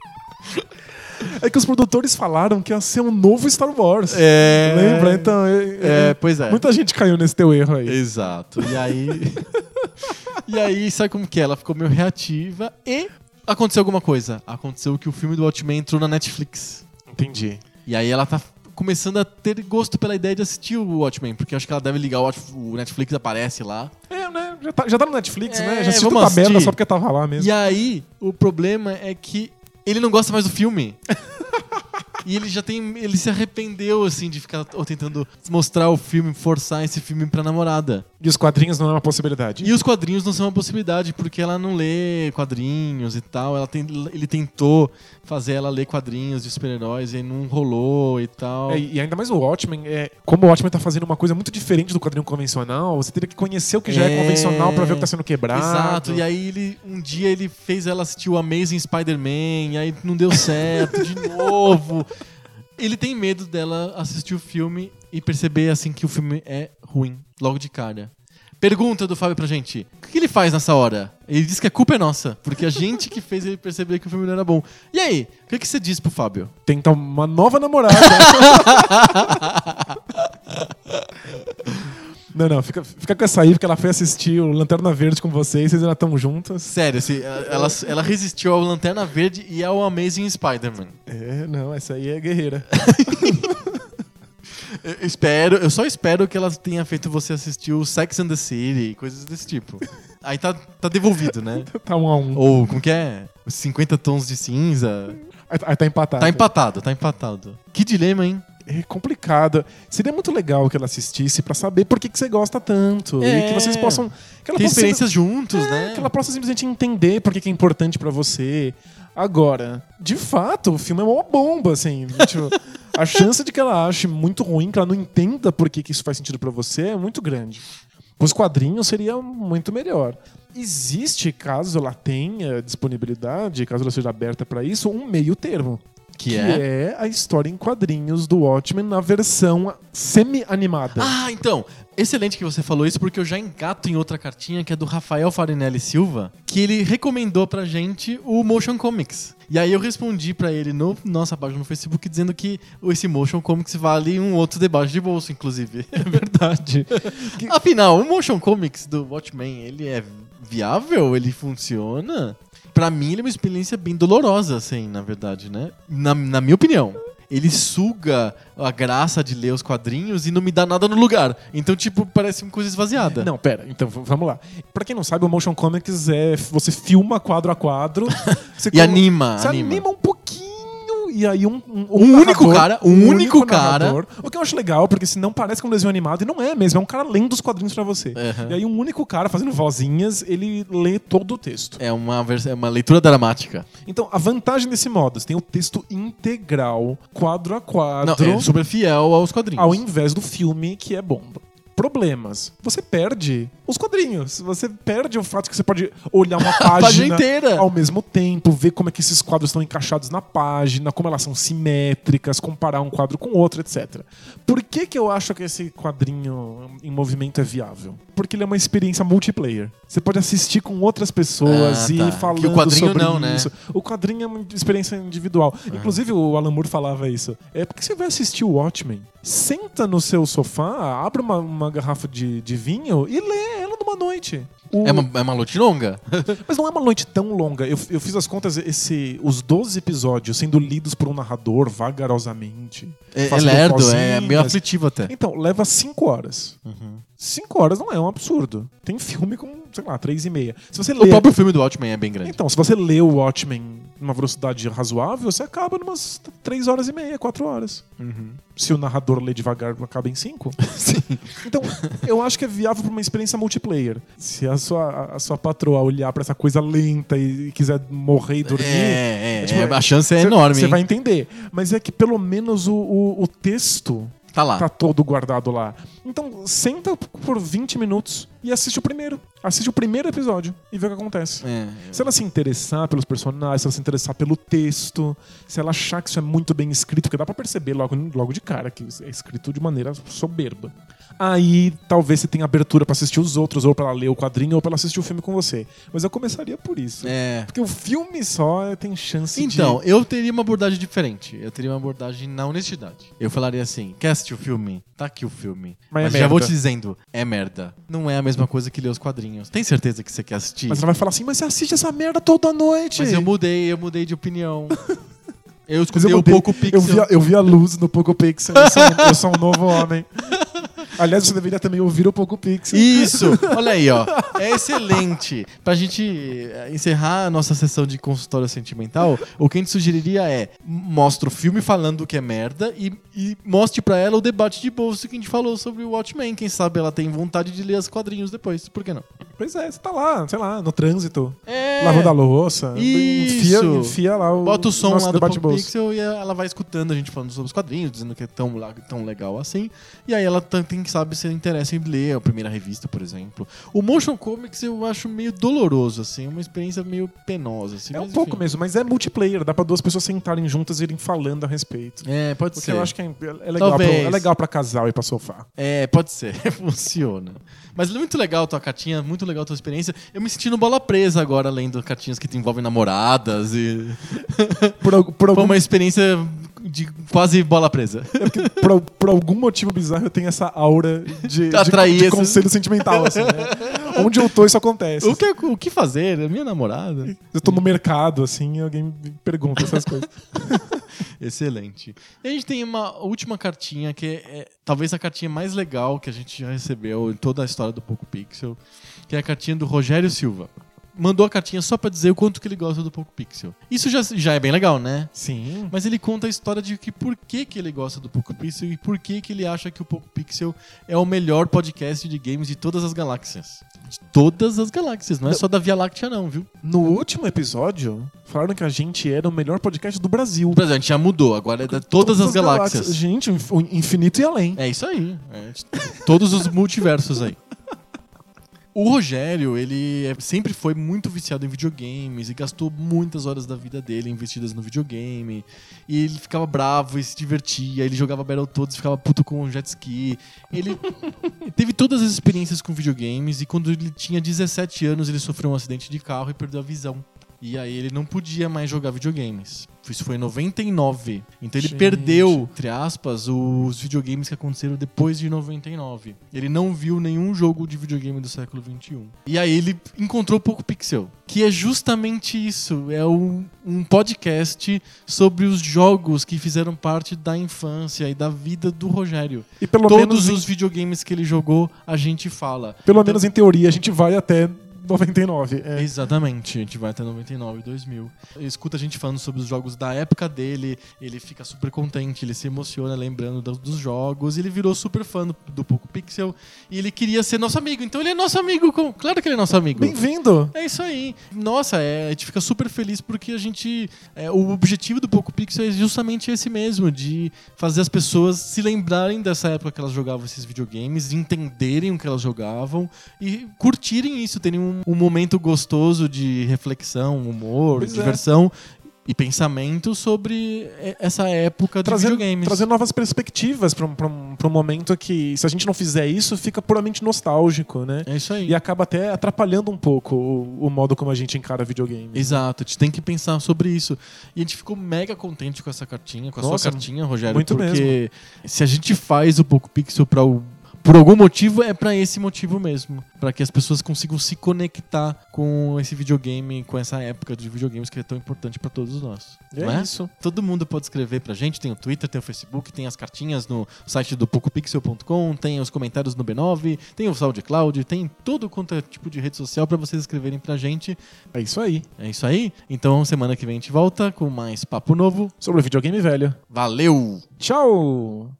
É que os produtores falaram que ia ser um novo Star Wars. É. Lembra? Então, é- É, pois é. muita gente caiu nesse teu erro aí. Exato. E aí. e aí, sabe como que é? Ela ficou meio reativa e aconteceu alguma coisa. Aconteceu que o filme do Watchmen entrou na Netflix. Entendi. E aí ela tá começando a ter gosto pela ideia de assistir o Watchmen, porque acho que ela deve ligar o, Netflix, aparece lá. É, né? Já tá, já tá no Netflix, É, né? Já assistiu tanta merda assistir. só porque tava lá mesmo. E aí, o problema é que ele não gosta mais do filme. E ele já tem. Ele se arrependeu, assim, de ficar tentando mostrar o filme, forçar esse filme pra namorada. E os quadrinhos não é uma possibilidade. E os quadrinhos não são uma possibilidade, porque ela não lê quadrinhos e tal. Ela tem, ele tentou fazer ela ler quadrinhos de super-heróis e não rolou e tal. É, e ainda mais o Watchmen, é, como o Watchmen tá fazendo uma coisa muito diferente do quadrinho convencional, você teria que conhecer o que já é, É. convencional pra ver o que tá sendo quebrado. Exato, e aí ele um dia ele fez ela assistir o Amazing Spider-Man, e aí não deu certo de novo. Ele tem medo dela assistir o filme e perceber assim que o filme é ruim, logo de cara. Pergunta do Fábio pra gente: o que ele faz nessa hora? Ele diz que a culpa é nossa, porque a gente que fez ele perceber que o filme não era bom. E aí, o que, que você diz pro Fábio? Tenta uma nova namorada. não, não, fica, fica com essa aí, porque ela foi assistir o Lanterna Verde com vocês, vocês ainda estão juntas. Sério, assim, ela, ela resistiu ao Lanterna Verde e ao Amazing Spider-Man. É, não, essa aí é guerreira. Eu espero, eu só espero que ela tenha feito você assistir o Sex and the City e coisas desse tipo. Aí tá, tá devolvido, né? Tá um a um. Ou como que é? Os 50 tons de cinza. Aí, aí tá empatado. Tá empatado, tá empatado. Que dilema, hein? É complicado. Seria muito legal que ela assistisse pra saber por que, que você gosta tanto. É. E que vocês possam. Que ela Tem possa experiências juntos, É, né? Que ela possa simplesmente entender por que, que é importante pra você. Agora, de fato, o filme é uma bomba, assim. tipo, a chance de que ela ache muito ruim, que ela não entenda por que, que isso faz sentido pra você, é muito grande. Os quadrinhos seria muito melhor. Existe, caso ela tenha disponibilidade, caso ela seja aberta pra isso, um meio termo. Que Que é? é a história em quadrinhos do Watchmen na versão semi-animada. Ah, então. Excelente que você falou isso, porque eu já engato em outra cartinha que é do Rafael Farinelli Silva, que ele recomendou pra gente o Motion Comics. E aí eu respondi pra ele no nossa página no Facebook dizendo que esse Motion Comics vale um outro debate de bolso, inclusive. É verdade. Afinal, o Motion Comics do Watchmen, ele é viável? Ele funciona? Pra mim, ele é uma experiência bem dolorosa, assim, na verdade, né? Na, na minha opinião. Ele suga a graça de ler os quadrinhos e não me dá nada no lugar. Então, tipo, parece uma coisa esvaziada. Não, pera, então vamos lá. Pra quem não sabe, o Motion Comics é você filma quadro a quadro E anima, Você anima. anima. um pouquinho e aí um, um, Um único cara, um único cara. narrador. O que eu acho legal, porque senão parece que é um desenho animado, e não é mesmo, é um cara lendo os quadrinhos pra você. Uhum. E aí um único cara fazendo vozinhas, ele lê todo o texto. É uma, é uma leitura dramática. Então, a vantagem desse modo, você tem o texto integral, quadro a Não, quadro, é super fiel aos quadrinhos. ao invés do filme, que é bomba. Problemas. Você perde os quadrinhos. Você perde o fato que você pode olhar uma página página inteira. ao mesmo tempo, ver como é que esses quadros estão encaixados na página, como elas são simétricas, comparar um quadro com outro, etc. Por que, que eu acho que esse quadrinho em movimento é viável? Porque ele é uma experiência multiplayer. Você pode assistir com outras pessoas Ah, e tá. falando Que o quadrinho sobre não, né? isso. O quadrinho é uma experiência individual. Inclusive, o Alan Moore falava isso. É porque você vai assistir o Watchmen, senta no seu sofá, abre uma, uma garrafa de, de vinho e lê ela numa noite. O- É uma, é uma noite longa. Mas não é uma noite tão longa. Eu, eu fiz as contas, esse, os 12 episódios sendo lidos por um narrador vagarosamente. É, é lerdo, é meio aflitivo até. Então, leva 5 horas. Uhum. 5 horas não é um absurdo. Tem filme com, sei lá, 3 e meia. Se você O lê próprio filme do Watchmen é bem grande. então, se você lê o Watchmen numa velocidade razoável, você acaba numas 3 horas e meia, 4 horas. Se o narrador lê devagar, acaba em 5. Sim. Então, eu acho que é viável pra uma experiência multiplayer. Se a sua, a sua patroa olhar pra essa coisa lenta e quiser morrer e dormir. É, é, tipo, é, a chance é cê- enorme. Você vai entender. Mas é que pelo menos o, o, o texto Tá lá. tá todo guardado lá. Então, senta por 20 minutos e assiste o primeiro. Assiste o primeiro episódio e vê o que acontece. É, Se ela se interessar pelos personagens, se ela se interessar pelo texto, se ela achar que isso é muito bem escrito, porque dá pra perceber logo, logo de cara que é escrito de maneira soberba. Aí talvez você tenha abertura pra assistir os outros, ou pra ela ler o quadrinho, ou pra ela assistir o filme com você. Mas eu começaria por isso. é. Porque o filme só tem chance Então, de. eu teria uma abordagem diferente. Eu teria uma abordagem na honestidade. Eu falaria assim: quer assistir o filme? Tá aqui o filme. Mas Mas, é já vou merda. te dizendo: é merda. Não é a mesma coisa que ler os quadrinhos. Tem certeza que você quer assistir? Mas ela vai falar assim, mas você assiste essa merda toda noite. Mas eu mudei, eu mudei de opinião. Eu escutei eu o pouco pixel. Eu vi, a, eu vi a luz no Poco Pixel. Eu sou, um, eu sou um novo homem. Aliás, você deveria também ouvir o Poco Pixel. Isso! Olha aí, ó. É excelente. Pra gente eh, encerrar a nossa sessão de consultório sentimental, o que a gente sugeriria é mostra o filme falando que é merda e, e mostre pra ela o debate de bolso que a gente falou sobre o Watchmen. Quem sabe ela tem vontade de ler os quadrinhos depois. Por que não? Pois é, você tá lá, sei lá, no trânsito, É. lavando a louça. Isso. Enfia, enfia lá o Bota o som nosso lá do Pop bolso. Pixel e ela vai escutando a gente falando sobre os quadrinhos, dizendo que é tão, tão legal assim. E aí ela tam- tem que saber se interessa em ler a primeira revista, por exemplo. O Motion Comics eu acho meio doloroso, assim, uma experiência meio penosa. Assim, É um mas, pouco enfim. mesmo, mas é multiplayer, dá pra duas pessoas sentarem juntas e irem falando a respeito. É, pode Porque ser. eu acho que é, é legal, pra, é legal pra casal e pra sofá. É, pode ser. Funciona. Mas é muito legal a tua cartinha, muito legal a tua experiência. Eu me senti no bola presa agora, lendo cartinhas que te envolvem namoradas e. Por, por Foi algum, uma experiência de quase bola presa. é porque por, por algum motivo bizarro eu tenho essa aura de, de, de conselho sentimental, assim, né? Onde eu tô, isso acontece. O que, o que fazer? É minha namorada. Eu tô no mercado, assim, e alguém me pergunta essas coisas. Excelente. E a gente tem uma última cartinha que é, é talvez a cartinha mais legal que a gente já recebeu em toda a história do Poco Pixel, que é a cartinha do Rogério Silva. Mandou a cartinha só pra dizer o quanto que ele gosta do Poco Pixel. Isso já, já é bem legal, né? Sim. Mas ele conta a história de que por que, que ele gosta do Poco Pixel e por que, que ele acha que o Poco Pixel é o melhor podcast de games de todas as galáxias. De todas as galáxias, não é só da Via Láctea, não, viu? No último episódio, falaram que a gente era o melhor podcast do Brasil. O Brasil, a gente já mudou, agora é de todas, as galáxias. Gente, o infinito e além. É isso aí. É, todos os multiversos aí. O Rogério, ele é- sempre foi muito viciado em videogames e gastou muitas horas da vida dele investidas no videogame. E ele ficava bravo e se divertia. Ele jogava Battletoads e ficava puto com o jet ski. Ele teve todas as experiências com videogames e quando ele tinha 17 anos ele sofreu um acidente de carro e perdeu a visão. E aí ele não podia mais jogar videogames. Isso foi em 99. Então ele Gente. perdeu, entre aspas, os videogames que aconteceram depois de 99. Ele não viu nenhum jogo de videogame do século 21. E aí ele encontrou Poco Pixel, que é justamente isso. É um, um podcast sobre os jogos que fizeram parte da infância e da vida do Rogério. E pelo Todos menos, os videogames que ele jogou, a gente fala. em, pelo menos em teoria, a gente vai até 99. É. Exatamente, a gente vai até 99, 2000. Ele escuta a gente falando sobre os jogos da época dele, ele fica super contente, ele se emociona lembrando do- dos jogos, ele virou super fã do, do Poco Pixel e ele queria ser nosso amigo, então ele é nosso amigo, com- claro que ele é nosso amigo. Bem-vindo! É isso aí. Nossa, é, a gente fica super feliz porque a gente. é, o objetivo do Poco Pixel é justamente esse mesmo: de fazer as pessoas se lembrarem dessa época que elas jogavam esses videogames, entenderem o que elas jogavam e curtirem isso, terem um, um momento gostoso de reflexão, humor, Pois é. diversão. E pensamento sobre essa época de Trazer, videogames. trazer novas perspectivas para um, pra um, pra um momento que, se a gente não fizer isso, fica puramente nostálgico, né? É isso aí. E acaba até atrapalhando um pouco o, o modo como a gente encara videogame. Exato, a gente tem que pensar sobre isso. E a gente ficou mega contente com essa cartinha, com a Nossa, sua cartinha, Rogério, muito porque se a gente faz o Poco Pixel para o por algum motivo é pra esse motivo mesmo, Pra que as pessoas consigam se conectar com esse videogame, com essa época de videogames que é tão importante pra todos nós. É não isso. Todo mundo pode escrever pra gente, tem o Twitter, tem o Facebook, tem as cartinhas no site do PocoPixel.com, tem os comentários no B9, tem o SoundCloud, tem todo quanto é tipo de rede social pra vocês escreverem pra gente. É isso aí. É isso aí. Então semana que vem a gente volta com mais papo novo. Sobre o videogame velho. Valeu! Tchau!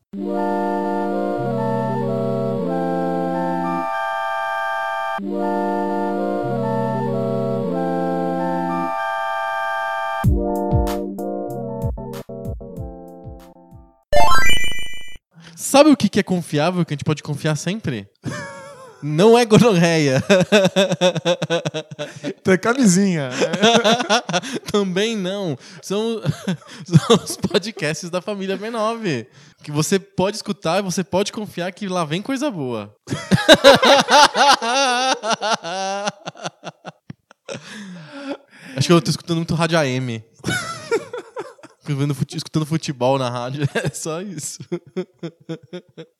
Sabe o que que é confiável, que a gente pode confiar sempre? Não é gonorreia. Tem camisinha. Também não. São, são os podcasts da família B9. Que você pode escutar e você pode confiar que lá vem coisa boa. Acho que eu tô escutando muito rádio AM. Escutando fute- Escutando futebol na rádio. É só isso.